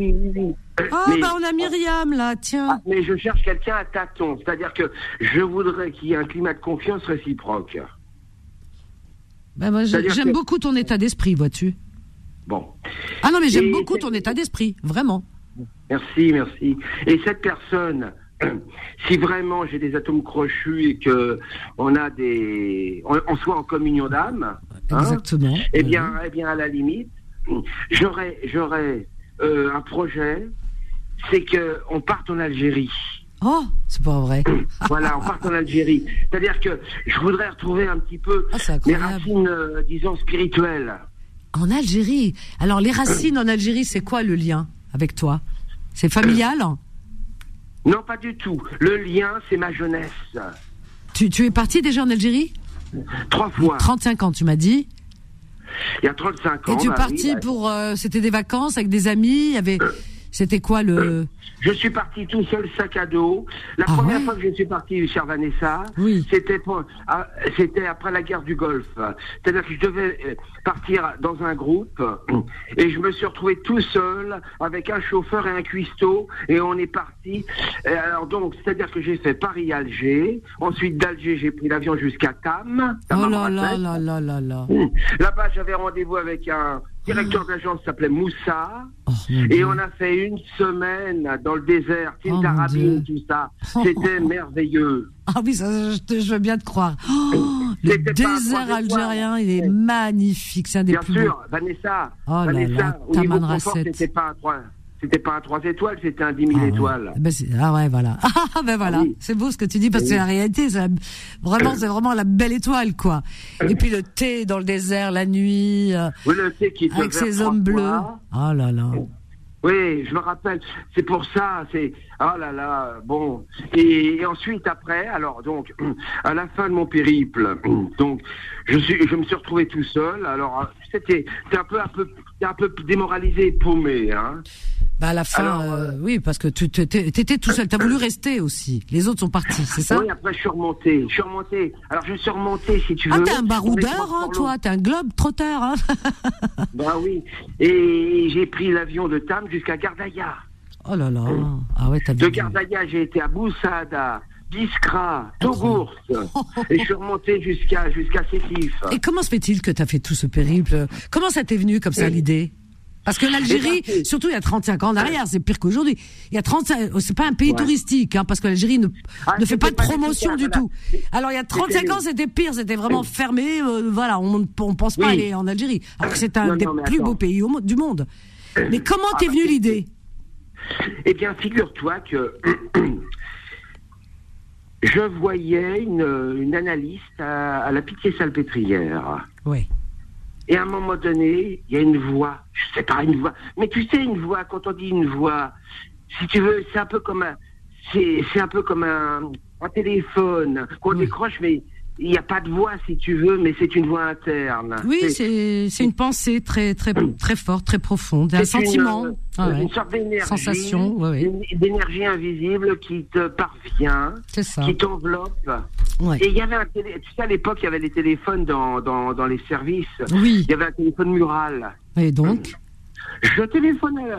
ah, bah on a Myriam là, tiens. Ah, mais je cherche quelqu'un à tâtons, c'est-à-dire que je voudrais qu'il y ait un climat de confiance réciproque. Ben moi, j'aime beaucoup ton état d'esprit, vois-tu. Bon. Ah non, mais j'aime beaucoup ton état d'esprit, vraiment. Merci, merci. Et cette personne, si vraiment j'ai des atomes crochus et que on a des, on, soit en communion d'âme, hein, exactement. eh bien, eh bien, à la limite, j'aurais, j'aurais euh, un projet, c'est que on parte en Algérie. Oh, c'est pas vrai. voilà, on part en Algérie. C'est-à-dire que je voudrais retrouver un petit peu ah, mes racines, euh, disons, spirituelles. En Algérie. Alors, les racines en Algérie, c'est quoi le lien avec toi? C'est familial? Non, pas du tout. Le lien, c'est ma jeunesse. Tu, tu es parti déjà en Algérie Trois fois. 35 ans, tu m'as dit Il y a 35 ans. Et tu es bah parti bah pour... Euh, c'était des vacances avec des amis Il y avait... C'était quoi le... Je suis parti tout seul, sac à dos. La ah première fois que je suis parti, chère Vanessa, c'était ah, c'était après la guerre du Golfe. C'est-à-dire que je devais euh, partir dans un groupe et je me suis retrouvé tout seul avec un chauffeur et un cuistot et on est parti. alors donc, c'est-à-dire que j'ai fait Paris-Alger. Ensuite d'Alger, j'ai pris l'avion jusqu'à Tam. oh là là là là là là. Là-bas, j'avais rendez-vous avec un directeur d'agence s'appelait Moussa. Oh, et on a fait une semaine dans le désert, oh, tout ça. C'était merveilleux. Ah oui, ça, je, veux bien te croire. Oh, le désert algérien, il est magnifique. C'est un des bien plus sûr, Vanessa. Oh Vanessa, là là, au niveau confort, c'était pas un c'était pas un 3 étoiles, c'était un 10 000 ah étoiles. Ben ah ouais, voilà. Ah ben voilà, c'est beau ce que tu dis parce que c'est la réalité. Vraiment, c'est vraiment la belle étoile, quoi. Et puis le thé dans le désert la nuit, euh, oui, le thé qui avec ses hommes bleus. Oh là là. Oui, je me rappelle. C'est pour ça. C'est oh là là. Bon. Et, ensuite après, alors donc à la fin de mon périple, donc je suis, je me suis retrouvé tout seul. Alors c'était, un peu un peu, un peu démoralisé, paumé, hein. Bah à la fin, euh, euh, oui, parce que tu étais tout seul. Tu as voulu rester aussi. Les autres sont partis, c'est ça? Oui, après je suis remonté. Je suis remonté. Alors je suis remonté, si tu ah, veux. Ah, t'es un baroudeur, hein, toi. T'es un globe trotteur. Hein bah oui. Et j'ai pris l'avion de Tam jusqu'à Gardaïa. Oh là là. Ah ouais, De Gardaïa, j'ai été à Boussada. Biskra, Togours, et je suis remonté jusqu'à jusqu'à Sétif. Et comment se fait-il que tu as fait tout ce périple? Comment ça t'est venu comme ça l'idée? Parce que l'Algérie, surtout il y a 35 ans en arrière, c'est pire qu'aujourd'hui. Il y a 35, c'est pas un pays touristique, hein, parce que l'Algérie ne, ah, ne fait pas de promotion du tout. Alors il y a 35 ans, c'était pire, c'était vraiment fermé. Euh, voilà, on, on pense pas aller en Algérie, alors que c'est un des plus beaux pays au, du monde. Mais comment t'es ah, venue l'idée Eh bien, figure-toi que je voyais une, une analyste à, à la Pitié-Salpêtrière. Oui. Et à un moment donné, il y a une voix. Je sais pas, une voix. Mais tu sais, une voix, quand on dit une voix, si tu veux, c'est un peu comme un, c'est, c'est un peu comme un, un téléphone qu'on décroche, mais il n'y a pas de voix, si tu veux, mais c'est une voix interne. Oui, c'est, une pensée très, très, très forte, très profonde, un sentiment. Une, ah une sorte d'énergie. Sensation, D'énergie invisible qui te parvient, qui t'enveloppe. Et il y avait un télé... tu sais, à l'époque, il y avait les téléphones dans, dans, dans les services. Oui. Il y avait un téléphone mural. Et donc Je téléphonais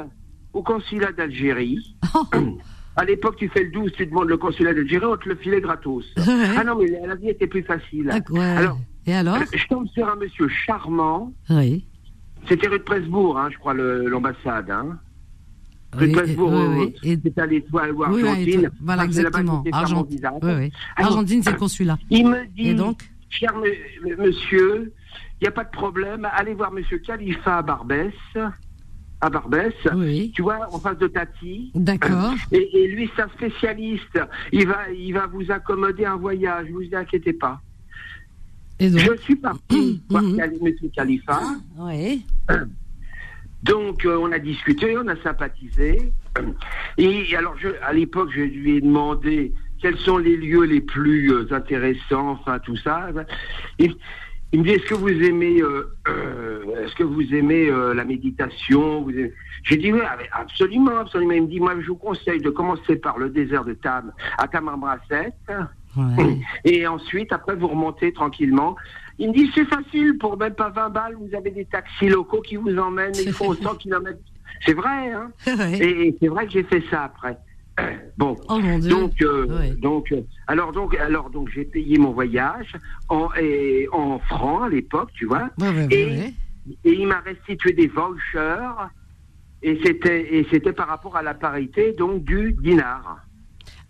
au consulat d'Algérie. À l'époque, tu fais le 12, tu demandes le consulat d'Algérie, on te le filait gratos. Ah non, mais la vie était plus facile. Ah, alors, Et alors Je tombe sur un monsieur charmant. Oui. C'était rue de Presbourg, hein, je crois, l'ambassade. Hein. Rue de Presbourg, oui, oui. c'était à l'étoile ou Argentine. voilà, exactement. Argentine, Argentine c'est le consulat. Il me dit, Et donc cher monsieur, il n'y a pas de problème, allez voir monsieur Khalifa Barbès à Barbès. Tu vois, en face de Tati. D'accord. Et, lui, c'est un spécialiste. Il va, il va vous accommoder un voyage. Ne vous inquiétez pas. Et donc Je suis parti voir M. Khalifa. Oui. Donc, euh, on a discuté, on a sympathisé. Et alors, je, à l'époque, je lui ai demandé quels sont les lieux les plus euh, intéressants, enfin tout ça. Et, il me dit est-ce que vous aimez euh, euh, est-ce que vous aimez euh, la méditation? J'ai dit oui absolument absolument. Il me dit moi je vous conseille de commencer par le désert de Tam à Tamarbracet. Et ensuite, après, vous remontez tranquillement. Il me dit, c'est facile, pour même pas 20 balles, vous avez des taxis locaux qui vous emmènent, ils font 100 km. C'est vrai, hein? Et c'est vrai que j'ai fait ça après. Bon, oh, donc, euh, donc, euh, alors donc, alors donc, j'ai payé mon voyage en, et, en francs à l'époque, tu vois, et, et, il m'a restitué des vouchers, et c'était et c'était par rapport à la parité donc du dinar.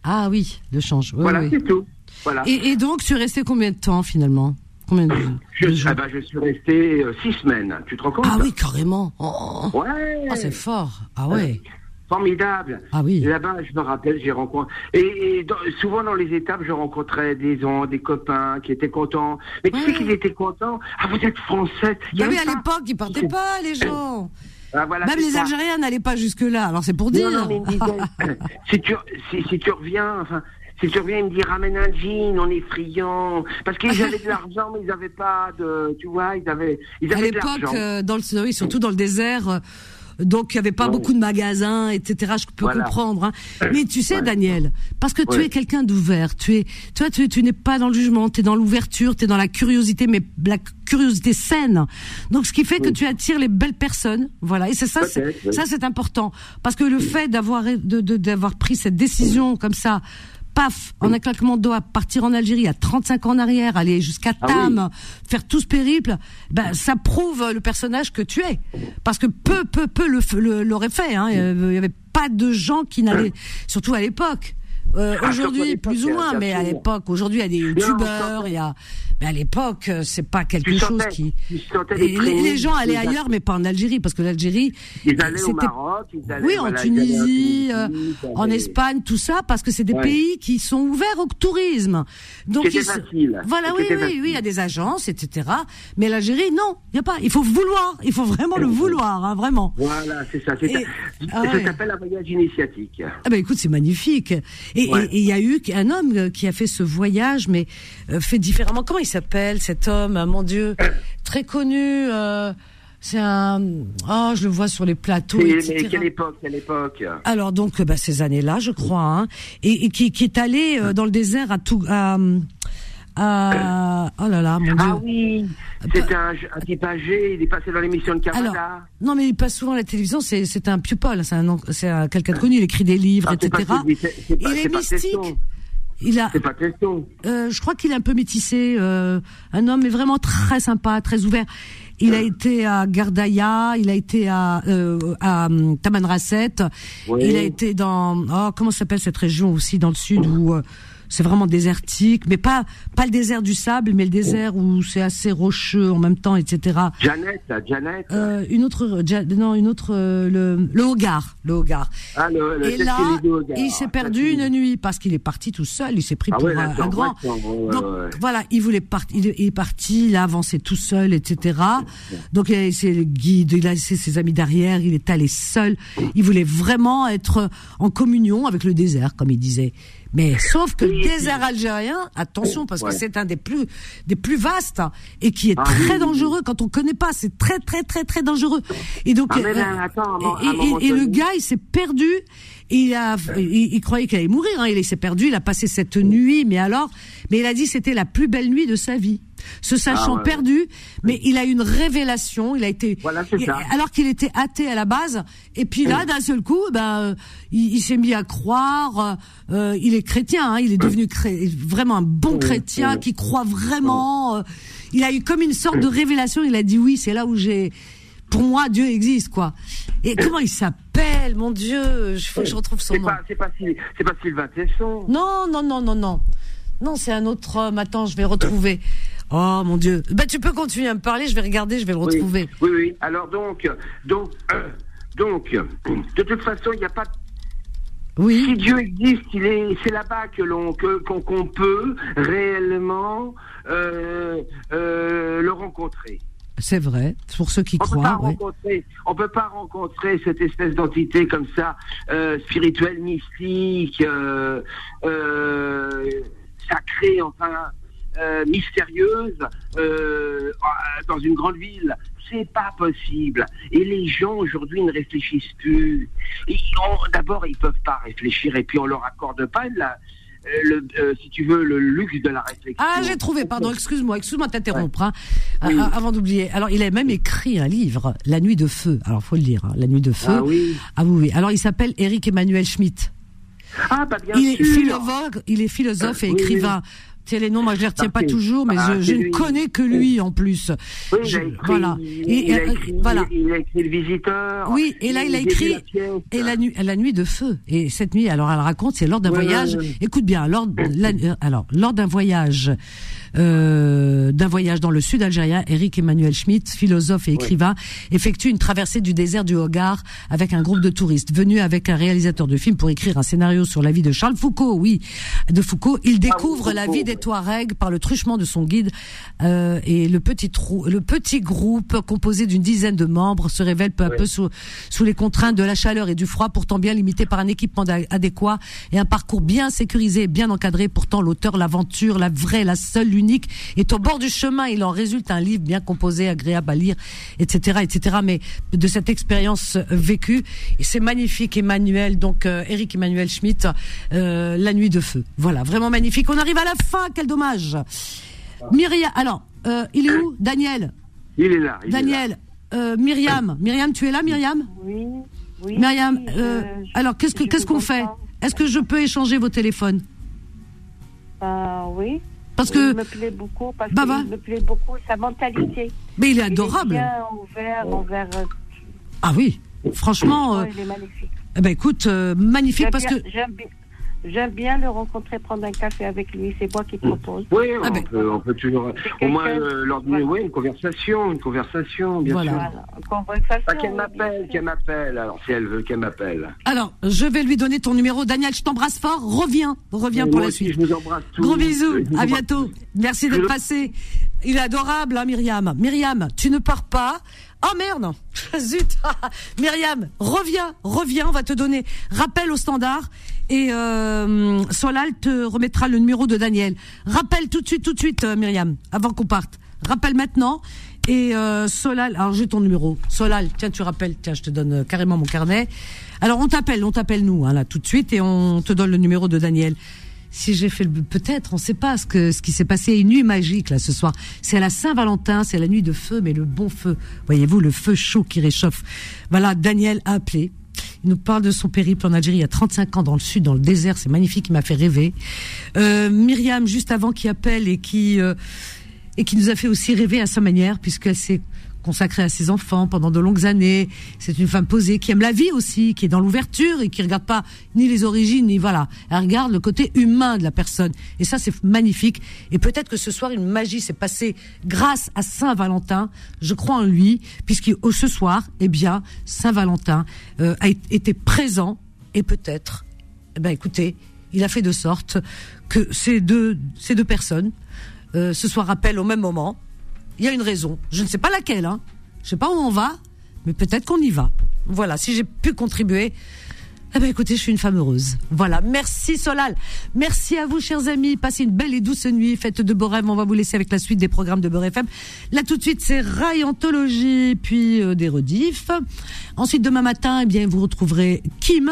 Ah oui, le change. voilà, c'est tout. Voilà. Et, donc, tu es resté combien de temps finalement? Combien de, je, ah bah, je suis resté euh, six semaines. Tu te rends compte? Ah oui, carrément. Oh. Ouais. Ah, c'est fort. Ah ouais formidable. Ah oui. Là-bas, je me rappelle, j'ai rencontré. Et, souvent dans les étapes, je rencontrais des gens, des copains qui étaient contents. Mais tu sais qu'ils étaient contents? Ah, vous êtes français. Ah oui, à l'époque, ils partaient pas, les gens. Ah, voilà, Même les Algériens n'allaient pas jusque-là. Alors c'est pour dire. Non, mais si, tu, si, tu reviens, enfin, si tu reviens, il me dit ramène un jean, on est friand. Parce qu'ils avaient de l'argent, mais ils n'avaient pas de, tu vois, ils avaient, ils avaient à l'époque, euh, dans le, oui, surtout dans le désert. Donc il y avait pas beaucoup de magasins, etc. Je peux comprendre. Hein. Mais tu sais, Daniel, parce que tu es quelqu'un d'ouvert, tu es, toi, tu, tu n'es pas dans le jugement, tu es dans l'ouverture, tu es dans la curiosité, mais la curiosité saine. Donc ce qui fait que tu attires les belles personnes, voilà. Et c'est ça, ça c'est important, parce que le fait d'avoir de, d'avoir pris cette décision comme ça paf, en un claquement de doigts, partir en Algérie à 35 ans en arrière, aller jusqu'à ah Tam, faire tout ce périple, ben ça prouve le personnage que tu es. Parce que peu, peu, peu l'aurait fait. Hein. Il n'y avait pas de gens qui n'allaient, surtout à l'époque. Euh, ah, aujourd'hui, plus ou moins, mais à l'époque, aujourd'hui, il y a des youtubeurs, il y a, mais à l'époque, euh, c'est pas quelque chose qui. les, gens allaient ailleurs, mais pas en Algérie, parce que l'Algérie. Ils allaient au Maroc, ils allaient Oui, en Tunisie, euh, en Espagne, tout ça, parce que c'est des pays qui sont ouverts au tourisme. Donc, ils... facile. Voilà, oui, oui, oui, il y a des agences, etc. Mais l'Algérie, non, il y a pas. Il faut vouloir, il faut vraiment le vouloir, hein, vraiment. Voilà, c'est ça. Et... Ah ça s'appelle un voyage initiatique. Ah ben écoute, c'est magnifique. Et et il y a eu un homme euh, qui a fait ce voyage, mais euh, fait différemment. Comment il s'appelle cet homme? Ah, Mon Dieu, très connu. Euh, c'est un. Oh, je le vois sur les plateaux. Mais quelle époque, quelle époque? Alors donc, bah, ces années-là, je crois, hein, et, qui, qui, est allé dans le désert à tout. À, ah, oh là là, mon Dieu. Ah oui, c'est un, un, type âgé, il est passé dans l'émission de Canada. non, mais il passe souvent à la télévision, c'est, un pupol, c'est, un, c'est un, quelqu'un de connu, il écrit des livres, ah, etc. il est mystique. Il a, c'est pas question. Euh, je crois qu'il est un peu métissé, euh, un homme mais vraiment très sympa, très ouvert. Il a été à Gardaya, il a été à, euh, à Tamanrasset, il a été dans, oh, comment s'appelle cette région aussi dans le sud où euh, c'est vraiment désertique, mais pas pas le désert du sable, mais le désert où c'est assez rocheux en même temps, etc. Janet, Janet. Euh, une autre, non, une autre, euh, le le Hogar, le Hogar. Ah, le, le Et là, il s'est perdu une nuit parce qu'il est parti tout seul, il s'est pris ah pour un, grand. Donc voilà, il voulait partir, il est parti, il a avancé tout seul, etc. Donc il a laissé le guide, il a laissé ses amis derrière, il est allé seul. Il voulait vraiment être en communion avec le désert, comme il disait. Mais sauf que le désert algérien, attention parce que c'est un des plus des plus vastes et qui est ah très dangereux quand on connaît pas. C'est très très très très dangereux. Et donc et, le gars, il s'est perdu. Il a, il, croyait qu'il allait mourir. Hein. Il s'est perdu. Il a passé cette nuit. Mais alors, mais il a dit c'était la plus belle nuit de sa vie se sachant ah perdu, mais il a une révélation. Il a été alors qu'il était athée à la base, et puis là, d'un seul coup, ben, il, s'est mis à croire. Euh, il est chrétien, hein, il est devenu vraiment un bon chrétien qui croit vraiment. Euh, il a eu comme une sorte de révélation. Il a dit oui, c'est là où j'ai. Pour moi, Dieu existe, quoi. Et comment il s'appelle, mon Dieu Je faut que je retrouve son nom. C'est pas, c'est pas Sylvain Tesson. Non, non, non, non, non. Non, c'est un autre homme. Attends, je vais retrouver. Oh mon Dieu. Bah tu peux continuer à me parler, je vais regarder, je vais le retrouver. Oui, oui. Alors donc, donc, euh, donc, de toute façon, il n'y a pas. Oui. Si Dieu existe, il est, c'est là-bas que l'on, qu'on, peut réellement euh, euh, le rencontrer. C'est vrai, pour ceux qui croient. Peut On peut pas rencontrer cette espèce d'entité comme ça, spirituelle, mystique, sacrée, enfin euh, mystérieuse euh, dans une grande ville. C'est pas possible. Et les gens aujourd'hui ne réfléchissent plus. D'abord, ils peuvent pas réfléchir et puis on leur accorde pas la, le, si tu veux, le luxe de la réflexion. Ah, j'ai trouvé, pardon, excuse-moi, excuse-moi de t'interrompre, hein, avant d'oublier. Alors, il a même écrit un livre, La Nuit de Feu. Alors, faut le dire, hein, La Nuit de Feu. Ah oui. Ah oui, oui. Alors, il s'appelle Eric Emmanuel Schmitt. Ah, bah bien il sûr. Est philologue, il est philosophe et écrivain. Tiens, les noms, moi je les retiens pas toujours, mais ah, je, ne connais que lui en plus. Oui, il a écrit, voilà. Et, il, a écrit, voilà. il a écrit le visiteur. Oui, et là il a écrit et la nuit, la nuit de feu. Et cette nuit, alors elle raconte, c'est lors d'un voyage. Écoute bien, lors, euh, alors lors d'un voyage euh, d'un voyage dans le sud algérien, Eric Emmanuel Schmitt, philosophe et écrivain, effectue une traversée du désert du Hogar avec un groupe de touristes. Venu avec un réalisateur de film pour écrire un scénario sur la vie de Charles Foucault, oui, de Foucault, il découvre la vie des Touaregs par le truchement de son guide euh, et le petit trou, le petit groupe composé d'une dizaine de membres se révèle peu à peu sous, sous les contraintes de la chaleur et du froid, pourtant bien limité par un équipement adéquat et un parcours bien sécurisé et bien encadré. Pourtant, l'auteur, l'aventure, la vraie, la seule, unique, est au bord du chemin. Il en résulte un livre bien composé, agréable à lire, etc., etc. Mais de cette expérience vécue, et c'est magnifique, Emmanuel, donc euh, Eric Emmanuel Schmitt, euh, La Nuit de Feu. Voilà, vraiment magnifique. On arrive à la fin, quel dommage. Myriam, alors, euh, il est où? Daniel? Il est là. Daniel, Myriam, Myriam, tu es là, Myriam? Oui. Oui, Myriam, alors qu'est-ce que qu'est-ce qu'on fait? Est-ce que je peux échanger vos téléphones? Oui. Parce que. Il me plaît beaucoup, parce bah, qu'il me plaît beaucoup sa mentalité. Mais il est adorable. Il est bien ouvert, ouvert. Euh, ah oui, franchement. Euh, il est magnifique. Eh ben écoute, euh, magnifique parce que. J'aime bien le rencontrer, prendre un café avec lui. C'est moi qui propose. Oui, ah on, ben. peut, on, peut, toujours. Au moins, euh, lors d'une oui, une conversation, une conversation, bien sûr. Voilà. Conversation, ah, qu'elle m'appelle, qu'elle m'appelle. Alors, si elle veut, qu'elle m'appelle. Alors, je vais lui donner ton numéro. Daniel, je t'embrasse fort. Reviens, reviens pour la suite. Je vous embrasse tous. Gros bisous. À bientôt. Merci d'être passé. Il est adorable, hein, Myriam. Myriam, tu ne pars pas. Oh merde Zut Myriam, reviens, reviens, on va te donner rappel au standard et euh, Solal te remettra le numéro de Daniel. Rappelle tout de suite, tout de suite, euh, Myriam, avant qu'on parte. Rappelle maintenant. Et euh, Solal, alors j'ai ton numéro. Solal, tiens, tu rappelles, tiens, je te donne carrément mon carnet. Alors on t'appelle, on t'appelle nous, hein, là, tout de suite, et on te donne le numéro de Daniel si j'ai fait le peut-être, on ne sait pas ce que ce qui s'est passé. Une nuit magique là ce soir. C'est à la Saint-Valentin, c'est la nuit de feu, mais le bon feu. Voyez-vous le feu chaud qui réchauffe. Voilà, Daniel a appelé. Il nous parle de son périple en Algérie il y a 35 ans dans le sud, dans le désert. C'est magnifique, il m'a fait rêver. Euh, Myriam, juste avant, qui appelle et qui euh, et qui nous a fait aussi rêver à sa manière, puisqu'elle s'est consacrée à ses enfants pendant de longues années. C'est une femme posée qui aime la vie aussi, qui est dans l'ouverture et qui regarde pas ni les origines ni voilà. Elle regarde le côté humain de la personne et ça c'est magnifique. Et peut-être que ce soir une magie s'est passée grâce à Saint Valentin. Je crois en lui puisque ce soir, eh bien, Saint Valentin euh, a été présent et peut-être, eh ben écoutez, il a fait de sorte que ces deux ces deux personnes euh, se soient rappelées au même moment il y a une raison. Je ne sais pas laquelle, hein. Je sais pas où on va, mais peut-être qu'on y va. Voilà, si j'ai pu contribuer, eh ben écoutez, je suis une femme heureuse. Voilà, merci Solal. Merci à vous, chers amis. Passez une belle et douce nuit. Faites de beaux. On va vous laisser avec la suite des programmes de Beurre FM. Là, tout de suite, c'est Rayanthologie, puis euh, des rediffs. Ensuite, demain matin, eh bien, vous retrouverez Kim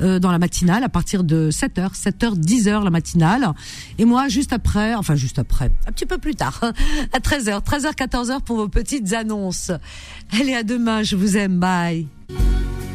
euh, dans la matinale à partir de 7h, 7h, 10h la matinale. Et moi, juste après, enfin juste après, un petit peu plus tard, à 13h, 13h, 14h pour vos petites annonces. Allez, à demain. Je vous aime. Bye.